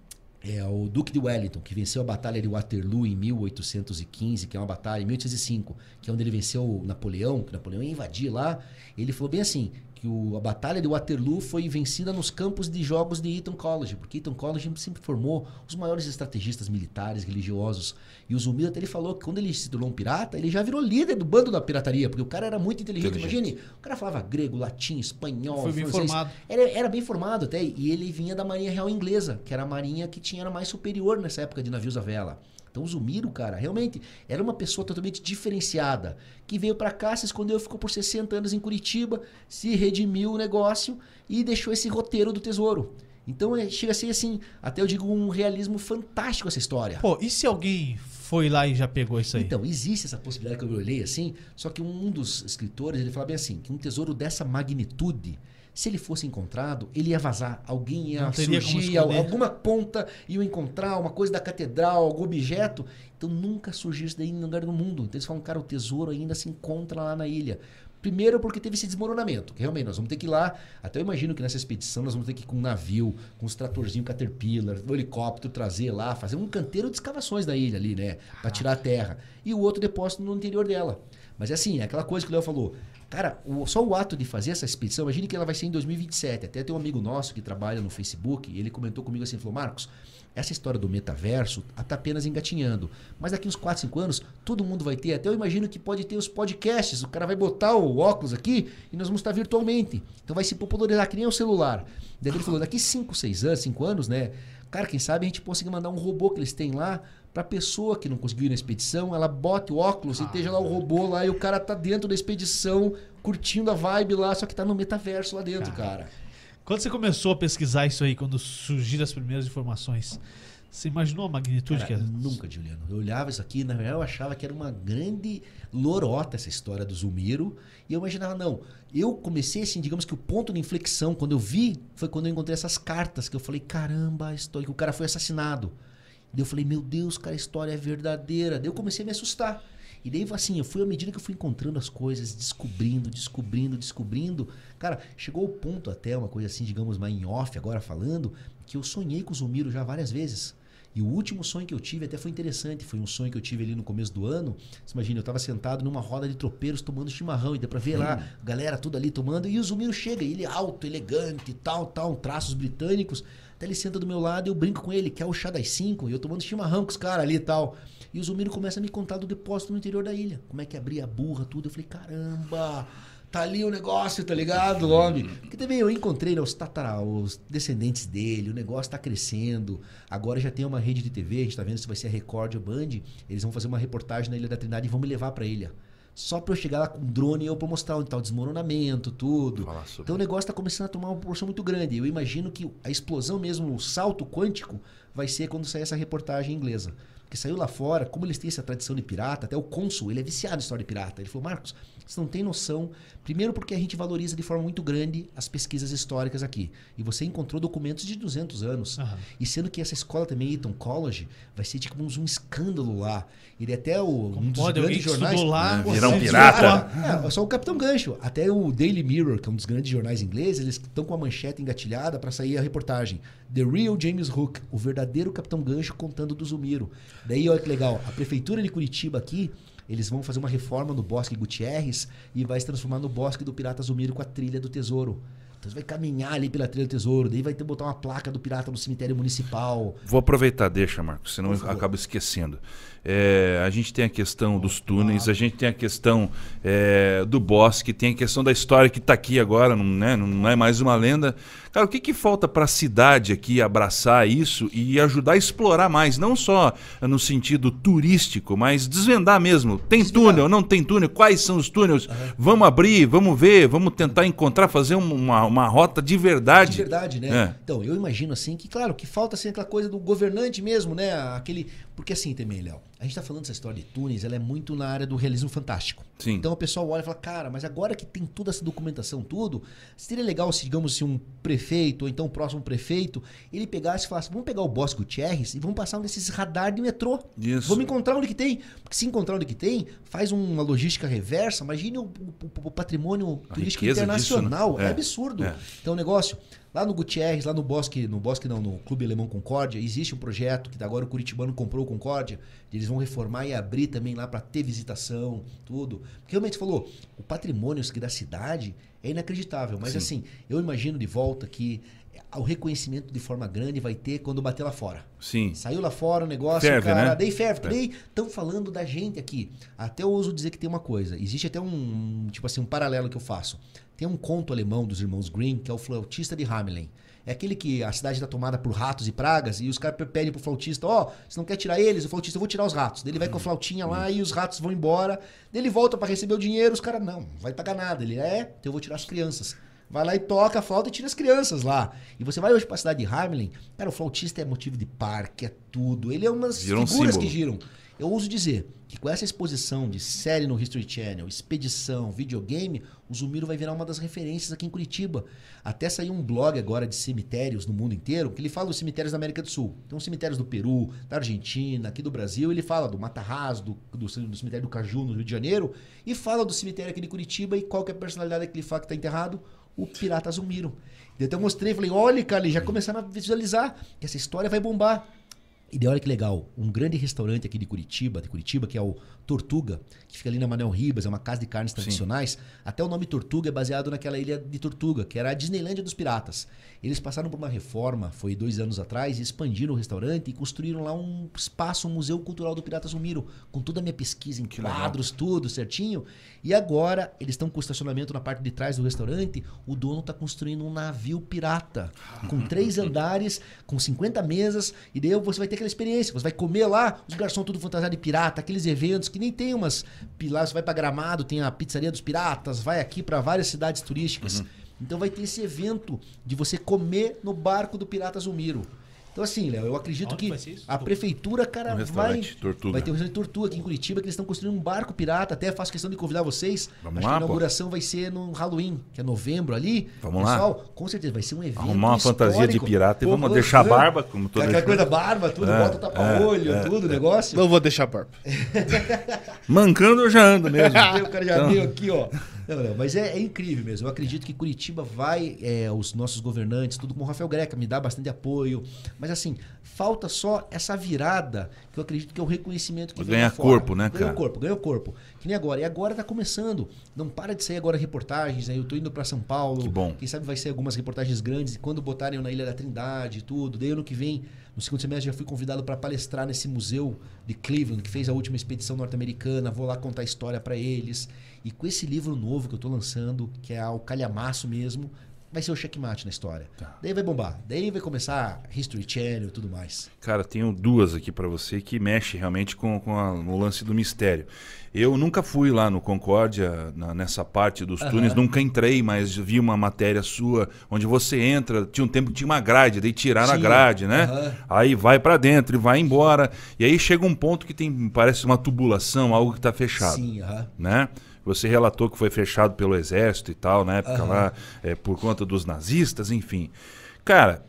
é o Duque de Wellington, que venceu a Batalha de Waterloo em 1815, que é uma batalha em 1805, que é onde ele venceu Napoleão, que Napoleão ia invadir lá. Ele falou bem assim, que o- a Batalha de Waterloo foi vencida nos campos de jogos de Eton College, porque Eton College sempre formou os maiores estrategistas militares, religiosos. E o Zumbi até ele falou que quando ele se tornou um pirata, ele já virou líder do bando da pirataria, porque o cara era muito inteligente. Inteligente. Imagine, o cara falava grego, latim, espanhol, Foi bem francês. formado. Era, era bem formado até, e ele vinha da Marinha Real Inglesa, que era a marinha que tinha era mais superior nessa época de navios à vela. Então o Zumiro, cara, realmente era uma pessoa totalmente diferenciada, que veio pra cá, se escondeu, ficou por 60 anos em Curitiba, se redimiu o negócio e deixou esse roteiro do tesouro. Então é, chega a ser assim, até eu digo um realismo fantástico essa história. Pô, e se alguém foi lá e já pegou isso aí? Então, existe essa possibilidade que eu olhei assim, só que um dos escritores, ele fala bem assim, que um tesouro dessa magnitude, se ele fosse encontrado, ele ia vazar. Alguém ia surgir, alguma ponta ia encontrar, uma coisa da catedral, algum objeto. Então nunca surgiu isso daí em lugar do mundo. Então eles falam, cara, o tesouro ainda se encontra lá na ilha. Primeiro porque teve esse desmoronamento, que realmente nós vamos ter que ir lá. Até eu imagino que nessa expedição nós vamos ter que ir com um navio, com os tratorzinhos Caterpillar, o helicóptero trazer lá, fazer um canteiro de escavações da ilha ali, né? Pra tirar a terra. E o outro depósito no interior dela. Mas é assim, é aquela coisa que o Léo falou. Cara, o- só o ato de fazer essa expedição, imagine que ela vai ser em 2027. Até tem um amigo nosso que trabalha no Facebook, ele comentou comigo assim, falou, Marcos, essa história do metaverso está apenas engatinhando. Mas daqui uns 4, 5 anos, todo mundo vai ter. Até eu imagino que pode ter os podcasts. O cara vai botar o óculos aqui e nós vamos estar virtualmente. Então vai se popularizar que nem o celular. Daí ele falou, daqui 5, 6 anos, 5 anos, né? Cara, quem sabe a gente consiga mandar um robô que eles têm lá pra pessoa que não conseguiu ir na expedição, ela bota o óculos e esteja lá o robô lá e o cara tá dentro da expedição, curtindo a vibe lá, só que tá no metaverso lá dentro, cara. Quando você começou a pesquisar isso aí, quando surgiram as primeiras informações, você imaginou a magnitude Cara, que é? nunca, Juliano. Eu olhava isso aqui, na verdade eu achava que era uma grande lorota essa história do Zumiro. E eu imaginava, não. Eu comecei assim, digamos que o ponto de inflexão, quando eu vi, foi quando eu encontrei essas cartas, que eu falei, caramba, a história, que o cara foi assassinado. Daí eu falei, meu Deus, cara, a história é verdadeira. Daí eu comecei a me assustar. E daí, assim, eu fui à medida que eu fui encontrando as coisas, descobrindo, descobrindo, descobrindo. Cara, chegou o ponto até, uma coisa assim, digamos, mais em off agora falando, que eu sonhei com o Zumiro já várias vezes. E o último sonho que eu tive até foi interessante. Foi um sonho que eu tive ali no começo do ano. Você imagina, eu estava sentado numa roda de tropeiros tomando chimarrão. E dá pra ver lá, Hum. galera tudo ali tomando. E o Zumiro chega, ele é alto, elegante, tal, tal, traços britânicos. Até ele senta do meu lado e eu brinco com ele, quer o chá das 5. E eu tomando chimarrão com os caras ali e tal. E o Zumiro começa a me contar do depósito no interior da ilha. Como é que abria a burra, tudo. Eu falei, caramba, tá ali o negócio, tá ligado, homem? Porque também eu encontrei né, os, tatara, os descendentes dele, o negócio tá crescendo. Agora já tem uma rede de TV, a gente tá vendo se vai ser a Record ou Band. Eles vão fazer uma reportagem na Ilha da Trindade e vão me levar pra ilha. Só pra eu chegar lá com um drone e eu pra mostrar onde tá o desmoronamento, tudo. Então o negócio tá começando a tomar uma proporção muito grande. Eu imagino que a explosão mesmo, o salto quântico, vai ser quando sair essa reportagem inglesa. Porque saiu lá fora, como eles têm essa tradição de pirata, até o cônsul, ele é viciado em história de pirata. Ele falou, Marcos, você não tem noção. Primeiro porque a gente valoriza de forma muito grande as pesquisas históricas aqui. E você encontrou documentos de 200 anos. Aham. E sendo que essa escola também, Eton College, vai ser tipo um, um escândalo lá. Ele é até o, um dos Pode grandes que jornais... lá. É, virar um pirata. É, é só o Capitão Gancho. Até o Daily Mirror, que é um dos grandes jornais ingleses, eles estão com a manchete engatilhada para sair a reportagem. The Real James Hook, o verdadeiro Capitão Gancho contando do Zumiro. Daí, olha que legal. A prefeitura de Curitiba aqui, eles vão fazer uma reforma no Bosque Gutierrez e vai se transformar no Bosque do Pirata Zumiro com a trilha do tesouro. Então você vai caminhar ali pela trilha do tesouro, daí vai ter botar uma placa do pirata no cemitério municipal. Vou aproveitar, deixa, Marcos, senão eu acabo esquecendo. É, a gente tem a questão dos túneis, a gente tem a questão é, do bosque, tem a questão da história que está aqui agora, não, né, não é mais uma lenda. Cara, o que, que falta para a cidade aqui abraçar isso e ajudar a explorar mais, não só no sentido turístico, mas desvendar mesmo. Tem túnel, não tem túnel, quais são os túneis? Vamos abrir, vamos ver, vamos tentar encontrar, fazer um- uma, uma rota de verdade. De verdade, né? É. Então, eu imagino assim que, claro, que falta assim aquela coisa do governante mesmo, né? Aquele. Porque assim também, Léo, a gente tá falando dessa história de túneis, ela é muito na área do realismo fantástico. Sim. Então o pessoal olha e fala, cara, mas agora que tem toda essa documentação, tudo, seria legal se, digamos, se um prefeito, ou então o próximo prefeito, ele pegasse e falasse, vamos pegar o Bosque Gutierrez e vamos passar um desses radar de metrô. Isso. Vamos encontrar onde que tem. Porque se encontrar onde que tem, faz uma logística reversa. Imagine o, o- o patrimônio A turístico riqueza disso, né? internacional. É. É. absurdo. É. Então o negócio, lá no Gutierrez, lá no Bosque, no Bosque não, no Clube Alemão Concórdia, existe um projeto que agora o Curitibano comprou o Concórdia, eles vão reformar e abrir também lá para ter visitação, tudo. Porque realmente você falou, o patrimônio da cidade é inacreditável, mas Sim. assim, eu imagino de volta que o reconhecimento de forma grande vai ter quando bater lá fora. Sim. Saiu lá fora o negócio, Ferve, cara. né? Daí ferve. Daí estão falando da gente aqui. Até eu ouso dizer que tem uma coisa. Existe até um, tipo assim, um paralelo que eu faço. Tem um conto alemão dos irmãos Grimm, que é o flautista de Hamelin. É aquele que a cidade está tomada por ratos e pragas e os caras pedem pro flautista, ó, você não quer tirar eles? O flautista, eu vou tirar os ratos. Daí ele vai com a flautinha lá e os ratos vão embora. Daí ele volta para receber o dinheiro, os caras, não, não vai pagar nada. Ele, é, então eu vou tirar as crianças. Vai lá e toca a flauta e tira as crianças lá. E você vai hoje pra cidade de Hamelin, cara, o flautista é motivo de parque, é tudo. Ele é umas Virou um figuras símbolo. que giram. Eu ouso dizer que com essa exposição de série no History Channel, expedição, videogame, o Zumiro vai virar uma das referências aqui em Curitiba. Até saiu um blog agora de cemitérios no mundo inteiro, que ele fala dos cemitérios da América do Sul. Então, cemitérios do Peru, da Argentina, aqui do Brasil, ele fala do Matarraz, do, do, do cemitério do Caju, no Rio de Janeiro, e fala do cemitério aqui de Curitiba e qual que é a personalidade que ele fala que está enterrado? O Pirata Zumiro. Até eu mostrei, falei, olha, cara, já começaram a visualizar que essa história vai bombar. E olha que legal, um grande restaurante aqui de Curitiba, de Curitiba, que é o Tortuga, que fica ali na Manel Ribas, é uma casa de carnes tradicionais. Até o nome Tortuga é baseado naquela ilha de Tortuga, que era a Disneylândia dos piratas. Eles passaram por uma reforma, foi dois anos atrás, e expandiram o restaurante e construíram lá um espaço, um museu cultural do Pirata Zumiro, com toda a minha pesquisa em Que legal. quadros, tudo certinho. E agora, eles estão com o estacionamento na parte de trás do restaurante, o dono está construindo um navio pirata, com três andares, com 50 mesas, e daí você vai ter aquela experiência. Você vai comer lá, os garçons tudo fantasiado de pirata, aqueles eventos que nem tem umas pilares, você vai para Gramado, tem a pizzaria dos piratas, vai aqui para várias cidades turísticas. Então vai ter esse evento de você comer no barco do Pirata Zumiro. Então assim, Léo, eu acredito Onde que a prefeitura, cara, No vai Tortuga. vai ter um restaurante Tortuga aqui em Curitiba que eles estão construindo um barco pirata, até faço questão de convidar vocês. Vamos Acho lá, que a pô. inauguração vai ser no Halloween, que é novembro ali. Vamos lá. Pessoal, com certeza vai ser um evento Arrumar uma fantasia de histórico. pirata e Pô, vamos pô, deixar a barba, como todo Aquela coisa barba, tudo, É, bota o tapa-olho, é, tudo, o negócio. Não vou deixar barba. Mancando eu já ando mesmo. O cara já Então- veio aqui, ó. Não, não, mas é, é incrível mesmo. Eu acredito que Curitiba vai, é, os nossos governantes, tudo com o Rafael Greca, me dá bastante apoio. Mas assim, falta só essa virada, que eu acredito que é o reconhecimento que Ganha corpo, né, Ganhou cara? corpo, ganhou corpo. Que nem agora. E agora tá começando. Não para de sair agora reportagens. Aí eu tô indo para São Paulo. Que bom. Quem sabe vai ser algumas reportagens grandes. E quando botarem eu na Ilha da Trindade e tudo. Daí ano que vem, no segundo semestre, já fui convidado para palestrar nesse museu de Cleveland, que fez a última expedição norte-americana. Vou lá contar a história para eles. E com esse livro novo que eu tô lançando, que é o calhamaço mesmo, vai ser o checkmate na história. Tá. Daí vai bombar. Daí vai começar History Channel e tudo mais. Cara, tenho duas aqui pra você que mexe realmente com, com a- o lance do mistério. Eu nunca fui lá no Concórdia, na- nessa parte dos túneis, nunca entrei, mas vi uma matéria sua onde você entra, tinha um tempo que tinha uma grade, daí tiraram a Sim. grade, né? Aham. Aí vai pra dentro e vai embora. E aí chega um ponto que tem, parece uma tubulação, algo que tá fechado Sim, aham. né? Você relatou que foi fechado pelo exército e tal, na época Aham. lá, é, por conta dos nazistas, enfim. Cara,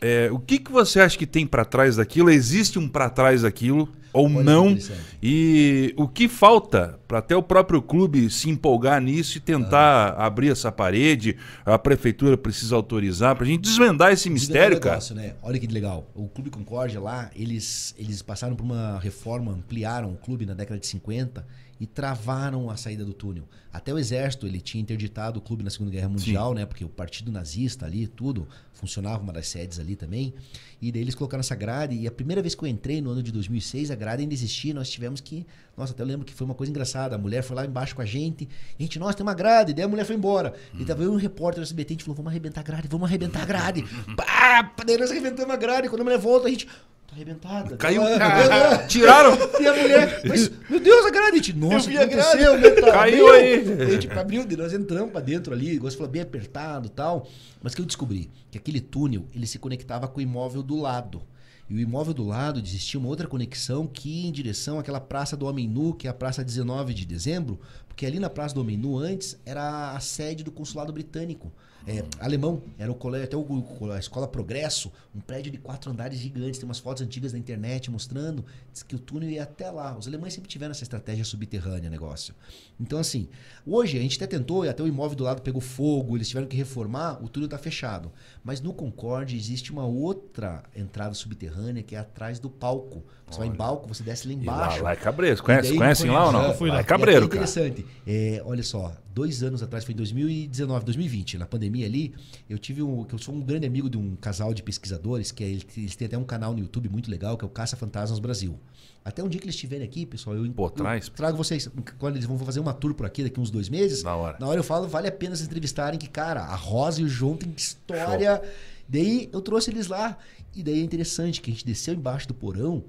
é, o que, que você acha que tem pra trás daquilo? Existe um pra trás daquilo ou Olha não? E o que falta para até o próprio clube se empolgar nisso e tentar abrir essa parede? A prefeitura precisa autorizar pra gente desvendar esse mistério, Desvendar o cara. negócio, Né? Olha que legal. O Clube Concórdia lá, eles, eles passaram por uma reforma, ampliaram o clube na década de 50 e travaram a saída do túnel. Até o exército, ele tinha interditado o clube na Segunda Guerra Mundial, né? Porque o partido nazista ali, tudo, funcionava uma das sedes ali também. E daí eles colocaram essa grade. E a primeira vez que eu entrei, no ano de 2006, a grade ainda existia. Nós tivemos que... Nossa, até eu lembro que foi uma coisa engraçada. A mulher foi lá embaixo com a gente. E a gente, nossa, tem uma grade. Daí a mulher foi embora. E tava eu e um repórter do SBT, a gente falou, vamos arrebentar a grade, vamos arrebentar a grade. Pá! Daí nós arrebentamos a grade. Quando a mulher volta, a gente... Tá arrebentada. Caiu. Ah, Tiraram. E a mulher, mas, meu Deus, a grade. A gente, Nossa, o aconteceu? Tá, Caiu aí. A gente abriu, nós entramos pra dentro ali, o negócio falou bem apertado e tal. Mas que eu descobri? Que aquele túnel, ele se conectava com o imóvel do lado. E o imóvel do lado existia uma outra conexão que ia em direção àquela Praça do Homem Nu, que é a Praça 19 de dezembro, porque ali na Praça do Homem Nu antes era a sede do consulado britânico. É, alemão, era o colégio, até o, a Escola Progresso, um prédio de quatro andares gigantes, tem umas fotos antigas na internet mostrando que o túnel ia até lá. Os alemães sempre tiveram essa estratégia subterrânea, negócio. Então, assim, hoje a gente até tentou, e até o imóvel do lado pegou fogo, eles tiveram que reformar, o túnel está fechado. Mas no Concorde existe uma outra entrada subterrânea que é atrás do palco. Você vai em palco, você desce lá E lá, embaixo. lá é cabreiro. Conhece, daí conhecem lá ou não? Eu fui lá. Lá é e cabreiro, cara. interessante. É, olha só, dois anos atrás, foi em 2019, 2020, na pandemia ali, eu tive um. que Eu sou um grande amigo de um casal de pesquisadores, que é, eles têm até um canal no YouTube muito legal, que é o Caça Fantasmas Brasil. Até um dia que eles estiverem aqui, pessoal, eu, Pô, eu traz. trago vocês. Quando eles vão fazer uma tour por aqui daqui uns dois meses, Da hora. na hora eu falo, vale a pena se entrevistarem, que, cara, a Rosa e o João têm história. Daí eu trouxe eles lá. E daí é interessante que a gente desceu embaixo do porão.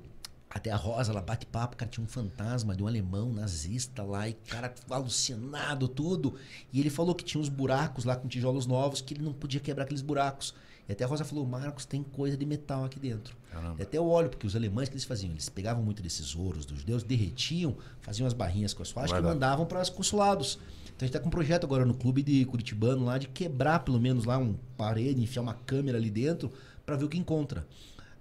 Até a Rosa, ela bate papo, cara, tinha um fantasma de um alemão nazista lá, e cara alucinado, tudo. E ele falou que tinha uns buracos lá com tijolos novos, que ele não podia quebrar aqueles buracos. E até a Rosa falou, Marcos, tem coisa de metal aqui dentro. Caramba. E até eu olho, porque os alemães que eles faziam, eles pegavam muito desses ouros dos judeus, derretiam, faziam as barrinhas com as faixas e lá. mandavam para os consulados. Então a gente tá com um projeto agora no clube de Curitibano lá de quebrar pelo menos lá um parede, enfiar uma câmera ali dentro para ver o que encontra.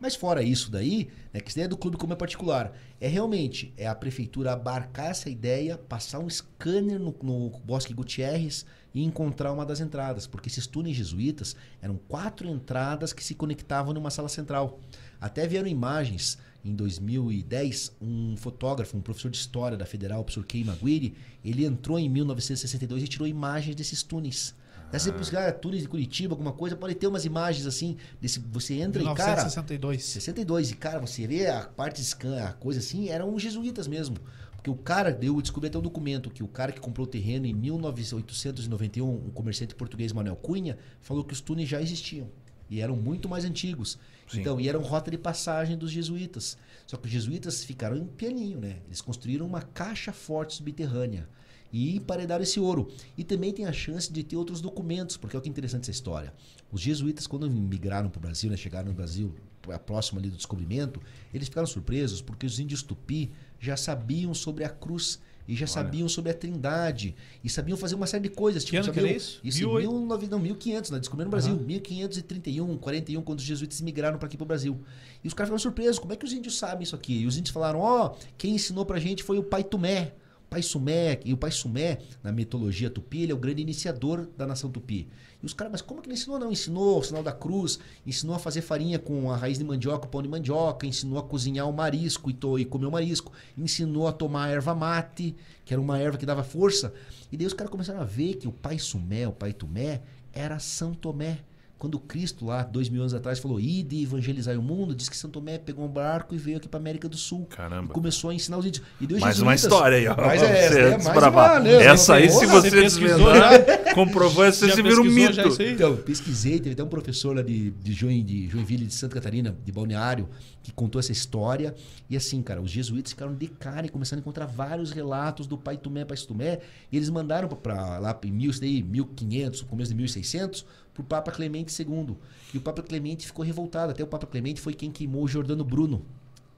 Mas fora isso daí, né, que isso é do clube como é particular, é realmente é a prefeitura abarcar essa ideia, passar um scanner no, no Bosque Gutierrez e encontrar uma das entradas, porque esses túneis jesuítas eram quatro entradas que se conectavam numa sala central. Até vieram imagens em 2010, um fotógrafo, um professor de história da Federal, o professor Kei Maguire, ele entrou em 1962 e tirou imagens desses túneis. Daí você buscar túneis de Curitiba, alguma coisa, pode ter umas imagens assim, desse, você entra e cara, 1962. 62. E, cara, você vê a parte scan, a coisa assim, eram os jesuítas mesmo. Porque o cara deu, eu descobri até um documento que o cara que comprou o terreno em 1891, um comerciante português, Manuel Cunha, falou que os túneis já existiam. E eram muito mais antigos. Sim. Então, e eram rota de passagem dos jesuítas. Só que os jesuítas ficaram em pianinho, né? Eles construíram uma caixa forte subterrânea e emparedaram esse ouro. E também tem a chance de ter outros documentos, porque olha que interessante essa história. Os jesuítas, quando migraram para o Brasil, né, chegaram no Brasil, pra- próximo ali do descobrimento, eles ficaram surpresos porque os índios tupi já sabiam sobre a cruz e já sabiam sobre a trindade e sabiam fazer uma série de coisas. Que ano que sabiam, era isso? Isso 1800? em 19, não, 1500, nós descobrimos no Brasil. 1531, 41, quando os jesuítas migraram para aqui para o Brasil. E os caras ficaram surpresos. Como é que os índios sabem isso aqui? E os índios falaram, ó, quem ensinou pra gente foi o pai Tomé. O Pai Sumé, e o Pai Sumé, na mitologia tupi, ele é o grande iniciador da nação tupi. E os caras, mas como que ele ensinou? Não, ensinou o sinal da cruz, ensinou a fazer farinha com a raiz de mandioca, pão de mandioca, ensinou a cozinhar o marisco e, to, e comer o marisco, ensinou a tomar a erva mate, que era uma erva que dava força. E daí os caras começaram a ver que o Pai Sumé, o Pai Tumé, era São Tomé. Quando Cristo, lá, dois mil anos atrás, falou: ide evangelizar o mundo, diz que São Tomé pegou um barco e veio aqui para América do Sul. Caramba. E começou a ensinar os índios. E deu Mais uma história aí, ó. Mas é, Você essa, é mais uma, né? Essa aí, se você pesquisou desvendar, comprovou, você Já se vira um mito. Então, pesquisei, teve até um professor lá de, de, Join, de Joinville, de Santa Catarina, de Balneário, que contou essa história. E assim, cara, os jesuítas ficaram de cara e começaram a encontrar vários relatos do Pai Tumé, Pai Tumé. E eles mandaram para lá em mil, isso daí, 1500, começo de 1600, para o Papa Clemente II. E o Papa Clemente ficou revoltado. Até o Papa Clemente foi quem queimou o Jordano Bruno.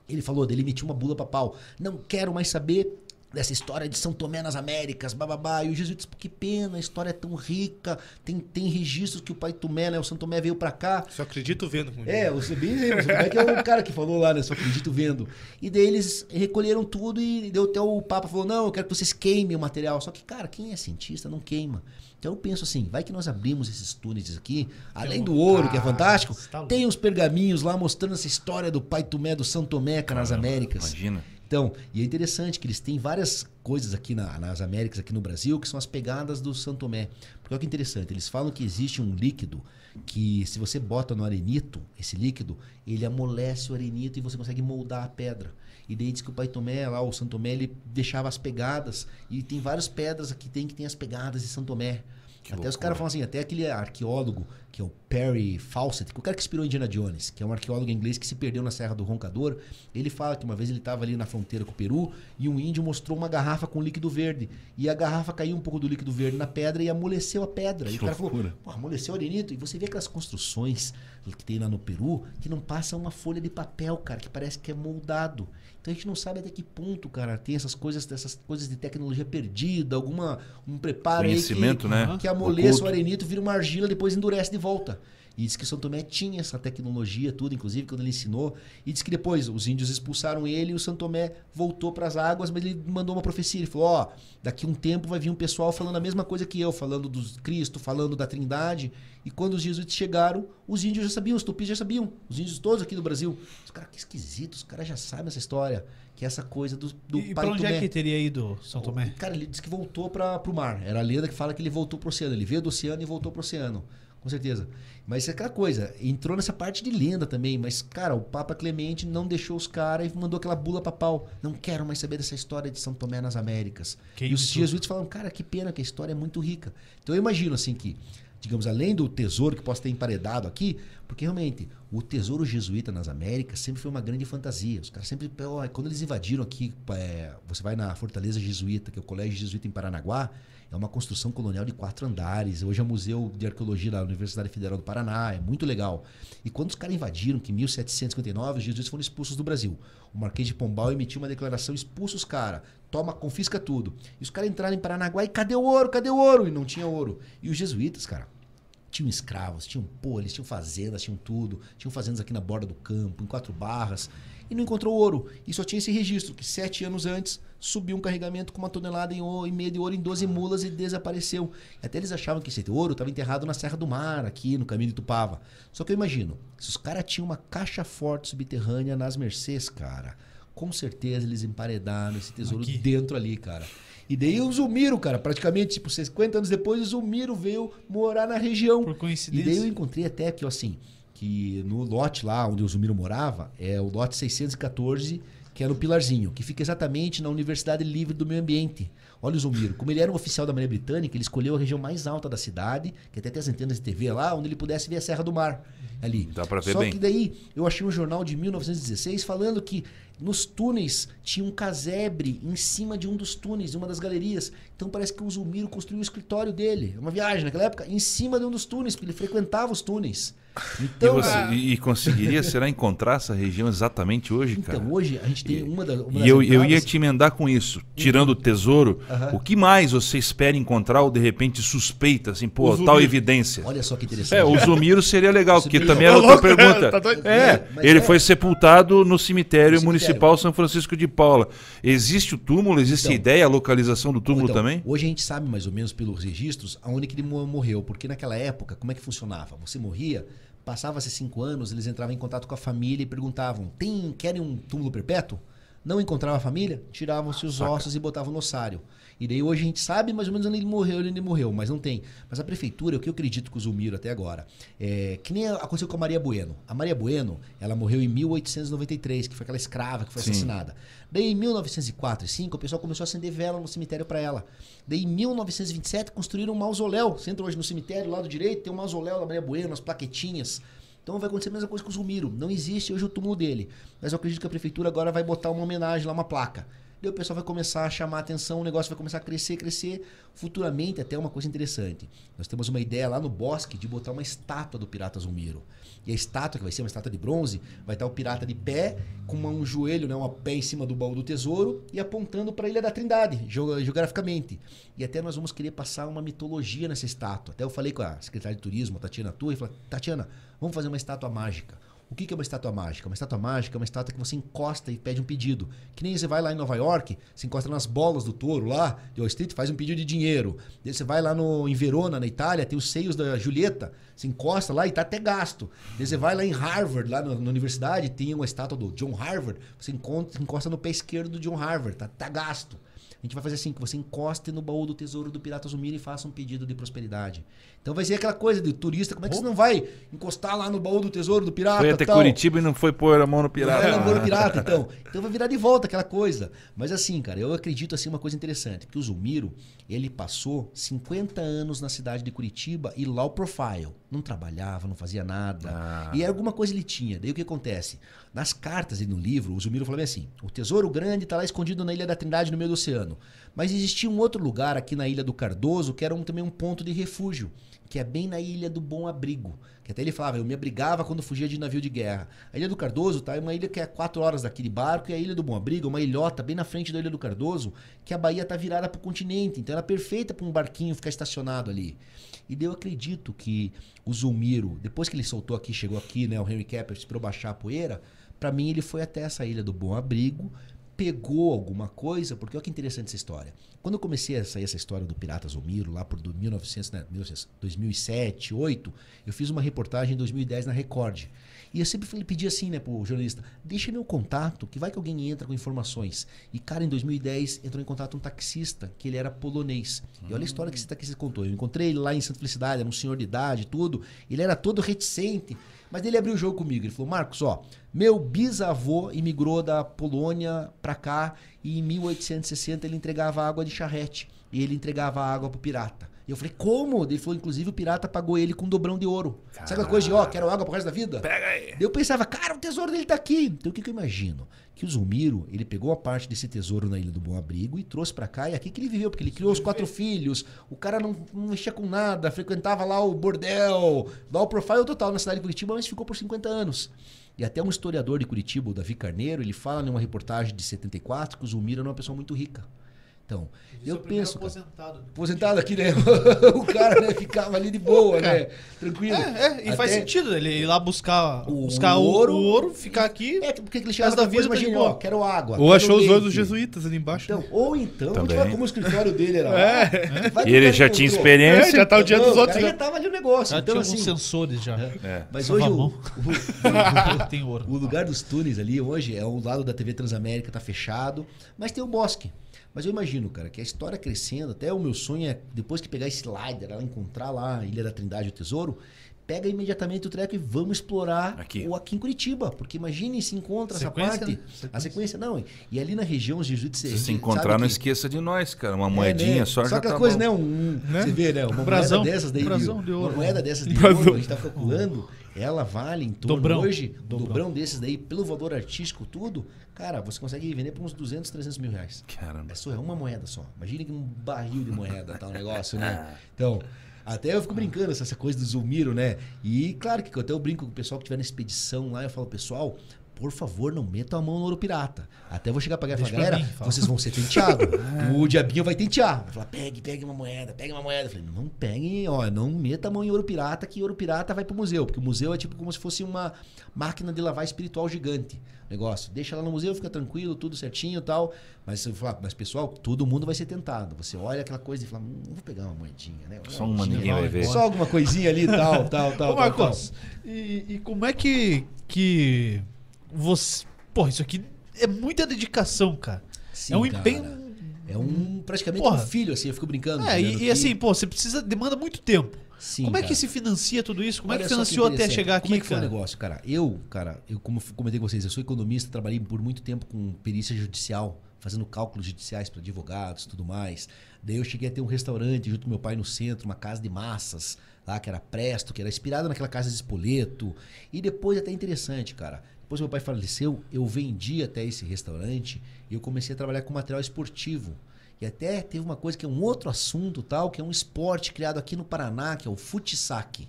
Ele falou, ele emitiu uma bula papal. Não quero mais saber dessa história de São Tomé nas Américas, bababá. E os jesuítas, que pena, a história é tão rica, tem, tem registros que o pai Tomé, né, o São Tomé veio para cá. Só acredito vendo. como É, diz. você bem lembra, como é que é o cara que falou lá, né? Só acredito vendo. E daí eles recolheram tudo e deu até o Papa falou: não, eu quero que vocês queimem o material. Só que, cara, quem é cientista não queima. Então eu penso assim, vai que nós abrimos esses túneis aqui, além do ouro, que é fantástico, tá tem uns pergaminhos lá mostrando essa história do pai Tomé, do São Tomé, nas Américas. Imagina. Então, e é interessante que eles têm várias coisas aqui na- nas Américas, aqui no Brasil, que são as pegadas do São Tomé. Porque olha que interessante, eles falam que existe um líquido que se você bota no arenito, esse líquido, ele amolece o arenito e você consegue moldar a pedra. E daí diz que o Pai Tomé, lá o São Tomé, ele deixava as pegadas. E tem várias pedras aqui tem que tem as pegadas de São Tomé. Que até os loucura. caras falam assim, até aquele arqueólogo, que é o Perry Fawcett, que é o cara que inspirou Indiana Jones, que é um arqueólogo inglês que se perdeu na Serra do Roncador, ele fala que uma vez ele estava ali na fronteira com o Peru e um índio mostrou uma garrafa com líquido verde. E a garrafa caiu um pouco do líquido verde na pedra e amoleceu a pedra. e Que o cara falou, loucura. Pô, amoleceu o arenito. E você vê aquelas construções que tem lá no Peru que não passa uma folha de papel, cara, que parece que é moldado. Então a gente não sabe até que ponto, cara, tem essas coisas, dessas coisas de tecnologia perdida, alguma um preparo Conhecimento, aí que, né? que amoleça Oculto. o arenito, vira uma argila, depois endurece de volta. E diz que São Tomé tinha essa tecnologia, tudo, inclusive, quando ele ensinou. E diz que depois os índios expulsaram ele e o São Tomé voltou para as águas, mas ele mandou uma profecia. Ele falou: Ó, daqui um tempo vai vir um pessoal falando a mesma coisa que eu, falando do Cristo, falando da Trindade. E quando os jesuítas chegaram, os índios já sabiam, os tupis já sabiam. Os índios todos aqui do Brasil. Os caras, que esquisito, os caras já sabem essa história. Que é essa coisa do, do E pai pra onde Tomé. é que teria ido São Tomé? Cara, ele disse que voltou para o mar. Era a lenda que fala que ele voltou pro oceano. Ele veio do oceano e voltou pro oceano. Com certeza. Mas é aquela coisa. Entrou nessa parte de lenda também. Mas, cara, o Papa Clemente não deixou os caras e mandou aquela bula papal. Não quero mais saber dessa história de São Tomé nas Américas. Que e os jesuítas falaram, cara, que pena que a história é muito rica. Então eu imagino assim que, digamos, além do tesouro que possa ter emparedado aqui, porque realmente o tesouro jesuíta nas Américas sempre foi uma grande fantasia. Os caras sempre, ó, quando eles invadiram aqui, é, você vai na Fortaleza Jesuíta, que é o Colégio Jesuíta em Paranaguá, é uma construção colonial de quatro andares. Hoje é o Museu de Arqueologia da Universidade Federal do Paraná, é muito legal. E quando os caras invadiram, que em 1759, os jesuítas foram expulsos do Brasil. O Marquês de Pombal emitiu uma declaração, expulsa os caras, toma, confisca tudo. E os caras entraram em Paranaguá e cadê o ouro? Cadê o ouro? E não tinha ouro. E os jesuítas, cara, tinham escravos, tinham pô, eles tinham fazendas, tinham tudo. Tinham fazendas aqui na borda do campo, em quatro barras. E não encontrou ouro. E só tinha esse registro, que sete anos antes subiu um carregamento com uma tonelada em ouro, e meia de ouro em 12 mulas e desapareceu. Até eles achavam que esse ouro estava enterrado na Serra do Mar, aqui no caminho de Tupava. Só que eu imagino, se os caras tinham uma caixa forte subterrânea nas Mercês, cara, com certeza eles emparedaram esse tesouro Aqui. dentro ali, cara. E daí o Zulmiro, cara, praticamente, tipo, 50 anos depois, o Zulmiro veio morar na região. Por E coincidência. daí eu encontrei até que, assim, que no lote lá onde o Zulmiro morava, é o lote 614, que é no Pilarzinho, que fica exatamente na Universidade Livre do Meio Ambiente. Olha o Zulmiro, como ele era um oficial da Marinha Britânica, ele escolheu a região mais alta da cidade, que até tem as antenas de TV lá, onde ele pudesse ver a Serra do Mar ali. Dá pra ver Só bem. que daí eu achei um jornal de 1916 falando que nos túneis tinha um casebre em cima de um dos túneis, de uma das galerias. Então parece que o Zulmiro construiu o escritório dele, uma viagem naquela época, em cima de um dos túneis, porque ele frequentava os túneis. E, Então, você- ah, e- e conseguiria, será, encontrar essa região exatamente hoje, cara? então hoje a gente tem uma, da, uma E das eu, eu ia te emendar com isso. Tirando o tesouro, o que mais você espera encontrar ou de repente suspeita, assim, pô, tal Zumiro. evidência? Olha só que interessante. É, o Zumiro seria legal, porque Zumiro. também era Tá outra louco, pergunta. tá? É, ele é. foi sepultado no cemitério No municipal São Francisco de Paula. Existe o túmulo? Existe a Então. ideia, a localização do túmulo Então, também? Hoje a gente sabe mais ou menos pelos registros aonde que ele mo- morreu, porque naquela época, como é que funcionava? Você morria, passava-se cinco anos, eles entravam em contato com a família e perguntavam: tem, querem um túmulo perpétuo? Não encontrava a família? Tiravam-se os ossos e botavam no ossário. E daí hoje a gente sabe mais ou menos onde ele morreu, onde ele morreu, mas não tem. Mas a prefeitura, o que eu acredito com o Zulmiro até agora, é que nem aconteceu com a Maria Bueno. A Maria Bueno, ela morreu em 1893, que foi aquela escrava que foi Sim. assassinada. Daí em 1904 e 5, o pessoal começou a acender vela no cemitério para ela. Daí em 1927 construíram um mausoléu. Você entra hoje no cemitério, lado direito, tem um mausoléu da Maria Bueno, as plaquetinhas. Então vai acontecer a mesma coisa com o Zulmiro. Não existe hoje o túmulo dele. Mas eu acredito que a prefeitura agora vai botar uma homenagem lá, uma placa. Daí o pessoal vai começar a chamar a atenção, o negócio vai começar a crescer, crescer. Futuramente, até uma coisa interessante. Nós temos uma ideia lá no bosque de botar uma estátua do pirata Zulmiro. E a estátua, que vai ser uma estátua de bronze, vai estar o pirata de pé, com um joelho, né, uma pé em cima do baú do tesouro e apontando para a Ilha da Trindade, geo- geograficamente. E até nós vamos querer passar uma mitologia nessa estátua. Até eu falei com a secretária de turismo, Tatiana Turra, e falei: Tatiana, vamos fazer uma estátua mágica. O que é uma estátua mágica? Uma estátua mágica é uma estátua que você encosta e pede um pedido. Que nem você vai lá em Nova York, você encosta nas bolas do touro lá, de Wall Street, faz um pedido de dinheiro. Daí você vai lá no, em Verona, na Itália, tem os seios da Julieta, você encosta lá e tá até gasto. Daí você vai lá em Harvard, lá na, na universidade, tem uma estátua do John Harvard, você encontra, encosta no pé esquerdo do John Harvard, tá, tá gasto. A gente vai fazer assim, que você encoste no baú do tesouro do Pirata Zumiro e faça um pedido de prosperidade. Então vai ser aquela coisa de turista, como é que você não vai encostar lá no baú do tesouro do pirata Foi até tal? Curitiba e não foi pôr a mão no pirata. Pirata. namoro pirata, então. Então vai virar de volta aquela coisa. Mas assim, cara, eu acredito assim uma coisa interessante, que o Zulmiro, ele passou 50 anos na cidade de Curitiba e low profile. Não trabalhava, não fazia nada. Ah. E alguma coisa ele tinha. Daí o que acontece? Nas cartas e no livro, o Zulmiro falou bem assim: o tesouro grande está lá escondido na Ilha da Trindade, no meio do oceano. Mas existia um outro lugar aqui na Ilha do Cardoso que era um- também um ponto de refúgio, que é bem na Ilha do Bom Abrigo. Que até ele falava, eu me abrigava quando fugia de navio de guerra. A Ilha do Cardoso tá, é uma ilha que é quatro horas daqui de barco, e a Ilha do Bom Abrigo, é uma ilhota bem na frente da Ilha do Cardoso, que a Bahia tá virada para o continente. Então ela é perfeita para um barquinho ficar estacionado ali. E eu acredito que o Zulmiro, depois que ele soltou aqui, chegou aqui, né, o Henry Capers, para baixar a poeira, para mim ele foi até essa Ilha do Bom Abrigo, pegou alguma coisa, porque olha que interessante essa história. Quando eu comecei a sair essa história do Pirata Zulmiro, lá por do 1900, né, 1900, 2007, 2008, eu fiz uma reportagem em 2010 na Record. E eu sempre pedi assim, né, pro jornalista, deixa meu contato, que vai que alguém entra com informações. E, cara, em 2010 entrou em contato um taxista, que ele era polonês. E olha a história que esse taxista contou. Eu encontrei ele lá em Santa Felicidade, era um senhor de idade, tudo. Ele era todo reticente. Mas ele abriu o jogo comigo. Ele falou: Marcos, ó, meu bisavô imigrou da Polônia pra cá e em 1860 ele entregava água de charrete. E ele entregava água pro pirata. E eu falei, como? Ele falou, inclusive o pirata pagou ele com um dobrão de ouro. Sabe aquela coisa de, ó, quero água pro resto da vida? Pega aí. Eu pensava, cara, o tesouro dele tá aqui. Então o que, que eu imagino? Que o Zulmiro, ele pegou a parte desse tesouro na Ilha do Bom Abrigo e trouxe pra cá. E aqui que ele viveu, porque ele criou os quatro filhos. O cara não, não mexia com nada, frequentava lá o bordel, dá o profile total na cidade de Curitiba, mas ficou por 50 anos. E até um historiador de Curitiba, o Davi Carneiro, ele fala numa reportagem de 74 que o Zulmiro era uma pessoa muito rica. Então, eu penso. cara, aposentado. aposentado aqui, né? o cara né, ficava ali de boa, né? Tranquilo. É, é, e faz sentido ele ir lá buscar O buscar ouro. o ouro, ficar aqui. É, porque ele chegava da da vida, tá boa. ó, quero água. Ou quero achou os olhos dos jesuítas ali embaixo. Então, ou então, Também. como o escritório dele era. É. Vai E ele já tinha encontrou. experiência. É, já tá o dia dos outros. né? já tava ali o negócio. Já então, tinha assim, sensores já. É. mas Só hoje o lugar dos túneis ali hoje é o lado da TV Transamérica, tá fechado, mas tem o bosque. Mas eu imagino, cara, que a história crescendo, até o meu sonho é, depois que pegar esse slider, ela encontrar lá a Ilha da Trindade, o tesouro, pega imediatamente o treco e vamos explorar Aqui. o aqui em Curitiba. Porque imagine se encontra Sequência, essa parte. né? Sequência. A sequência, não. E ali na região, os jesuítas... Se se encontrar, não que- esqueça de nós, cara. Uma é, moedinha né? só, já aquela tá coisa, bom. né? Um, Né? Você vê, né? Uma Brasão. moeda dessas daí. Brasão de ouro. Uma moeda dessas de ouro, a gente tá calculando, ela vale em torno Dobrão. hoje, Dobrão. dobrão. desses daí, pelo valor artístico, tudo, cara, você consegue vender por uns 200, 300 mil reais. Caramba. É só é uma moeda só. Imagina que um barril de moeda tá um negócio, né? Então, Até eu fico brincando essa, essa coisa do Zulmiro, né? E claro que até eu brinco com o pessoal que estiver na expedição lá, eu falo, pessoal, por favor, não metam a mão no ouro pirata. Até eu vou chegar pra galera e falar, galera, mim, fala." vocês vão ser tenteados. o diabinho vai tentear. Vai falar, pegue, pegue uma moeda, pegue uma moeda. Eu falei, não peguem, ó, não meta a mão em ouro pirata, que ouro pirata vai pro museu. Porque o museu é tipo como se fosse uma máquina de lavar espiritual gigante. Negócio. Deixa lá no museu, fica tranquilo, tudo certinho e tal. Mas você fala, mas pessoal, todo mundo vai ser tentado. Você olha aquela coisa e fala, hum, vou pegar uma moedinha, né? Só uma ninguém vai ver. Só alguma coisinha ali, tal, tal, tal. Ô, tal, Marcos, e, e como é que, que você. Pô, isso aqui é muita dedicação, cara. Sim, é um cara. empenho. É um praticamente Porra. um filho, assim, eu fico brincando. É, e, e Que- assim, pô, você precisa. Demanda muito tempo. Sim, como é cara. que se financia tudo isso? Como é Olha que só financiou até interessante. chegar Como aqui, é que foi cara? o negócio, cara? Eu, cara, eu como comentei com vocês, eu sou economista, trabalhei por muito tempo com perícia judicial, fazendo cálculos judiciais para advogados e tudo mais. Daí eu cheguei a ter um restaurante junto com meu pai no centro, uma casa de massas, lá que era Presto, que era inspirada naquela casa de Espoleto. E depois até interessante, cara. Depois meu pai faleceu, eu vendi até esse restaurante e eu comecei a trabalhar com material esportivo. E até teve uma coisa que é um outro assunto, tal, que é um esporte criado aqui no Paraná, que é o futsac.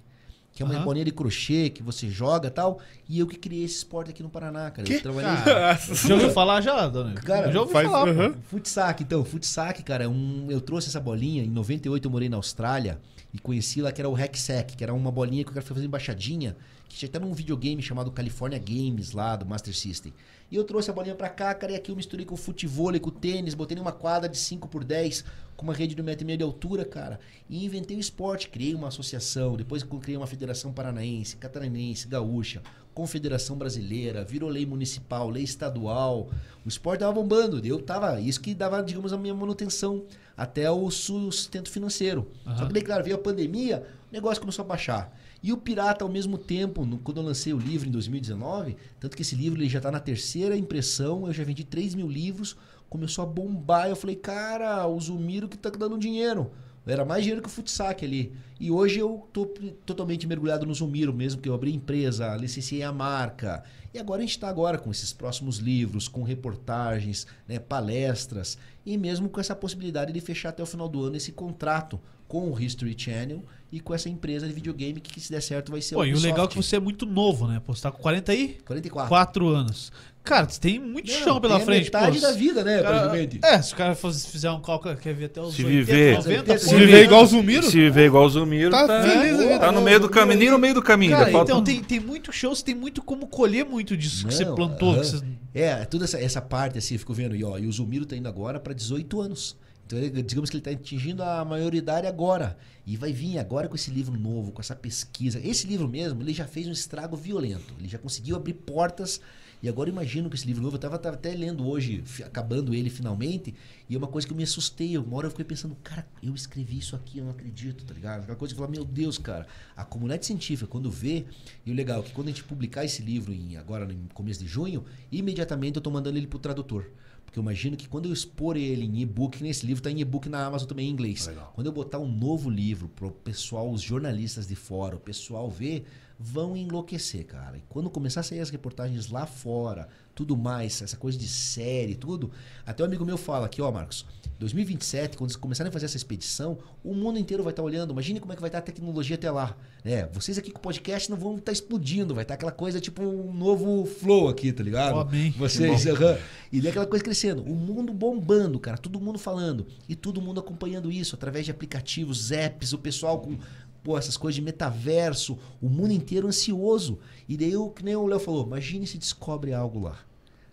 Que é uma Aham. bolinha de crochê que você joga e tal. E eu que criei esse esporte aqui no Paraná, cara. Eu trabalhei. Já ouviu falar já, dona? Cara, Eu já ouvi faz- falar. Futsac, então, futsac, cara, é um, eu trouxe essa bolinha. Em 98 eu morei na Austrália e conheci lá que era o Hacksack, que era uma bolinha que o cara foi fazer embaixadinha, que tinha até num videogame chamado California Games lá do Master System. E eu trouxe a bolinha pra cá, cara, e aqui eu misturei com o futevôlei, com o tênis, botei numa quadra de 5 por 10 com uma rede de 1,5m de altura, cara, e inventei o esporte, criei uma associação, depois criei uma federação paranaense, catarinense, gaúcha, confederação brasileira, virou lei municipal, lei estadual. O esporte tava bombando, eu tava, isso que dava, digamos, a minha manutenção até o sustento financeiro. Só que daí, claro, veio a pandemia, o negócio começou a baixar. E o Pirata, ao mesmo tempo, no- quando eu lancei o livro em 2019, tanto que esse livro ele já está na terceira impressão, eu já vendi 3 mil livros, começou a bombar. Eu falei, cara, o Zumiro que tá dando dinheiro. Era mais dinheiro que o Futsac ali. E hoje eu tô totalmente mergulhado no Zumiro mesmo, porque eu abri empresa, licenciei a marca. E agora a gente está agora com esses próximos livros, com reportagens, né, palestras, e mesmo com essa possibilidade de fechar até o final do ano esse contrato com o History Channel e com essa empresa de videogame que, se der certo, vai ser Pô, e o legal é que você é muito novo, né? Pô, você tá com 40 aí? 44. 4 anos. Cara, você tem muito Não, chão pela tem frente. metade pô. da vida, né, Cara, praticamente. É, se o cara fizer um cálculo, quer ver até os Se 80, viver- 90, Se Se pô, viver igual o Zumiro, Se viver igual o Zumiro, Tá tá, feliz vida. tá no meio do caminho, nem no meio do caminho. Cara, falta então tem, tem muito show, você tem muito como colher muito disso que você Não, plantou. aham. que você- É, toda essa, essa parte assim, eu fico vendo, e, ó, e o Zumiro tá indo agora para 18 anos. Então, ele- digamos que ele está atingindo a maioridade agora. E vai vir agora com esse livro novo, com essa pesquisa. Esse livro mesmo, ele já fez um estrago violento. Ele já conseguiu abrir portas. E agora imagino que esse livro novo, eu estava até lendo hoje, acabando ele finalmente, e é uma coisa que eu me assustei. Uma hora eu fiquei pensando, cara, eu escrevi isso aqui, eu não acredito, tá ligado? Aquela coisa que eu falo, meu Deus, cara, a comunidade científica, quando vê, e o legal é que quando a gente publicar esse livro em, agora no começo de junho, imediatamente eu tô mandando ele pro tradutor. Porque eu imagino que quando eu expor ele em e-book, nesse livro tá em e-book na Amazon também em inglês. Legal. Quando eu botar um novo livro pro pessoal, os jornalistas de fora, o pessoal ver, vão enlouquecer, cara. E quando começar a sair as reportagens lá fora, tudo mais, essa coisa de série, tudo, até um amigo meu fala aqui, ó, Marcos, 2027, quando eles começarem a fazer essa expedição, o mundo inteiro vai estar olhando. Imagine como é que vai estar a tecnologia até lá. É, vocês aqui com o podcast não vão estar explodindo, vai estar aquela coisa tipo um novo flow aqui, tá ligado? Amém. Vocês, aham. E daí aquela coisa crescendo. O mundo bombando, cara. Todo mundo falando. E todo mundo acompanhando isso através de aplicativos, apps, o pessoal com pô, essas coisas de metaverso. O mundo inteiro ansioso. E daí, que nem o Léo falou, imagine se descobre algo lá.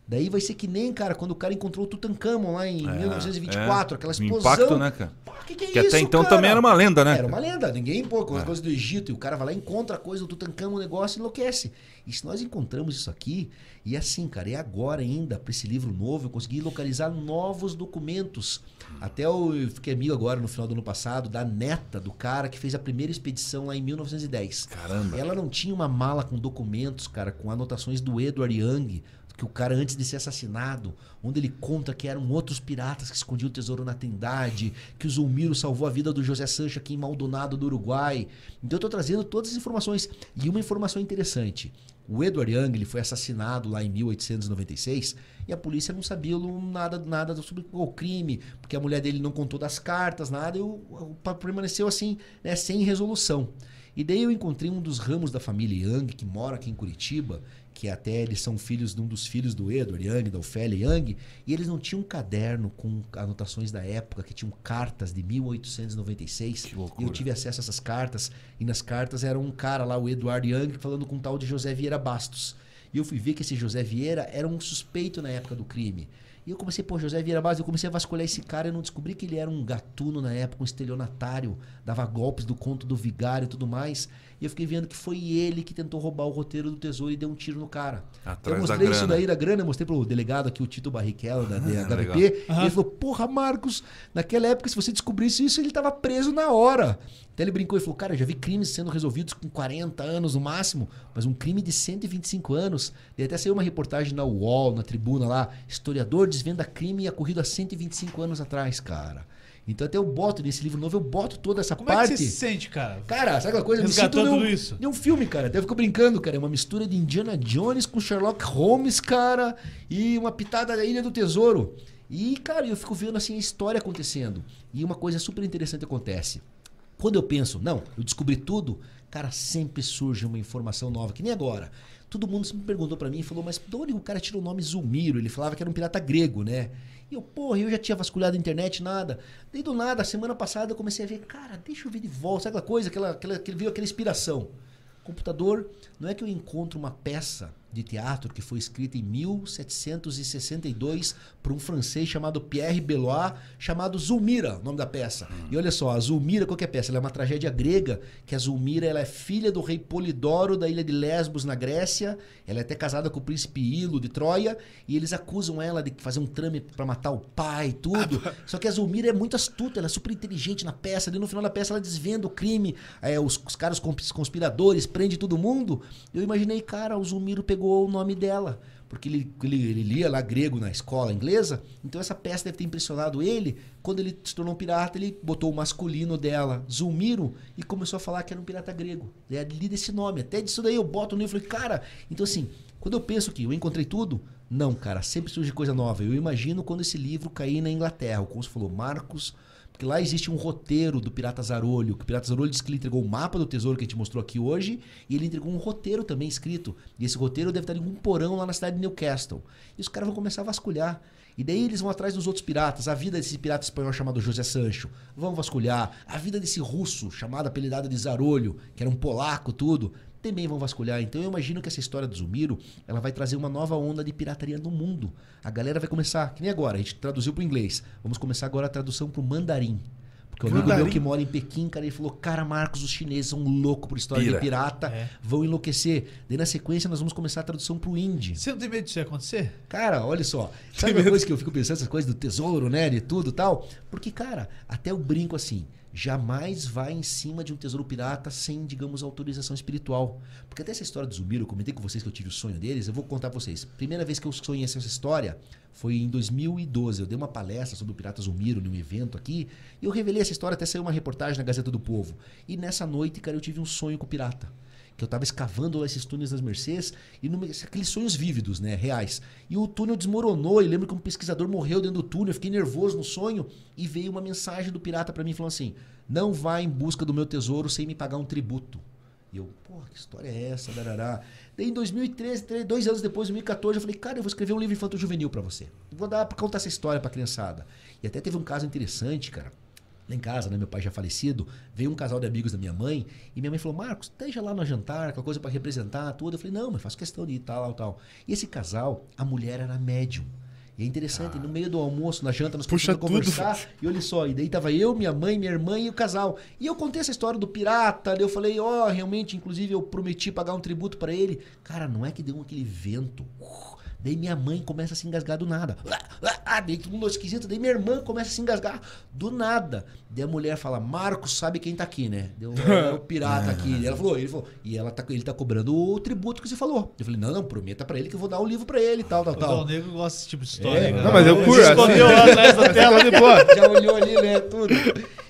Daí vai ser que nem, cara, quando o cara encontrou o Tutankhamon lá em É, 1924, é. aquela explosão. impacto, né, cara? Pô, que, que é Que isso, até então cara? também era uma lenda, né? Era uma lenda. Ninguém, pô, com as É. coisas do Egito. E o cara vai lá, encontra a coisa do Tutankhamon, o negócio e enlouquece. E se nós encontramos isso aqui, e assim, cara, é agora ainda, para esse livro novo, eu consegui localizar novos documentos. Até eu fiquei amigo agora, no final do ano passado, da neta do cara que fez a primeira expedição lá em 1910. Caramba. Ela não tinha uma mala com documentos, cara, com anotações do Edward Young, que o cara antes de ser assassinado, onde ele conta que eram outros piratas que escondiam o tesouro na Trindade, que o Zulmiro salvou a vida do José Sancho aqui em Maldonado do Uruguai. Então eu tô trazendo todas as informações. E uma informação interessante. O Edward Young ele foi assassinado lá em 1896 e a polícia não sabia nada, nada sobre o crime, porque a mulher dele não contou das cartas, nada, e o, o, permaneceu assim, né, sem resolução. E daí eu encontrei um dos ramos da família Young, que mora aqui em Curitiba, que até eles são filhos de um dos filhos do Edward Young, da Ofélia Young, e eles não tinham um caderno com anotações da época, que tinham cartas de 1896. Que loucura. E eu tive acesso a essas cartas, e nas cartas era um cara lá, o Edward Young, falando com um tal de José Vieira Bastos. E eu fui ver que esse José Vieira era um suspeito na época do crime. E eu comecei, pô, José Vieira Bastos, eu comecei a vasculhar esse cara e não descobri que ele era um gatuno na época, um estelionatário, dava golpes do conto do vigário e tudo mais. E eu fiquei vendo que foi ele que tentou roubar o roteiro do tesouro e deu um tiro no cara. Atrás eu mostrei isso daí da grana, mostrei pro delegado aqui, o Tito Barrichello, da. Uhum. E ele falou: Porra, Marcos, naquela época, se você descobrisse isso, ele tava preso na hora. Até ele brincou e falou: Cara, eu já vi crimes sendo resolvidos com 40 anos no máximo, mas um crime de 125 anos. E até saiu uma reportagem na UOL, na tribuna lá: historiador desvenda crime e ocorrido há 125 anos atrás, cara. Então até eu boto nesse livro novo, eu boto toda essa Como parte. Como é que você se sente, cara? Cara, sabe aquela coisa? Sinto tudo isso. De um filme, cara. Até eu fico brincando, cara. É uma mistura de Indiana Jones com Sherlock Holmes, cara. E uma pitada da Ilha do Tesouro. E, cara, eu fico vendo assim a história acontecendo. E uma coisa super interessante acontece. Quando eu penso, não, eu descobri tudo, cara, sempre surge uma informação nova, que nem agora. Todo mundo sempre perguntou para mim e falou, mas de onde o cara tirou o nome Zulmiro? Ele falava que era um pirata grego, né? E eu, porra, eu já tinha vasculhado a internet, nada. Daí do nada, semana passada eu comecei a ver, cara, deixa eu ver de volta, sabe aquela coisa, aquela, aquela, que veio aquela inspiração. Computador, não é que eu encontro uma peça de teatro que foi escrita em 1762 por um francês chamado Pierre Bellois, chamado Zulmira, o nome da peça. Hum. E olha só, a Zulmira, qual que é a peça? Ela é uma tragédia grega, que a Zulmira ela é filha do rei Polidoro da ilha de Lesbos, na Grécia. Ela é até casada com o príncipe Ilo de Troia, e eles acusam ela de fazer um trame para matar o pai, tudo. Só que a Zulmira é muito astuta, ela é super inteligente na peça. E no final da peça ela desvenda o crime, é, os, os caras conspiradores, prende todo mundo. Eu imaginei, cara, o Zulmiro pegou pegou o nome dela, porque ele, ele, ele, lia lá grego na escola inglesa, então essa peça deve ter impressionado ele. Quando ele se tornou um pirata, ele botou o masculino dela, Zulmiro, e começou a falar que era um pirata grego. É ali desse nome. Até disso daí eu boto no livro e falei, cara, então assim, quando eu penso que eu encontrei tudo, não, cara, sempre surge coisa nova. Eu imagino quando esse livro cair na Inglaterra. O Consul falou, Marcos porque lá existe um roteiro do Pirata Zarolho, que o Pirata Zarolho disse que ele entregou o mapa do tesouro que a gente mostrou aqui hoje, e ele entregou um roteiro também escrito. E esse roteiro deve estar em um porão lá na cidade de Newcastle. E os caras vão começar a vasculhar. E daí eles vão atrás dos outros piratas. A vida desse pirata espanhol chamado José Sancho. Vão vasculhar. A vida desse russo, chamado apelidado de Zarolho, que era um polaco, tudo também vão vasculhar. Então eu imagino que essa história do Zumiro, ela vai trazer uma nova onda de pirataria no mundo. A galera vai começar, que nem agora, a gente traduziu para o inglês. Vamos começar agora a tradução para o mandarim. Porque o amigo meu que mora em Pequim, cara, ele falou: Cara, Marcos, os chineses são loucos por história Pira. de pirata, é. vão enlouquecer. Daí na sequência nós vamos começar a tradução pro indie. Você não tem medo disso acontecer? Cara, olha só. Sabe uma coisa que eu fico pensando, essas coisas do tesouro, né? De tudo tal? Porque, cara, até eu brinco assim jamais vai em cima de um tesouro pirata sem, digamos, autorização espiritual. Porque até essa história do Zumiro, eu comentei com vocês que eu tive o sonho deles, eu vou contar pra vocês. Primeira vez que eu sonhei essa história foi em 2012. Eu dei uma palestra sobre o pirata Zumiro num evento aqui, e eu revelei essa história, até saiu uma reportagem na Gazeta do Povo. E nessa noite, cara, eu tive um sonho com o pirata que eu estava escavando esses túneis das Mercês e aqueles sonhos vívidos, né, reais. E o túnel desmoronou e lembro que um pesquisador morreu dentro do túnel, eu fiquei nervoso no sonho e veio uma mensagem do pirata para mim falando assim: "Não vá em busca do meu tesouro sem me pagar um tributo". E eu, porra, que história é essa, darará. Daí em 2013, dois anos depois, em 2014, eu falei, cara, eu vou escrever um livro infanto juvenil para você. Vou dar para contar essa história para criançada. E até teve um caso interessante, cara lá em casa, né? Meu pai já falecido, veio um casal de amigos da minha mãe e minha mãe falou: Marcos, esteja lá no jantar, aquela coisa para representar tudo. Eu falei: Não, mas faço questão de ir tal, tal. E esse casal, a mulher era médium. E é interessante, ah. no meio do almoço, na janta, nós começamos a conversar. Tudo. E olha só, e daí tava eu, minha mãe, minha irmã e o casal. E eu contei essa história do pirata, eu falei, ó, oh, realmente, inclusive eu prometi pagar um tributo para ele. Cara, não é que deu aquele vento. Uh, Daí minha mãe começa a se engasgar do nada. Ah, daí todo mundo esquisito. Daí minha irmã começa a se engasgar do nada. Daí a mulher fala: Marcos sabe quem tá aqui, né? Deu é o pirata aqui. ela falou, ele falou, e ela tá, ele tá cobrando o tributo que você falou. Eu falei: não, não, prometa pra ele que eu vou dar o livro pra ele e tal, tal, tal. O Negro gosta desse tipo de história. É, Não, mas eu curto. Escondeu lá atrás da tela depois. Já olhou ali, né? Tudo.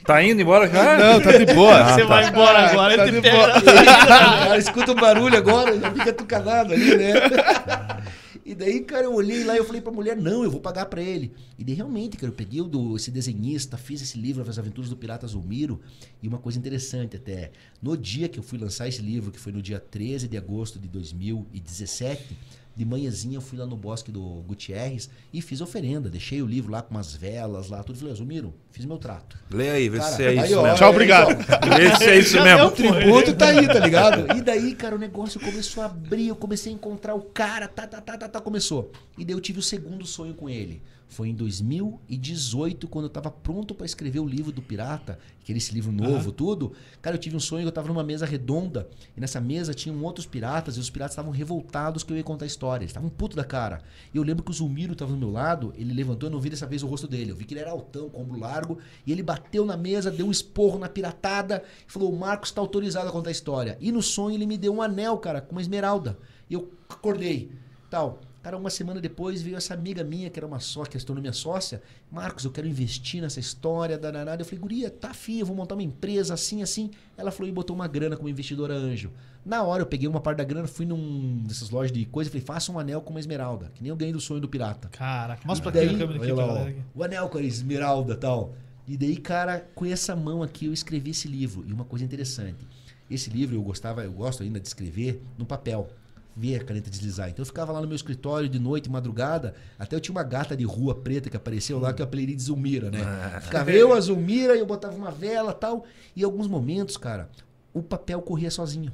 Tá indo embora já? Não, tá de boa. Você vai embora agora, Tá ele de te pega. cara, escuta um barulho agora, já fica tucanado ali, né? E daí, cara, eu olhei lá e eu falei pra mulher, não, eu vou pagar pra ele. E daí, realmente, cara, eu peguei o do, esse desenhista, fiz esse livro, As Aventuras do Pirata Zulmiro. E uma coisa interessante até, no dia que eu fui lançar esse livro, que foi no dia 13 de agosto de 2017, de manhãzinha eu fui lá no bosque do Gutierrez e fiz oferenda. Deixei o livro lá com umas velas lá, tudo. Falei, Zulmiro, fiz meu trato. Lê aí, vê Cara, se é aí, isso ó, mesmo. Tchau, obrigado. ó, Vê se é isso mesmo. o tributo tá aí, tá ligado? E daí, cara, o negócio começou a abrir, eu comecei a encontrar o cara, tá, tá, tá, tá, tá, começou. E daí eu tive o segundo sonho com ele. Foi em 2018, quando eu tava pronto pra escrever o livro do Pirata, que era esse livro novo, tudo. Cara, eu tive um sonho que eu tava numa mesa redonda, e nessa mesa tinham outros piratas, e os piratas estavam revoltados que eu ia contar a história. Eles estavam puto da cara. E eu lembro que o Zulmiro tava do meu lado, ele levantou, eu não vi dessa vez o rosto dele. Eu vi que ele era altão, com ombro largo, e ele bateu na mesa, deu um esporro na piratada, e falou: o Marcos tá autorizado a contar a história. E no sonho ele me deu um anel, cara, com uma esmeralda. E eu acordei, tal. Cara, uma semana depois veio essa amiga minha, que era uma sócia, que tornou minha sócia. Marcos, eu quero investir nessa história, danada. Eu falei, guria, tá afim, eu vou montar uma empresa assim, assim. Ela falou e botou uma grana como investidora anjo. Na hora eu peguei uma parte da grana, fui num dessas lojas de coisa e falei, faça um anel com uma esmeralda. Que nem eu ganhei do sonho do pirata. Caraca, mostra pra daí, câmera aqui lá, ó, o anel com a esmeralda e tal. E daí, cara, com essa mão aqui eu escrevi esse livro. E uma coisa interessante, esse livro eu gostava, eu gosto ainda de escrever no papel. Ver a caneta deslizar. Então eu ficava lá no meu escritório de noite, madrugada. Até eu tinha uma gata de rua preta que apareceu lá, que eu apelidei de Zulmira, né? Ficava eu, a Zulmira, e eu botava uma vela tal. E em alguns momentos, cara, o papel corria sozinho.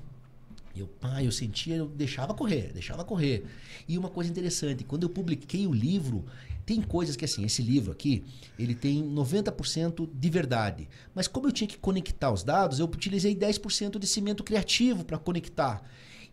Eu, pá, eu sentia, eu deixava correr, deixava correr. E uma coisa interessante, quando eu publiquei o livro, tem coisas que assim, esse livro aqui, ele tem 90% de verdade. Mas como eu tinha que conectar os dados, eu utilizei 10% de cimento criativo para conectar.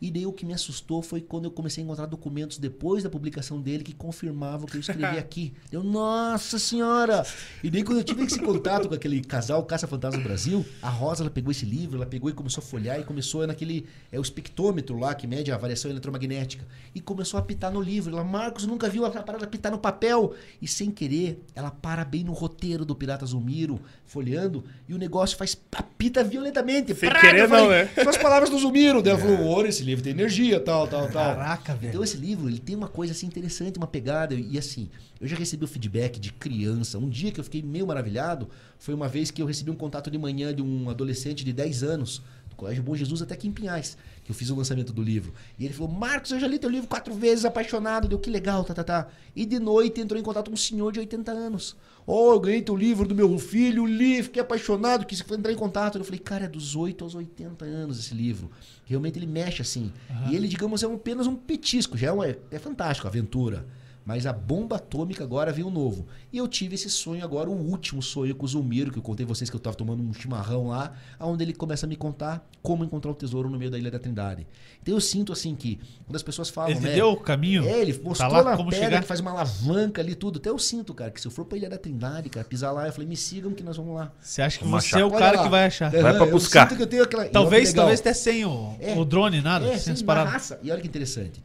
E daí o que me assustou foi quando eu comecei a encontrar documentos depois da publicação dele que confirmavam o que eu escrevi aqui. Eu, nossa senhora! E daí quando eu tive esse contato com aquele casal Caça Fantasma Brasil, a Rosa ela pegou esse livro, ela pegou e começou a folhear e começou naquele é o espectrômetro lá que mede a variação eletromagnética e começou a apitar no livro. Ela, Marcos, nunca viu a parada apitar no papel e sem querer, ela para bem no roteiro do Pirata Zulmiro, folheando, e o negócio faz apita violentamente. Sem querer falei, não, né? São as palavras do Zulmiro. Daí ela falou, olha, esse livro tem energia, tal, tal, tal. Caraca, velho. Então esse livro, ele tem uma coisa assim interessante, uma pegada. E assim, eu já recebi o feedback de criança. Um dia que eu fiquei meio maravilhado foi uma vez que eu recebi um contato de manhã de um adolescente de 10 anos, do Colégio Bom Jesus até aqui em Pinhais, que eu fiz o lançamento do livro. E ele falou: Marcos, eu já li teu livro quatro vezes, apaixonado. Deu que legal, tá, tá, tá. E de noite entrou em contato com um senhor de 80 anos. Oh, eu ganhei teu livro do meu filho, li, fiquei apaixonado, quis entrar em contato. Eu falei, cara, é dos 8 aos 80 anos esse livro. Realmente ele mexe assim. E ele, digamos, é apenas um petisco, já é, um, é, é fantástico, aventura. Mas a bomba atômica agora veio novo. E eu tive esse sonho agora, o último sonho com o Zulmiro, que eu contei a vocês que eu estava tomando um chimarrão lá, onde ele começa a me contar como encontrar o tesouro no meio da Ilha da Trindade. Então eu sinto assim que, quando as pessoas falam, Ele né? deu o caminho? É, ele mostrou lá na como pedra chegar? que faz uma alavanca ali tudo. Até eu sinto, cara, que se eu for pra Ilha da Trindade, cara, pisar lá, eu falei, me sigam que nós vamos lá. Você acha que Vamos você achar. é o cara lá. que vai achar? Vai pra Aham, eu buscar. sinto que eu tenho aquela... Talvez, talvez até sem o, É. o drone, nada, É, sem as paradas. E olha que interessante.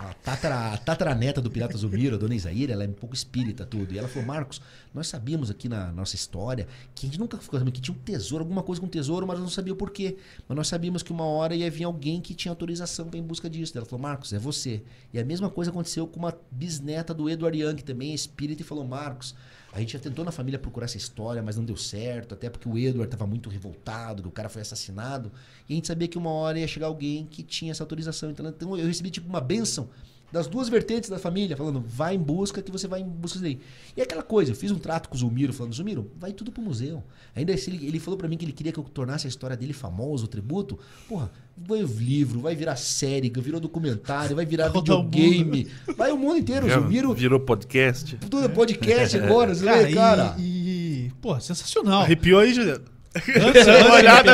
A, tatara, a tataraneta do Pirata Zumiro, a dona Isaíra, ela é um pouco espírita tudo. E ela falou, Marcos, nós sabíamos aqui na nossa história que a gente nunca ficou sabendo que tinha um tesouro, alguma coisa com tesouro, mas não sabia o porquê. Mas nós sabíamos que uma hora ia vir alguém que tinha autorização para ir em busca disso. Ela falou, Marcos, é você. E a mesma coisa aconteceu com uma bisneta do Edward Young, que também é espírita, e falou, Marcos, a gente já tentou na família procurar essa história, mas não deu certo, até porque o Edward estava muito revoltado, que o cara foi assassinado. E a gente sabia que uma hora ia chegar alguém que tinha essa autorização. Então, eu recebi tipo uma benção das duas vertentes da família, falando, vai em busca que você vai em busca disso aí. E aquela coisa, eu fiz um trato com o Zulmiro, falando, Zulmiro, vai tudo pro museu. Ainda se ele, ele falou para mim que ele queria que eu tornasse a história dele famosa, o tributo. Porra, vai livro, vai virar série, virou documentário, vai virar videogame. Vai o mundo inteiro, o Já Zulmiro, virou podcast. tudo é podcast agora, você Cara, vê, cara. e, e- Pô, sensacional. Arrepiou aí, Juliano? Antes, antes olhada.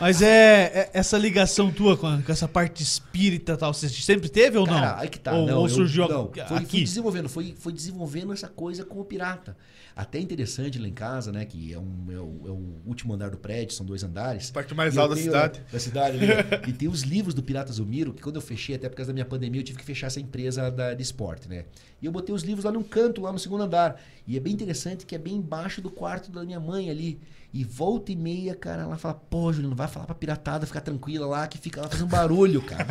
Mas é, é essa ligação tua com, a- com essa parte espírita tal, você sempre teve ou não? Cara, aí que tá. Ou, não, ou eu- surgiu não, aqui? foi, foi desenvolvendo, foi, foi desenvolvendo essa coisa com o pirata. Até interessante lá em casa, né? Que é, um, é, o, é o último andar do prédio, são dois andares. Parte mais eu alta da cidade. Da cidade ali, né? E tem os livros do Pirata Zumiro, que quando eu fechei, até por causa da minha pandemia, eu tive que fechar essa empresa da, de esporte, né? E eu botei os livros lá num canto, lá no segundo andar. E é bem interessante que é bem embaixo do quarto da minha mãe ali. E volta e meia, cara, ela fala, pô, Júlio, não vai falar pra piratada ficar tranquila lá, que fica lá fazendo barulho, cara.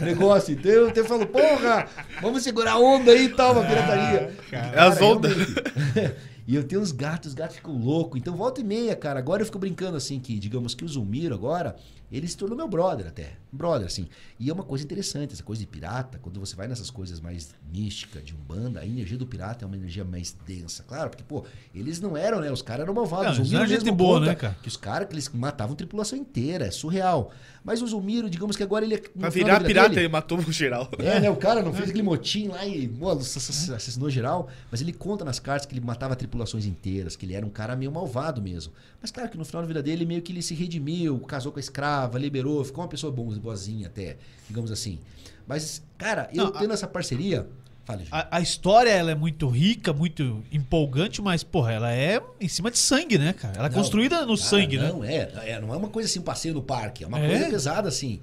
Negócio. Então eu até falo, porra, vamos segurar a onda aí e tal, uma pirataria. É as ondas. E eu tenho uns gatos, os gatos ficam loucos. Então, volta e meia, cara. Agora eu fico brincando assim, que digamos que o Zulmiro agora, ele se tornou meu brother até. Brother, assim. E é uma coisa interessante, essa coisa de pirata, quando você vai nessas coisas mais místicas, de Umbanda, a energia do pirata é uma energia mais densa. Claro, porque, pô, eles não eram, né? Os caras eram malvados. Não, eram gente boa, né, cara? Que os caras que eles matavam tripulação inteira, é surreal. Mas o Zulmiro, digamos que agora ele é. Pra virar pirata, dele- ele matou o geral. é, né? O cara não fez aquele motim lá e pô, assass- assassinou geral. Mas ele conta nas cartas que ele matava tripulações inteiras, que ele era um cara meio malvado mesmo. Mas claro que no final da vida dele, meio que ele se redimiu, casou com a escrava, liberou, ficou uma pessoa boazinha até, digamos assim. Mas, cara, eu Não, tendo essa parceria. Fale. A, a história ela é muito rica, muito empolgante, mas, porra, ela é em cima de sangue, né, cara? Ela é Não, construída no cara, sangue, né? não, é, é. Não é uma coisa assim, um passeio no parque. É uma É? coisa pesada, assim.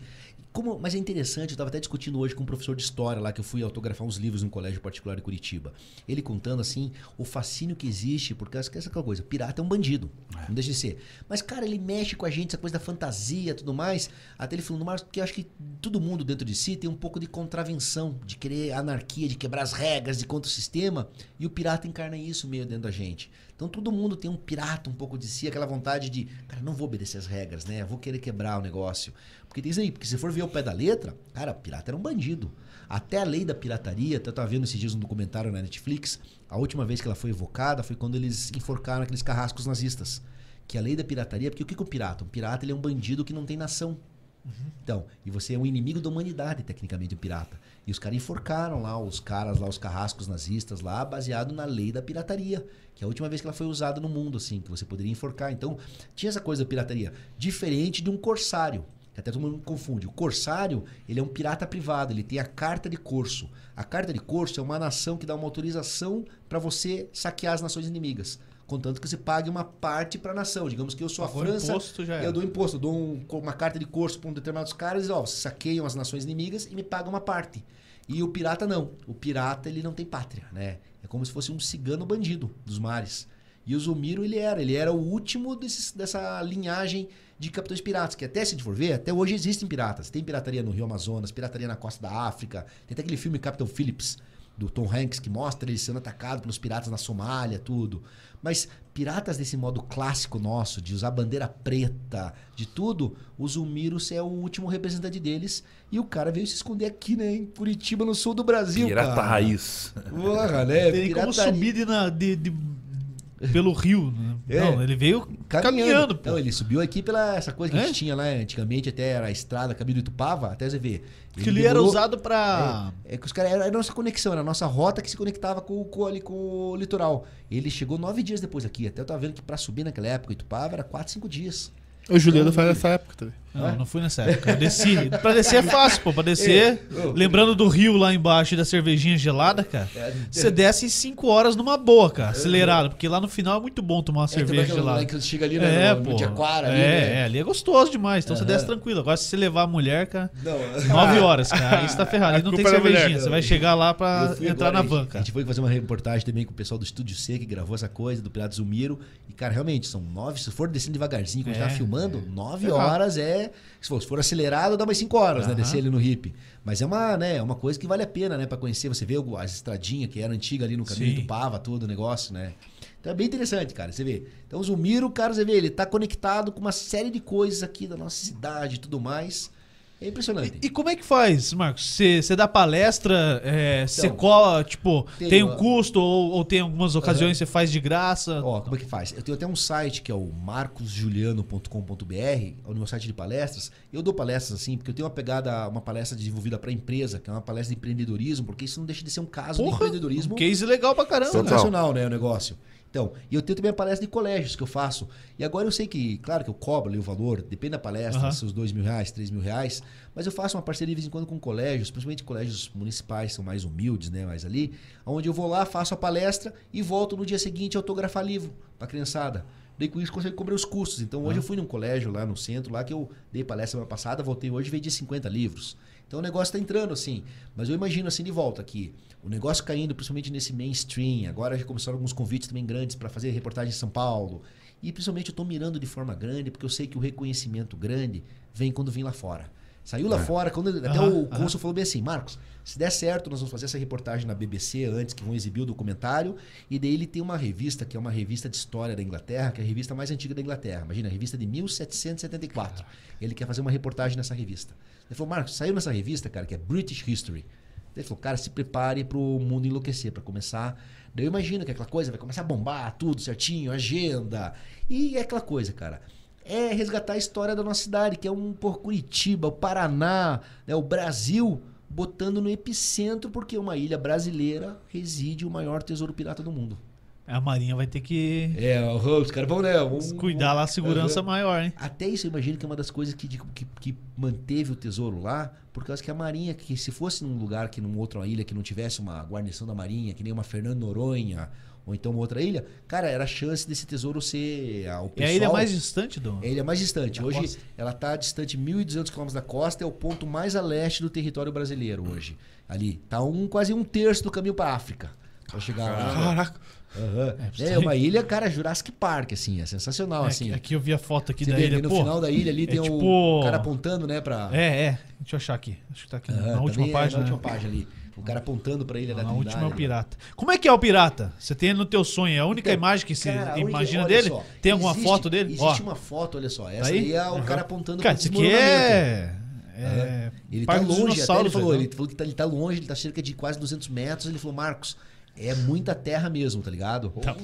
Como, mas é interessante, eu estava até discutindo hoje com um professor de história lá, que eu fui autografar uns livros num colégio particular de Curitiba. Ele contando, assim, o fascínio que existe, porque essa essa coisa, pirata é um bandido, não deixa de ser. Mas, cara, ele mexe com a gente, essa coisa da fantasia tudo mais. Até ele falou, mas que eu acho que todo mundo dentro de si tem um pouco de contravenção, de querer anarquia, de quebrar as regras, de contra o sistema. E o pirata encarna isso meio dentro da gente. Então todo mundo tem um pirata um pouco de si, aquela vontade de, cara, não vou obedecer as regras, né? Vou querer quebrar o negócio. Porque tem isso aí, porque se for ver o pé da letra, cara, pirata era um bandido. Até a lei da pirataria, até eu tava vendo esses dias um documentário na Netflix, a última vez que ela foi evocada foi quando eles enforcaram aqueles carrascos nazistas. Que a lei da pirataria, porque o que é um pirata? Um pirata ele é um bandido que não tem nação. Então, e você é um inimigo da humanidade, tecnicamente, um pirata. E os caras enforcaram lá os caras, lá, os carrascos nazistas lá, baseado na lei da pirataria. Que é a última vez que ela foi usada no mundo, assim, que você poderia enforcar. Então, tinha essa coisa da pirataria. Diferente de um corsário. Até todo mundo confunde. O corsário, ele é um pirata privado, ele tem a carta de corso. A carta de corso é uma nação que dá uma autorização para você saquear as nações inimigas. Contanto que você pague uma parte para a nação. Digamos que eu sou a Pagou França, imposto, já eu dou imposto, eu dou um- uma carta de corso para um determinados caras e ó, saqueiam as nações inimigas e me pagam uma parte. E o pirata não. O pirata ele não tem pátria, né? É como se fosse um cigano bandido dos mares. E o Zulmiro ele era, ele era o último desses- dessa linhagem de capitães piratas, que até se a for ver, até hoje existem piratas. Tem pirataria no Rio Amazonas, pirataria na costa da África. Tem até aquele filme Capitão Phillips, do Tom Hanks, que mostra ele sendo atacado pelos piratas na Somália, tudo. Mas piratas desse modo clássico nosso, de usar bandeira preta, de tudo, o Zulmiro é o último representante deles. E o cara veio se esconder aqui, né, em Curitiba, no sul do Brasil. Pirata cara. raiz. Porra, né? Tem como subir de, de- de- pelo rio, né? É. Não, ele veio caminhando, pô. Então, ele subiu aqui pela essa coisa que a É? gente tinha lá antigamente, até era a estrada, caminho do Itupava, até você ver. que ele era demorou- usado pra... É, é que os caras era a nossa conexão, era a nossa rota que se conectava com, com, ali, com o litoral. Ele chegou nove dias depois aqui. Até eu tava vendo que pra subir naquela época, Itupava era quatro, cinco dias. O Juliano faz essa época também. Não, não fui nessa época. Eu desci. Pra descer é fácil, pô. Pra descer, É. Lembrando do rio lá embaixo e da cervejinha gelada, cara. É, Você desce em 5 horas numa boa, cara. Acelerado. Porque lá no final é muito bom tomar uma É, cerveja gelada. lá que chega ali É, no, pô. no Jaquara, é, ali, né? é, ali é gostoso demais. Então você Aham. desce tranquilo. Agora, se você levar a mulher, cara, Não, 9 horas, cara. Aí você tá ferrado. Ali A não tem é cervejinha. Você vai chegar lá pra entrar agora, na a gente- van, A gente foi fazer uma reportagem também com o pessoal do Estúdio C que gravou essa coisa do Pirata Zumiro. E, cara, realmente, são nove. Se for descendo devagarzinho, quando a gente É, tava filmando, nove É horas é. Se for, se for acelerado, dá mais cinco horas, né? Aham. Descer ali no hip. Mas é uma, né, é uma coisa que vale a pena, né? Pra conhecer. Você vê as estradinhas que era antiga ali no caminho Sim. do Pava, todo o negócio, né? Então é bem interessante, cara. Você vê. Então o Zumiro, cara, você vê, ele tá conectado com uma série de coisas aqui da nossa cidade e tudo mais. É impressionante. E, e como é que faz, Marcos? Você dá palestra, você Então, cola, tipo, tem tem um custo ou, ou tem algumas ocasiões você faz de graça? Ó, como é que faz? Eu tenho até um site que é o marcosjuliano.com.br, o meu site de palestras. Eu dou palestras assim, porque eu tenho uma pegada, uma palestra desenvolvida para empresa, que é uma palestra de empreendedorismo, porque isso não deixa de ser um caso de Porra, empreendedorismo um case legal pra caramba. Sensacional, né, o negócio. Então, e eu tenho também a palestra de colégios que eu faço. E agora eu sei que, claro que eu cobro ali o valor, depende da palestra, Aham. seus dois mil reais, três mil reais, mas eu faço uma parceria de vez em quando com colégios, principalmente colégios municipais, são mais humildes, né, mais ali, onde eu vou lá, faço a palestra e volto no dia seguinte a autografar livro pra criançada. Daí com isso consigo cobrir os custos. Então hoje eu fui num colégio lá no centro, lá que eu dei palestra semana passada, voltei hoje e vendi 50 livros. Então o negócio tá entrando assim. Mas eu imagino assim de volta aqui. O negócio caindo, principalmente nesse mainstream. Agora já começaram alguns convites também grandes para fazer reportagem em São Paulo. E principalmente eu tô mirando de forma grande, porque eu sei que o reconhecimento grande vem quando vem lá fora. Saiu lá fora, quando até Aham, o aham. cônsul falou bem assim, Marcos, se der certo, nós vamos fazer essa reportagem na BBC antes, que vão exibir o documentário. E daí ele tem uma revista, que é uma revista de história da Inglaterra, que é a revista mais antiga da Inglaterra. Imagina, a revista de 1774. Ele quer fazer uma reportagem nessa revista. Ele falou, Marcos, saiu nessa revista, cara, que é British History. Ele falou, cara, se prepare pro mundo enlouquecer, para começar. Daí eu imagino que aquela coisa vai começar a bombar tudo certinho, agenda. E é aquela coisa, cara. É resgatar a história da nossa cidade, que é um por Curitiba, o Paraná, né, o Brasil, botando no epicentro, porque uma ilha brasileira reside o maior tesouro pirata do mundo. A Marinha vai ter que É, os caras vão, né? vão- cuidar lá a segurança Aham. maior, hein? Até isso eu imagino que é uma das coisas que, que, que manteve o tesouro lá, por causa que a Marinha, que se fosse num lugar, que numa outra ilha, que não tivesse uma guarnição da Marinha, que nem uma Fernando Noronha, ou então uma outra ilha, cara, era a chance desse tesouro ser ah, o É pessoal... a ilha mais distante do. É a ilha mais distante. Hoje costa. ela está distante 1.200 km da costa, é o ponto mais a leste do território brasileiro hoje. Ali. Tá um, quase um terço do caminho para África. Pra chegar lá. Caraca. Aham. É, É, uma ilha, cara, Jurassic Park, assim, é sensacional, É, assim. aqui, aqui eu vi a foto aqui Você da vê ilha. no Pô, final da ilha ali é tem tipo- o cara apontando, né, pra... É, é. Deixa eu achar aqui. Acho que tá aqui Aham, na última é página. Na última né? página ali. O cara apontando pra ilha da Na última é o pirata. Como é que é o pirata? Você tem no teu sonho, é a única Então, imagem que você cara, imagina olha dele? só, tem alguma existe- foto dele? Existe Ó, uma foto, olha só. Essa tá aí? é o Aham. cara apontando Cara, pro isso aqui é. é Ele tá longe, até ele falou, velho. ele falou que tá, ele tá longe, ele tá cerca de quase 200 metros. Ele falou, Marcos, é muita terra mesmo, tá ligado? Tá.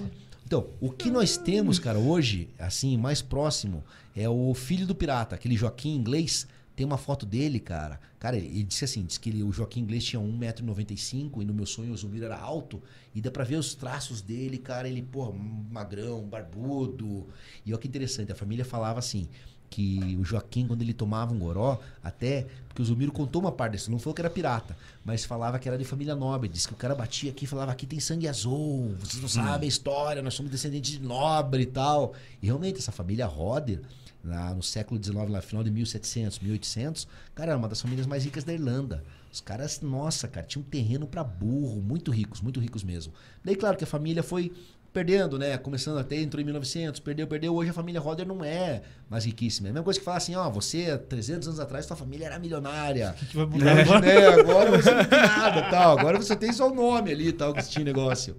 Então, o que nós temos, cara, hoje, assim, mais próximo, é o filho do pirata, aquele Joaquim inglês. Tem uma foto dele, cara. Cara, ele disse assim, disse que ele- o Joaquim inglês tinha 1,95m e no meu sonho o Zumbi era alto. E dá pra ver os traços dele, cara. Ele, pô, magrão, barbudo. E olha que interessante, a família falava assim, que o Joaquim, quando ele tomava um goró, até, porque o Zumiro contou uma parte disso, não falou que era pirata, mas falava que era de família nobre. Disse que o cara batia aqui e falava: aqui tem sangue azul, vocês não sabem a história, nós somos descendentes de nobre e tal. E realmente, essa família Roder, lá no século XIX, lá no final de 1700, 1800, cara, era uma das famílias mais ricas da Irlanda. Os caras, nossa, cara, tinha um terreno pra burro, muito ricos, muito ricos mesmo. Daí, claro que a família foi perdendo, né? Começando até, entrou em 1900, perdeu, perdeu. Hoje a família Roder não é mais riquíssima. É a mesma coisa que falar assim, ó, você, 300 anos atrás, sua família era milionária. Que, que vai mudar É, agora? né? Agora você não tem nada, tal. Agora você tem só o nome ali, tal, que tinha negócio.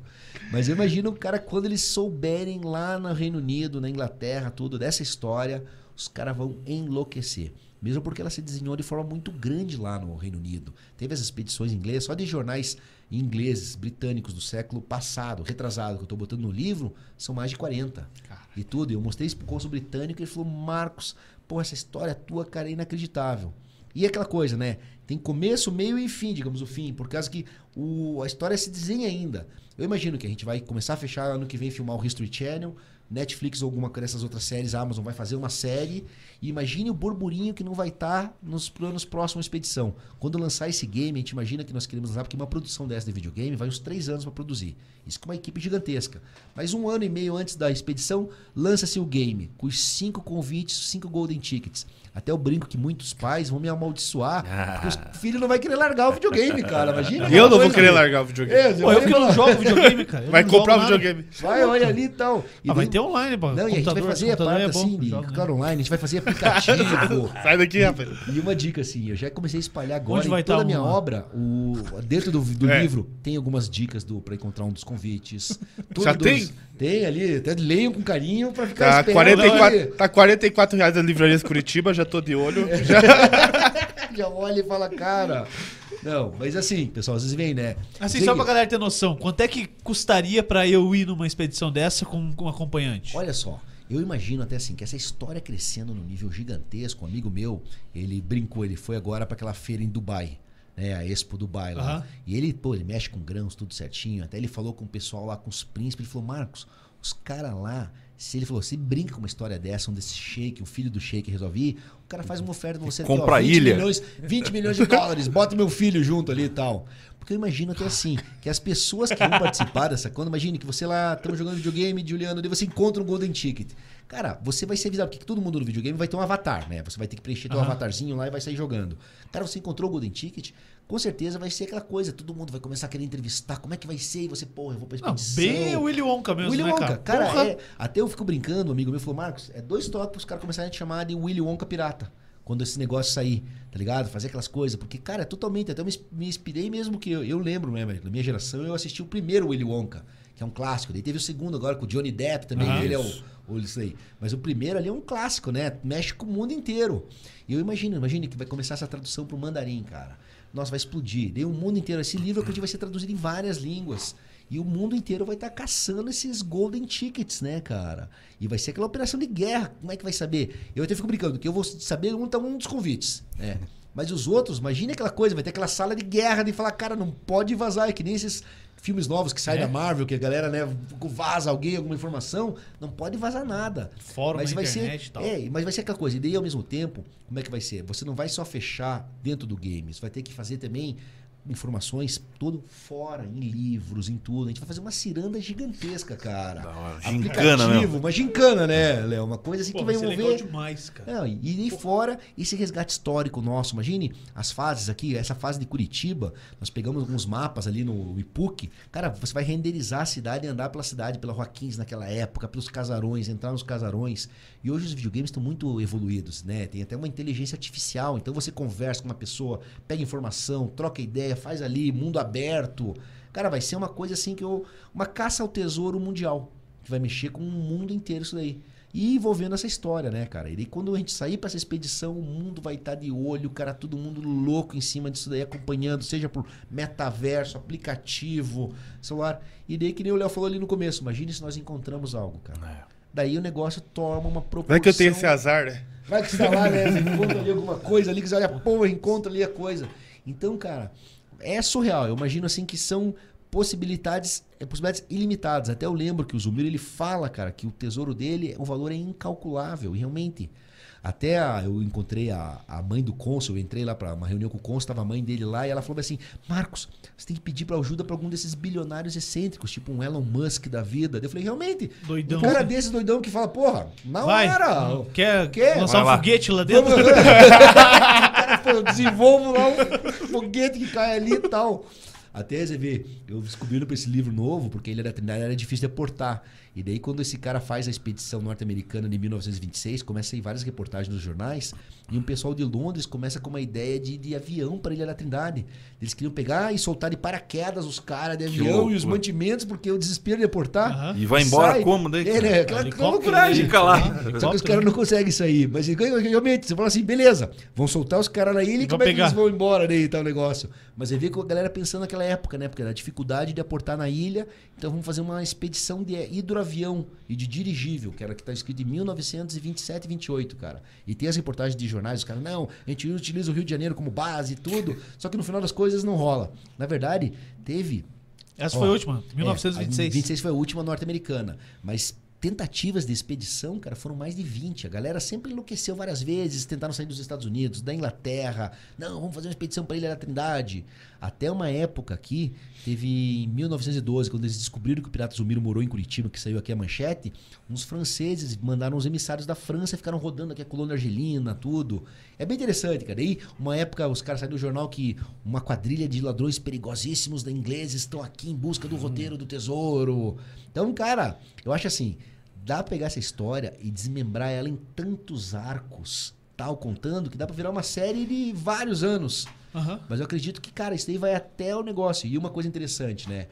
Mas eu imagino, cara, quando eles souberem lá no Reino Unido, na Inglaterra, tudo, dessa história, os caras vão enlouquecer. Mesmo porque ela se desenhou de forma muito grande lá no Reino Unido. Teve as expedições inglesas, só de jornais ingleses, britânicos do século passado, retrasado, que eu estou botando no livro, são mais de 40. E tudo. E eu mostrei isso pro cônsul britânico e ele falou: Marcos, pô, essa história tua, cara, é inacreditável. E aquela coisa, né? Tem começo, meio e fim, digamos, o fim, por causa que o, a história se desenha ainda. Eu imagino que a gente vai começar a fechar ano que vem filmar o History Channel, Netflix ou alguma dessas outras séries, a Amazon vai fazer uma série. E imagine o burburinho que não vai estar nos planos próximos expedição. Quando lançar esse game, a gente imagina que nós queremos lançar, porque uma produção dessa de videogame vai uns três anos para produzir. Isso com uma equipe gigantesca. Mas um ano e meio antes da expedição, lança-se o game, com os cinco convites, cinco golden tickets. Até eu brinco que muitos pais vão me amaldiçoar, porque os filhos não vai querer largar o videogame, cara. Imagina. E eu não vou querer ali. largar o videogame. É, Pô, eu vai que não jogo videogame, cara. eu Vai comprar o jogo videogame. Vai, olha ali e tal. E Ah, vai ter online, pô. Não, e a gente vai fazer a computador parte é bom, assim, de, joga, né? claro, online, a gente vai fazer aplicativo. Sai daqui, rapaz. E uma dica assim, eu já comecei a espalhar agora Onde vai em toda tá a minha uma- obra, o, dentro do, do É. livro, tem algumas dicas do para encontrar um dos convites. Tudo Já tem? Tem ali, até leiam com carinho pra ficar Tá esperando. 44, ali. tá 44 reais nas livrarias Curitiba, já tô de olho. Já... Já olha e fala, cara. Não, mas assim, pessoal, vocês veem, né? Assim, Sei só pra galera ter noção, quanto é que custaria pra eu ir numa expedição dessa com, com um acompanhante? Olha só, eu imagino até assim, que essa história crescendo no nível gigantesco, um amigo meu, ele brincou, ele foi agora para aquela feira em Dubai, né, a Expo Dubai lá. Aham. E ele, pô, ele mexe com grãos, tudo certinho, até ele falou com o pessoal lá, com os príncipes, ele falou, Marcos, os caras lá, se ele falou, se brinca com uma história dessa, um desse shake, o filho do shake resolve ir, o cara faz uma oferta pra você Compra a 20 ilha. Milhões, 20 milhões de dólares, bota meu filho junto ali e tal. Porque eu imagino até assim, que as pessoas que vão participar dessa quando imagine que você lá, estamos jogando videogame, Juliano, daí você encontra um Golden Ticket. Cara, você vai ser avisado, porque todo mundo no videogame vai ter um avatar, né? Você vai ter que preencher teu Aham. avatarzinho lá e vai sair jogando. Cara, você encontrou o Golden Ticket, com certeza vai ser aquela coisa, todo mundo vai começar a querer entrevistar, como é que vai ser? E você, porra, eu vou pra Não, expedição. bem o Willy Wonka mesmo, Willy né, Wonka, cara? cara, Porra. é, até eu fico brincando, um amigo meu falou, Marcos, é dois toques pros caras começarem a te chamar de Willy Wonka pirata. Quando esse negócio sair, tá ligado? Fazer aquelas coisas. Porque, cara, é totalmente. Até eu me, me inspirei mesmo que eu, eu lembro, né, na minha geração, eu assisti o primeiro Willy Wonka, que é um clássico. Daí teve o segundo agora com o Johnny Depp também, que ele é o, o isso aí. Mas o primeiro ali é um clássico, né? Mexe com o mundo inteiro. E eu imagino, imagine que vai começar essa tradução pro mandarim, cara. Nossa, vai explodir. Daí o mundo inteiro. Esse livro eu acredito vai ser traduzido em várias línguas. E o mundo inteiro vai estar caçando esses golden tickets, né, cara? E vai ser aquela operação de guerra. Como é que vai saber? Eu até fico brincando, que eu vou saber onde tá um dos convites. né? Mas os outros, imagine aquela coisa, vai ter aquela sala de guerra de falar, cara, não pode vazar. É que nem esses filmes novos que saem É. da Marvel, que a galera, né, vaza alguém, alguma informação. Não pode vazar nada. Fórum mas vai internet ser, e tal. É, mas vai ser aquela coisa. E daí, ao mesmo tempo, como é que vai ser? Você não vai só fechar dentro do game, você vai ter que fazer também informações tudo fora, em livros, em tudo. A gente vai fazer uma ciranda gigantesca, cara. Hora. Gincana Aplicativo, mesmo. uma gincana, né, Léo? Uma coisa assim Pô, que vai envolver. legal demais, cara. Não, e e fora esse resgate histórico nosso. Imagine as fases aqui, essa fase de Curitiba. Nós pegamos alguns mapas ali no IPUC. Cara, você vai renderizar a cidade e andar pela cidade, pela Rua 15 naquela época, pelos casarões, entrar nos casarões. E hoje os videogames estão muito evoluídos, né? Tem até uma inteligência artificial. Então você conversa com uma pessoa, pega informação, troca ideia, faz ali, mundo aberto. Cara, vai ser uma coisa assim que eu. Uma caça ao tesouro mundial. Que vai mexer com o mundo inteiro isso daí. E envolvendo essa história, né, cara? E daí quando a gente sair pra essa expedição, o mundo vai estar de olho, cara, todo mundo louco em cima disso daí, acompanhando, seja por metaverso, aplicativo, celular. E daí, que nem o Léo falou ali no começo, imagine se nós encontramos algo, cara. Daí o negócio toma uma proporção. Vai que eu tenho esse azar, né? Vai que você tá lá, né? Você encontra ali alguma coisa ali, que você olha, pô, encontra ali a coisa. Então, cara, é surreal. Eu imagino assim que são possibilidades, é, possibilidades ilimitadas. Até eu lembro que o Zumiro ele fala, cara, que o tesouro dele, o valor é incalculável, e realmente. Até a- eu encontrei a, a mãe do cônsul, eu entrei lá para uma reunião com o cônsul, estava a mãe dele lá, e ela falou assim: Marcos, você tem que pedir para ajuda para algum desses bilionários excêntricos, tipo um Elon Musk da vida. Eu falei: realmente, Doidão. um cara desses doidão que fala, porra, na Vai. hora. Quer, Quer? lançar um lá. foguete lá dentro? Vamos- Cara, pô, eu desenvolvo lá um foguete que cai ali e tal. Até você vê, eu descobrindo pra esse livro novo, porque ele era Trindade, era difícil de aportar. E daí, quando esse cara faz a expedição norte-americana de 1926, começa a ir várias reportagens nos jornais, e um pessoal de Londres começa com uma ideia de, de avião para Ilha da Trindade. Eles queriam pegar e soltar de paraquedas os caras de avião e os mantimentos, porque o desespero de aportar. Aham. E vai embora Sai. como daí? É, cara? né? Aquela, aquela Helicóptero, né? Fica lá. Só que os caras não conseguem sair. Mas realmente, você fala assim, beleza, vão soltar os caras na ilha e como é que eles vão embora daí e tal negócio. Mas aí vê com a galera pensando naquela época, né? Porque era a dificuldade de aportar na ilha. Então vamos fazer uma expedição de hidroavião e de dirigível, que era que tá escrito em 1927 e 28, cara. E tem as reportagens de jornais, os caras, não, a gente utiliza o Rio de Janeiro como base e tudo. Só que no final das coisas não rola. Na verdade, teve Essa Ó, foi a última, é, 1926. a 26 foi a última norte-americana. Mas tentativas de expedição, cara, foram mais de 20. A galera sempre enlouqueceu várias vezes, tentaram sair dos Estados Unidos, da Inglaterra. Não, vamos fazer uma expedição para Ilha da Trindade. Até uma época aqui, teve em 1912, quando eles descobriram que o pirata Zumiro morou em Curitiba, que saiu aqui a manchete, uns franceses mandaram os emissários da França e ficaram rodando aqui a colônia argelina, tudo. É bem interessante, cara. Aí, uma época, os caras saíram do jornal que uma quadrilha de ladrões perigosíssimos da ingleses estão aqui em busca do roteiro do tesouro. Então, cara, eu acho assim, dá pra pegar essa história e desmembrar ela em tantos arcos, tal, contando, que dá pra virar uma série de vários anos. Aham. Mas eu acredito que, cara, isso daí vai até o negócio. E uma coisa interessante, né?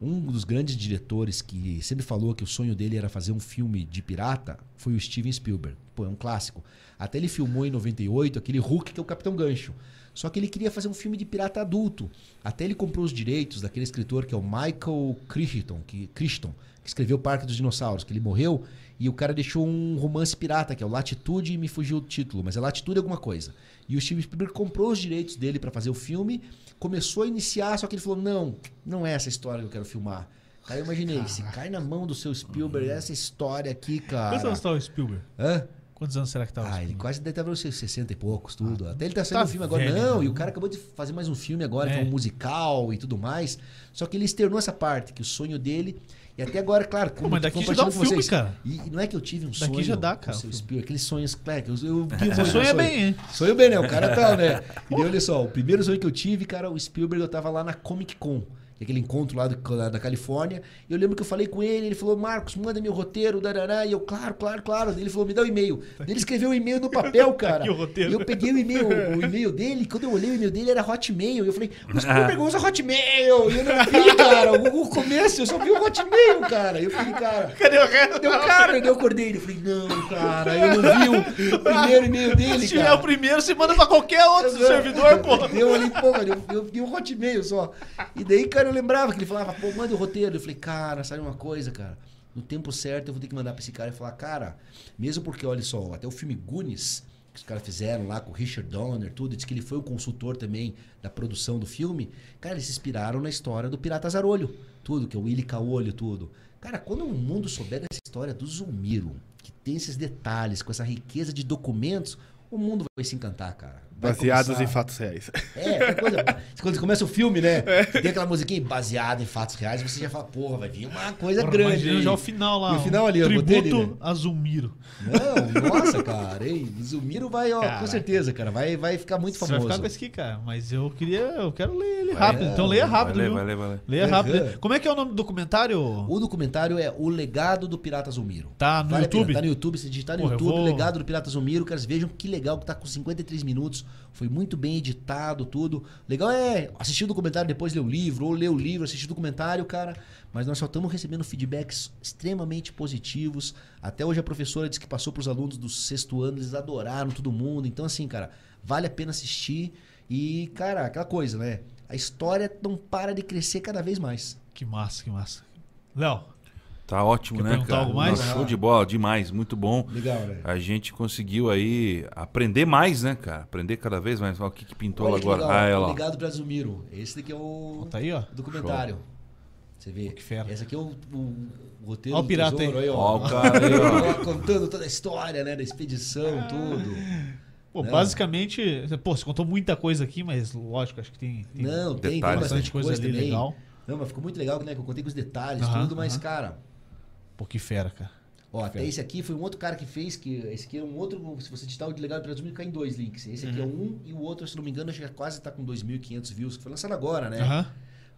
Um dos grandes diretores que sempre falou que o sonho dele era fazer um filme de pirata foi o Steven Spielberg. pô, é um clássico. Até ele filmou em 98 aquele Hulk, que é o Capitão Gancho. Só que ele queria fazer um filme de pirata adulto. Até ele comprou os direitos daquele escritor que é o Michael Crichton, que, Crichton, que escreveu Parque dos Dinossauros, que ele morreu, e o cara deixou um romance pirata, que é o Latitude, e me fugiu o título, mas é Latitude alguma coisa. E o Steven Spielberg comprou os direitos dele para fazer o filme, começou a iniciar, só que ele falou: não, não é essa história que eu quero filmar. Aí eu imaginei, se cai na mão do seu Spielberg essa história aqui, cara. Quantos anos tá o Spielberg? Hã? Quantos anos será que tá o Ah, ele quase deve estar nos seus 60 e poucos, tudo. Até ele tá saindo tá um filme agora. velho, não, né? e o cara acabou de fazer mais um filme agora, que É. é um musical e tudo mais. Só que ele externou essa parte, que o sonho dele. E até agora, claro, mas eu daqui já dá um filme, vocês, cara. E, e não é que eu tive um Daqui sonho. já dá, cara, seu. Spielberg, aqueles sonhos, claro, que eu, eu muito no sonha sonho. bem, hein? Sonho bem, né? O cara tá, né? E olha só, o primeiro sonho que eu tive, cara, o Spielberg, eu tava lá na Comic Con. Que é Aquele encontro lá do- da Califórnia. E eu lembro que eu falei com ele, ele falou, Marcos, manda meu roteiro, darará. E eu, claro, claro, claro. Ele falou, me dá o e-mail. Daí Ele escreveu o e-mail no papel, cara. o roteiro. E eu peguei o e-mail, o e-mail dele, quando eu olhei o e-mail dele era Hotmail. E eu falei, o Spielberg usa Hotmail. E eu não vi, cara. O, o começo, eu só vi o Hotmail, cara. E eu falei, cara. Cadê o resto? Deu cara, eu acordei. Eu falei, não, cara, eu não vi o, o primeiro e-mail dele, Se tiver cara. o primeiro, você manda pra qualquer outro servidor, pô. Deu ali, pô, cara, eu, eu vi um hotmail só. E daí, cara, eu lembrava que ele falava, pô, manda o roteiro. Eu falei, cara, sabe uma coisa, cara? No tempo certo eu vou ter que mandar pra esse cara e falar, cara, mesmo porque, olha só, até o filme Goonies, que os caras fizeram lá com o Richard Donner, tudo, diz que ele foi o consultor também da produção do filme. Cara, eles se inspiraram na história do Pirata Zarolho, tudo, que é o Willy Caolho, tudo. Cara, quando o mundo souber dessa história do Zumiro, que tem esses detalhes, com essa riqueza de documentos, o mundo vai se encantar, cara. Baseados começar- em fatos reais. é, tem coisa. Quando começa o filme, né? Tem aquela musiquinha baseada em fatos reais, você já fala, porra, vai vir uma coisa Porra, grande. já o final lá. E o final ali, eu botei ali, Tributo né? a Zumiro. Não, nossa, cara. Ei, Zumiro vai, ó, Caraca. com certeza, cara. Vai, vai ficar muito Você vai famoso. ficar com esse aqui, cara. Mas eu queria. Eu quero ler ele rápido. é, então leia rápido, vai ler, viu? vai ler, vai ler. Leia rápido. Como é que é o nome do documentário? O documentário é O Legado do Pirata Zumiro. Tá no Vale YouTube? Tá no YouTube, se digitar no Porra, YouTube, vou- Legado do Pirata Zumiro, caras vejam que legal que tá com 53 minutos, foi muito bem editado, tudo. Legal é assistir o documentário, depois ler o livro, ou ler o livro, assistir o documentário, cara. Mas nós só estamos recebendo feedbacks extremamente positivos. Até hoje a professora disse que passou pros alunos do sexto ano, eles adoraram todo mundo. Então, assim, cara, vale a pena assistir. E, cara, aquela coisa, né? A história não para de crescer cada vez mais. Que massa, que massa. Léo, Tá ótimo, Quer né, perguntar cara? algo mais? Não, show de bola, demais, muito bom. Legal, né? A gente conseguiu aí aprender mais, né, cara? Aprender cada vez mais. Olha o que, que pintou Olha que agora. legal, Ah, é lá. Ligado para Zumiro. Esse daqui é o tá aí, ó. documentário. Você vê? Que fera. Esse aqui é o, o- o roteiro Ó o do pirata tesouro, aí. Ó, o cara aí, ó. Contando toda a história, né? Da expedição, tudo. Pô, Não. basicamente, pô, você contou muita coisa aqui, mas lógico, acho que tem, tem Não, tem, tem bastante bastante coisa, ali também. legal. Não, mas ficou muito legal, né? Que eu contei com os detalhes, Aham, tudo, mas, aham. cara, Pô, que fera, cara. ó, até esse aqui foi um outro cara que fez, que esse aqui é um outro, se você digitar o de Legado para Zumiro, cai em dois links. Esse aqui é um e o outro, se não me engano, acho que quase tá com 2.500 views, que foi lançado agora, né? Aham.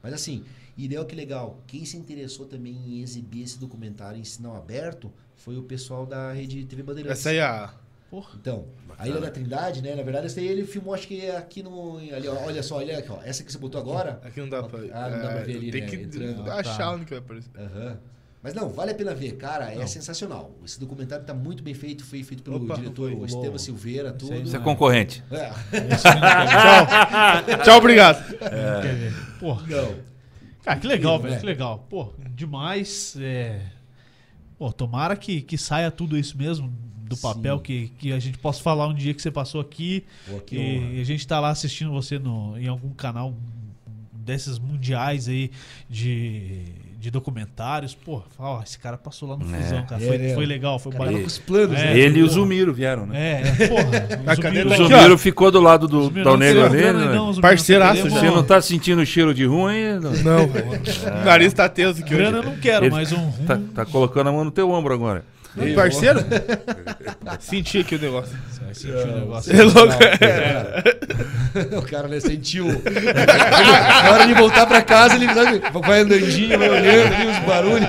Mas assim, e daí, ó, que legal. Quem se interessou também em exibir esse documentário em sinal aberto foi o pessoal da rede TV Bandeirantes. Essa aí é a. Porra. Então, a Ilha da Trindade, né? Na verdade, essa aí ele filmou, acho que é aqui no. Ali, ó, olha só, olha aqui, ó. Essa que você botou agora. Aqui não dá pra. Ah, não dá pra ver ali, Tem né, que entrando. achar Ah, tá. onde que vai aparecer. Aham. Mas não, vale a pena ver, cara, é Não. sensacional. Esse documentário tá muito bem feito, foi feito pelo Opa, diretor. Estevam Silveira, tudo. Isso é concorrente. É. Filme eu quero- Tchau, obrigado. ver. Porra. Não. Cara, que legal, velho, né? que legal. Pô, demais. É... Pô, tomara que, que saia tudo isso mesmo do papel, Sim. que, que a gente possa falar um dia que você passou aqui Pô, que e honra. a gente tá lá assistindo você no, em algum canal desses mundiais aí de, de documentários. Pô, fala, ó, esse cara passou lá no É. Fusão, cara. É, Foi, né? foi legal, foi O bacana. tava com os planos, É, né? Ele e o. Zumiro vieram, né? É, é, porra. A o caneta O aqui, Zumiro- ó. Zumiro ficou do lado do Zumiro Dal não Negro ali, né? não, Zumiro, Parceiraço, não já. Você não tá sentindo o cheiro de rum ainda? Não, velho. O nariz tá teso aqui Grana eu hoje. não quero, Ele mas um rum. Tá, tá colocando a mão no teu ombro agora. Ei, Parceiro? Senti aqui o negócio. Sentir o negócio. É louco. o cara né, sentiu. Na hora de voltar pra casa, ele sabe, vai andandinho, vai olhando ali os barulhos.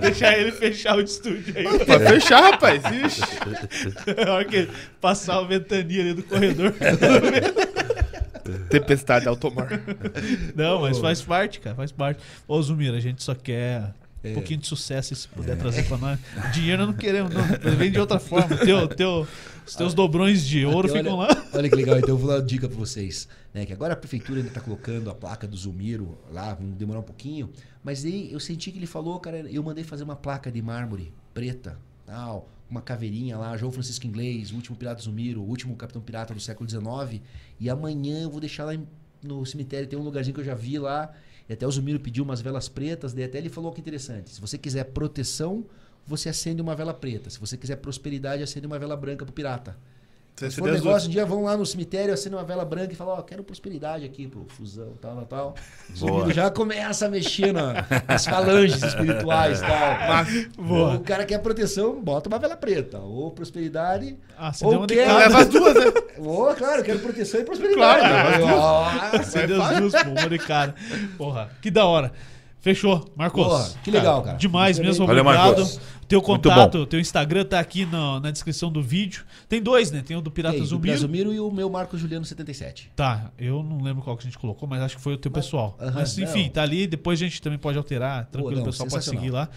Deixar ele fechar o estúdio aí. Pode fechar, rapaz. Ixi. Na hora que ele passar a ventania ali do corredor. Tempestade alto mar. Não, mas faz parte, cara, faz parte. Ô, Zumira, a gente só quer um pouquinho de sucesso se puder trazer pra nós. Dinheiro não queremos, não. Vem de outra forma. Teu, teu, os teus dobrões de ouro Até ficam olha, lá. Olha que legal, então eu vou dar uma dica pra vocês. Né? Que agora a prefeitura ainda tá colocando a placa do Zumiro lá, vamos demorar um pouquinho. Mas aí eu senti que ele falou, cara, eu mandei fazer uma placa de mármore preta, tal, uma caveirinha lá, João Francisco Inglês, o último pirata Zumiro, o último capitão pirata do século XIX. E amanhã eu vou deixar lá no cemitério, tem um lugarzinho que eu já vi lá. Até o Zumiro pediu umas velas pretas, daí até ele falou que interessante. Se você quiser proteção, você acende uma vela preta. Se você quiser prosperidade, acende uma vela branca pro pirata. Você Se for deu negócio, um dia vão lá no cemitério, acendem uma vela branca e falam, ó, quero prosperidade aqui pro fusão, tal, tal, tal. Boa. já começa a mexer na- nas falanges espirituais e tal. Boa. O cara quer proteção, bota uma vela preta. Ou prosperidade. Ah, ou quer-. Leva as duas, né? Ou, claro, quero proteção e prosperidade. Claro, Nossa, Você deu as duas, pô, uma de cara. Porra, que da hora. Fechou, Marcos. Porra, que legal, cara. Demais Gostei mesmo, Valeu, obrigado. Marcos. Teu contato, teu Instagram tá aqui na, na descrição do vídeo. Tem dois, né? Tem o do Pirata Tem, do Zumbi. Zumiro e o meu Marcos Juliano 77. Tá, eu não lembro qual que a gente colocou, mas acho que foi o teu pessoal. aham, mas enfim, não. tá ali, depois a gente também pode alterar, tranquilo, não, o pessoal pode seguir lá.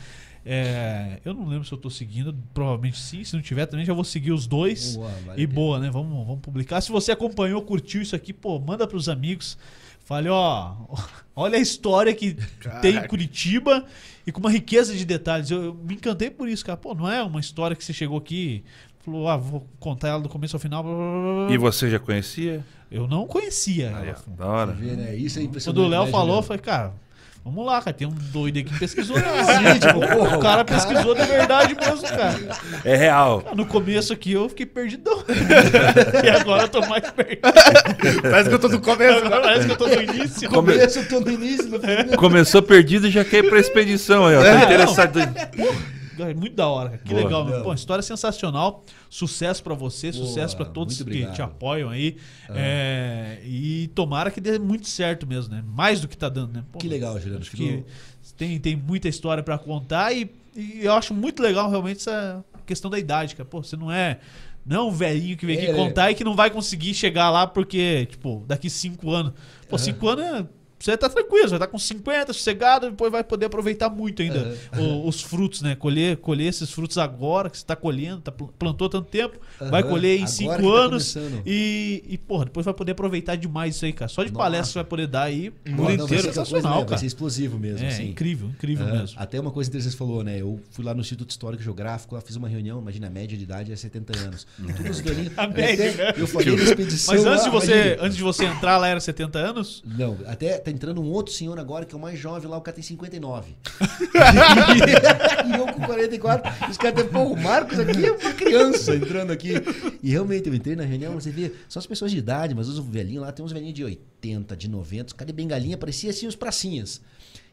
É, eu não lembro se eu tô seguindo, provavelmente sim. Se não tiver, também já vou seguir os dois. Boa, vale e boa, né? Vamos, vamos publicar. Se você acompanhou, curtiu isso aqui, pô, manda pros amigos. Fale, ó, olha a história que tem em Curitiba e com uma riqueza de detalhes. Eu, eu me encantei por isso, cara. Pô, não é uma história que você chegou aqui, falou, ah, vou contar ela do começo ao final. blá, blá, blá, blá. E você já conhecia? Eu não conhecia Aí, ela. ó, da hora. Vê, né? Isso é Quando o Léo falou, eu falei, cara, vamos lá, cara. Tem um doido aqui que pesquisou. Sim, tipo, porra, o cara pesquisou de verdade mesmo, cara. É real. No começo aqui eu fiquei perdidão. e agora eu tô mais perdido. Parece que eu tô no começo. Agora parece que eu tô no início. No começo eu tô no início, no fim. Começou perdido e já quer ir pra expedição aí, ó. Tá É, interessado. É muito da hora, cara. Que Boa. legal, meu. Pô, história sensacional. Sucesso pra você, Boa, sucesso pra todos que te apoiam aí. É, e tomara que dê muito certo mesmo, né? Mais do que tá dando, né? Pô, Que legal, Juliano. Acho que tem, tem muita história pra contar e, e eu acho muito legal realmente essa questão da idade, cara. Pô, você não é. Não é um velhinho que vem aqui É, né? contar e que não vai conseguir chegar lá porque, tipo, daqui cinco anos. Pô, cinco anos é- Você tá tranquilo, você vai estar com 50, sossegado, depois vai poder aproveitar muito ainda o- os frutos, né? Colher, colher esses frutos agora que você tá colhendo, tá, pl- plantou tanto tempo, vai Aham. colher em Agora cinco que tá anos e, e, porra, depois vai poder aproveitar demais isso aí, cara. Só de Nossa. palestra você vai poder dar aí o mundo vai inteiro. ser aquela coisa, Sensacional, né? Vai cara. ser explosivo mesmo, É, assim. incrível, incrível Aham. mesmo. Até uma coisa interessante que você falou, né? Eu fui lá no Instituto Histórico Geográfico, lá fiz uma reunião, imagina, a média de idade é 70 anos. Todos os velhinhos. A eu média, até- né? Eu falei na expedição. Mas antes lá, de você, antes de você entrar lá era 70 anos? Não, até tá entrando um outro senhor agora que é o mais jovem lá, o cara tem 59. e eu com 44. e Os caras pô, o Marcos aqui é uma criança entrando aqui. E realmente, eu entrei na reunião, você vê, são as pessoas de idade, mas os velhinhos lá, tem uns velhinhos de 80, de 90, os caras de bengalinha, parecia assim os pracinhas.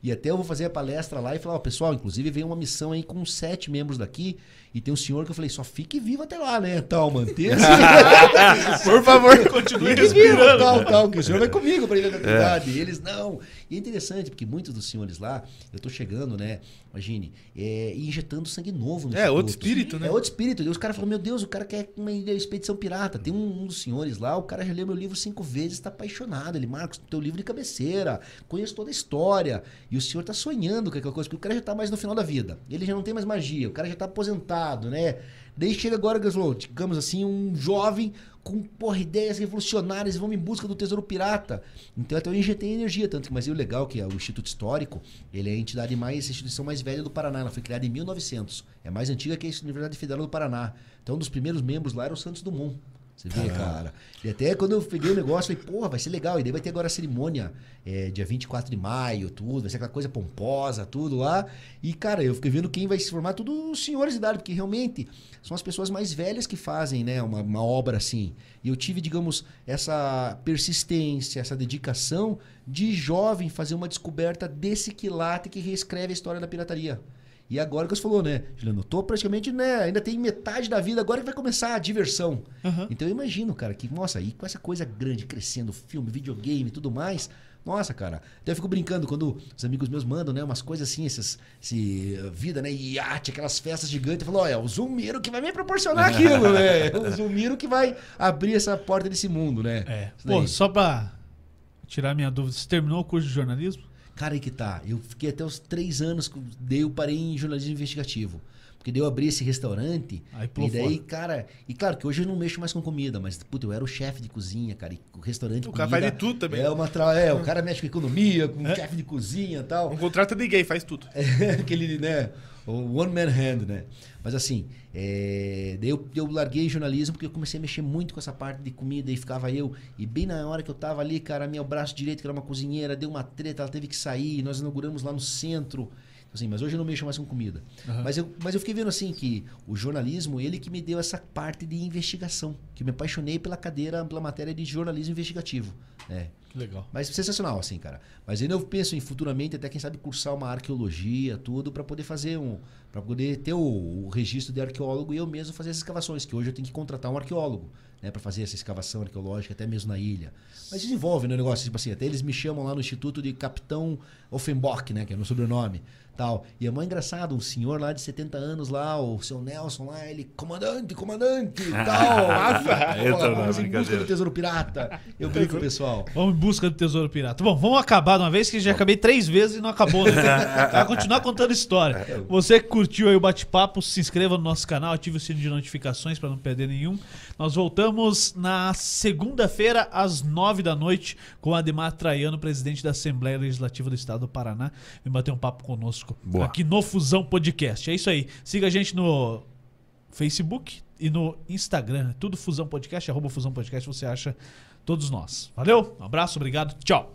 E até eu vou fazer a palestra lá e falar, ó, pessoal, inclusive veio uma missão aí com sete membros daqui. E tem um senhor que eu falei, só fique vivo até lá, né? Tal, manter-se. Por favor. Continue respirando. tal, tal, que o senhor vai comigo para ir na atividade. E eles não. E é interessante, porque muitos dos senhores lá, eu tô chegando, né? Imagine, é, injetando sangue novo no É, outro espírito, né? É outro espírito. E os caras falam, meu Deus, o cara quer uma expedição pirata. Tem um, um dos senhores lá, o cara já leu meu livro cinco vezes, tá apaixonado. Ele, Marcos, teu livro de cabeceira, conheço toda a história. E o senhor tá sonhando com aquela coisa, porque o cara já tá mais no final da vida. Ele já não tem mais magia, o cara já tá aposentado, né? Daí chega agora, digamos assim, um jovem com porra, ideias revolucionárias, vamos em busca do tesouro pirata. Então até eu injetei energia, tanto que, mas o legal é que é o Instituto Histórico, ele é a entidade mais, a instituição mais velha do Paraná, ela foi criada em 1900. É mais antiga que a Universidade Federal do Paraná. Então um dos primeiros membros lá era o Santos Dumont. Você vê, cara. E até quando eu peguei o negócio, falei, porra, vai ser legal. E daí vai ter agora a cerimônia, é, dia 24 de maio, tudo. Vai ser aquela coisa pomposa, tudo lá. E, cara, eu fiquei vendo quem vai se formar, tudo os senhores de idade, porque realmente são as pessoas mais velhas que fazem, né, uma, uma obra assim. E eu tive, digamos, essa persistência, essa dedicação de jovem fazer uma descoberta desse quilate que reescreve a história da pirataria. E agora que você falou, né, Juliano? Eu tô praticamente, né, ainda tem metade da vida, agora que vai começar a diversão. Aham. Então eu imagino, cara, que, nossa, aí com essa coisa grande crescendo, filme, videogame e tudo mais, nossa, cara. Então eu fico brincando quando os amigos meus mandam, né, umas coisas assim, essas, esse, uh, vida, né, iate, aquelas festas gigantes. Eu falo, olha, é o Zumiro que vai me proporcionar aquilo, né? O Zumiro que vai abrir essa porta desse mundo, né? É. Pô, só pra tirar minha dúvida, você terminou o curso de jornalismo? Cara, aí que tá. Eu fiquei até os três anos, daí eu parei em jornalismo investigativo. Porque daí eu abri esse restaurante. Aí e daí, fora. cara. E claro que hoje eu não mexo mais com comida, mas, puta, eu era o chefe de cozinha, cara. E o restaurante. O cara faz de tudo também. É, uma tra... é, o cara mexe com economia, com chefe de cozinha e tal. Não contrata ninguém, faz tudo. Aquele, né? O one man hand, né? Mas assim, é, daí eu, eu larguei jornalismo porque eu comecei a mexer muito com essa parte de comida e ficava eu. E bem na hora que eu tava ali, cara, meu braço direito, que era uma cozinheira, deu uma treta, ela teve que sair, nós inauguramos lá no centro. Assim, mas hoje eu não mexo mais com comida. Mas, eu, mas eu fiquei vendo assim que o jornalismo, ele que me deu essa parte de investigação. Que eu me apaixonei pela cadeira, pela matéria de jornalismo investigativo. É. Que legal. Mas sensacional, assim, cara. Mas ainda eu penso em futuramente, até quem sabe, cursar uma arqueologia, tudo, para poder fazer um. para poder ter o, o registro de arqueólogo e eu mesmo fazer as escavações, que hoje eu tenho que contratar um arqueólogo, né, para fazer essa escavação arqueológica, até mesmo na ilha. Mas desenvolve né, o negócio, tipo assim, até eles me chamam lá no Instituto de Capitão Offenbock, né, que é meu sobrenome. Tal. E é mó engraçado, um senhor lá de 70 anos lá, o seu Nelson lá, ele, comandante, comandante, tal. Na vamos em busca do tesouro pirata. Eu brinco, pessoal. Vamos em busca do tesouro pirata. Bom, vamos acabar de uma vez que já acabei três vezes e não acabou. Né? Vai continuar contando história. Você que curtiu aí o bate-papo, se inscreva no nosso canal, ative o sino de notificações para não perder nenhum. Nós voltamos na segunda-feira, às nove da noite, com Ademar Traiano, presidente da Assembleia Legislativa do Estado do Paraná. Vem bater um papo conosco Boa. aqui no Fusão Podcast. É isso aí. Siga a gente no Facebook e no Instagram. Tudo Fusão Podcast, arroba Fusão Podcast, você acha todos nós. Valeu, um abraço, obrigado, tchau.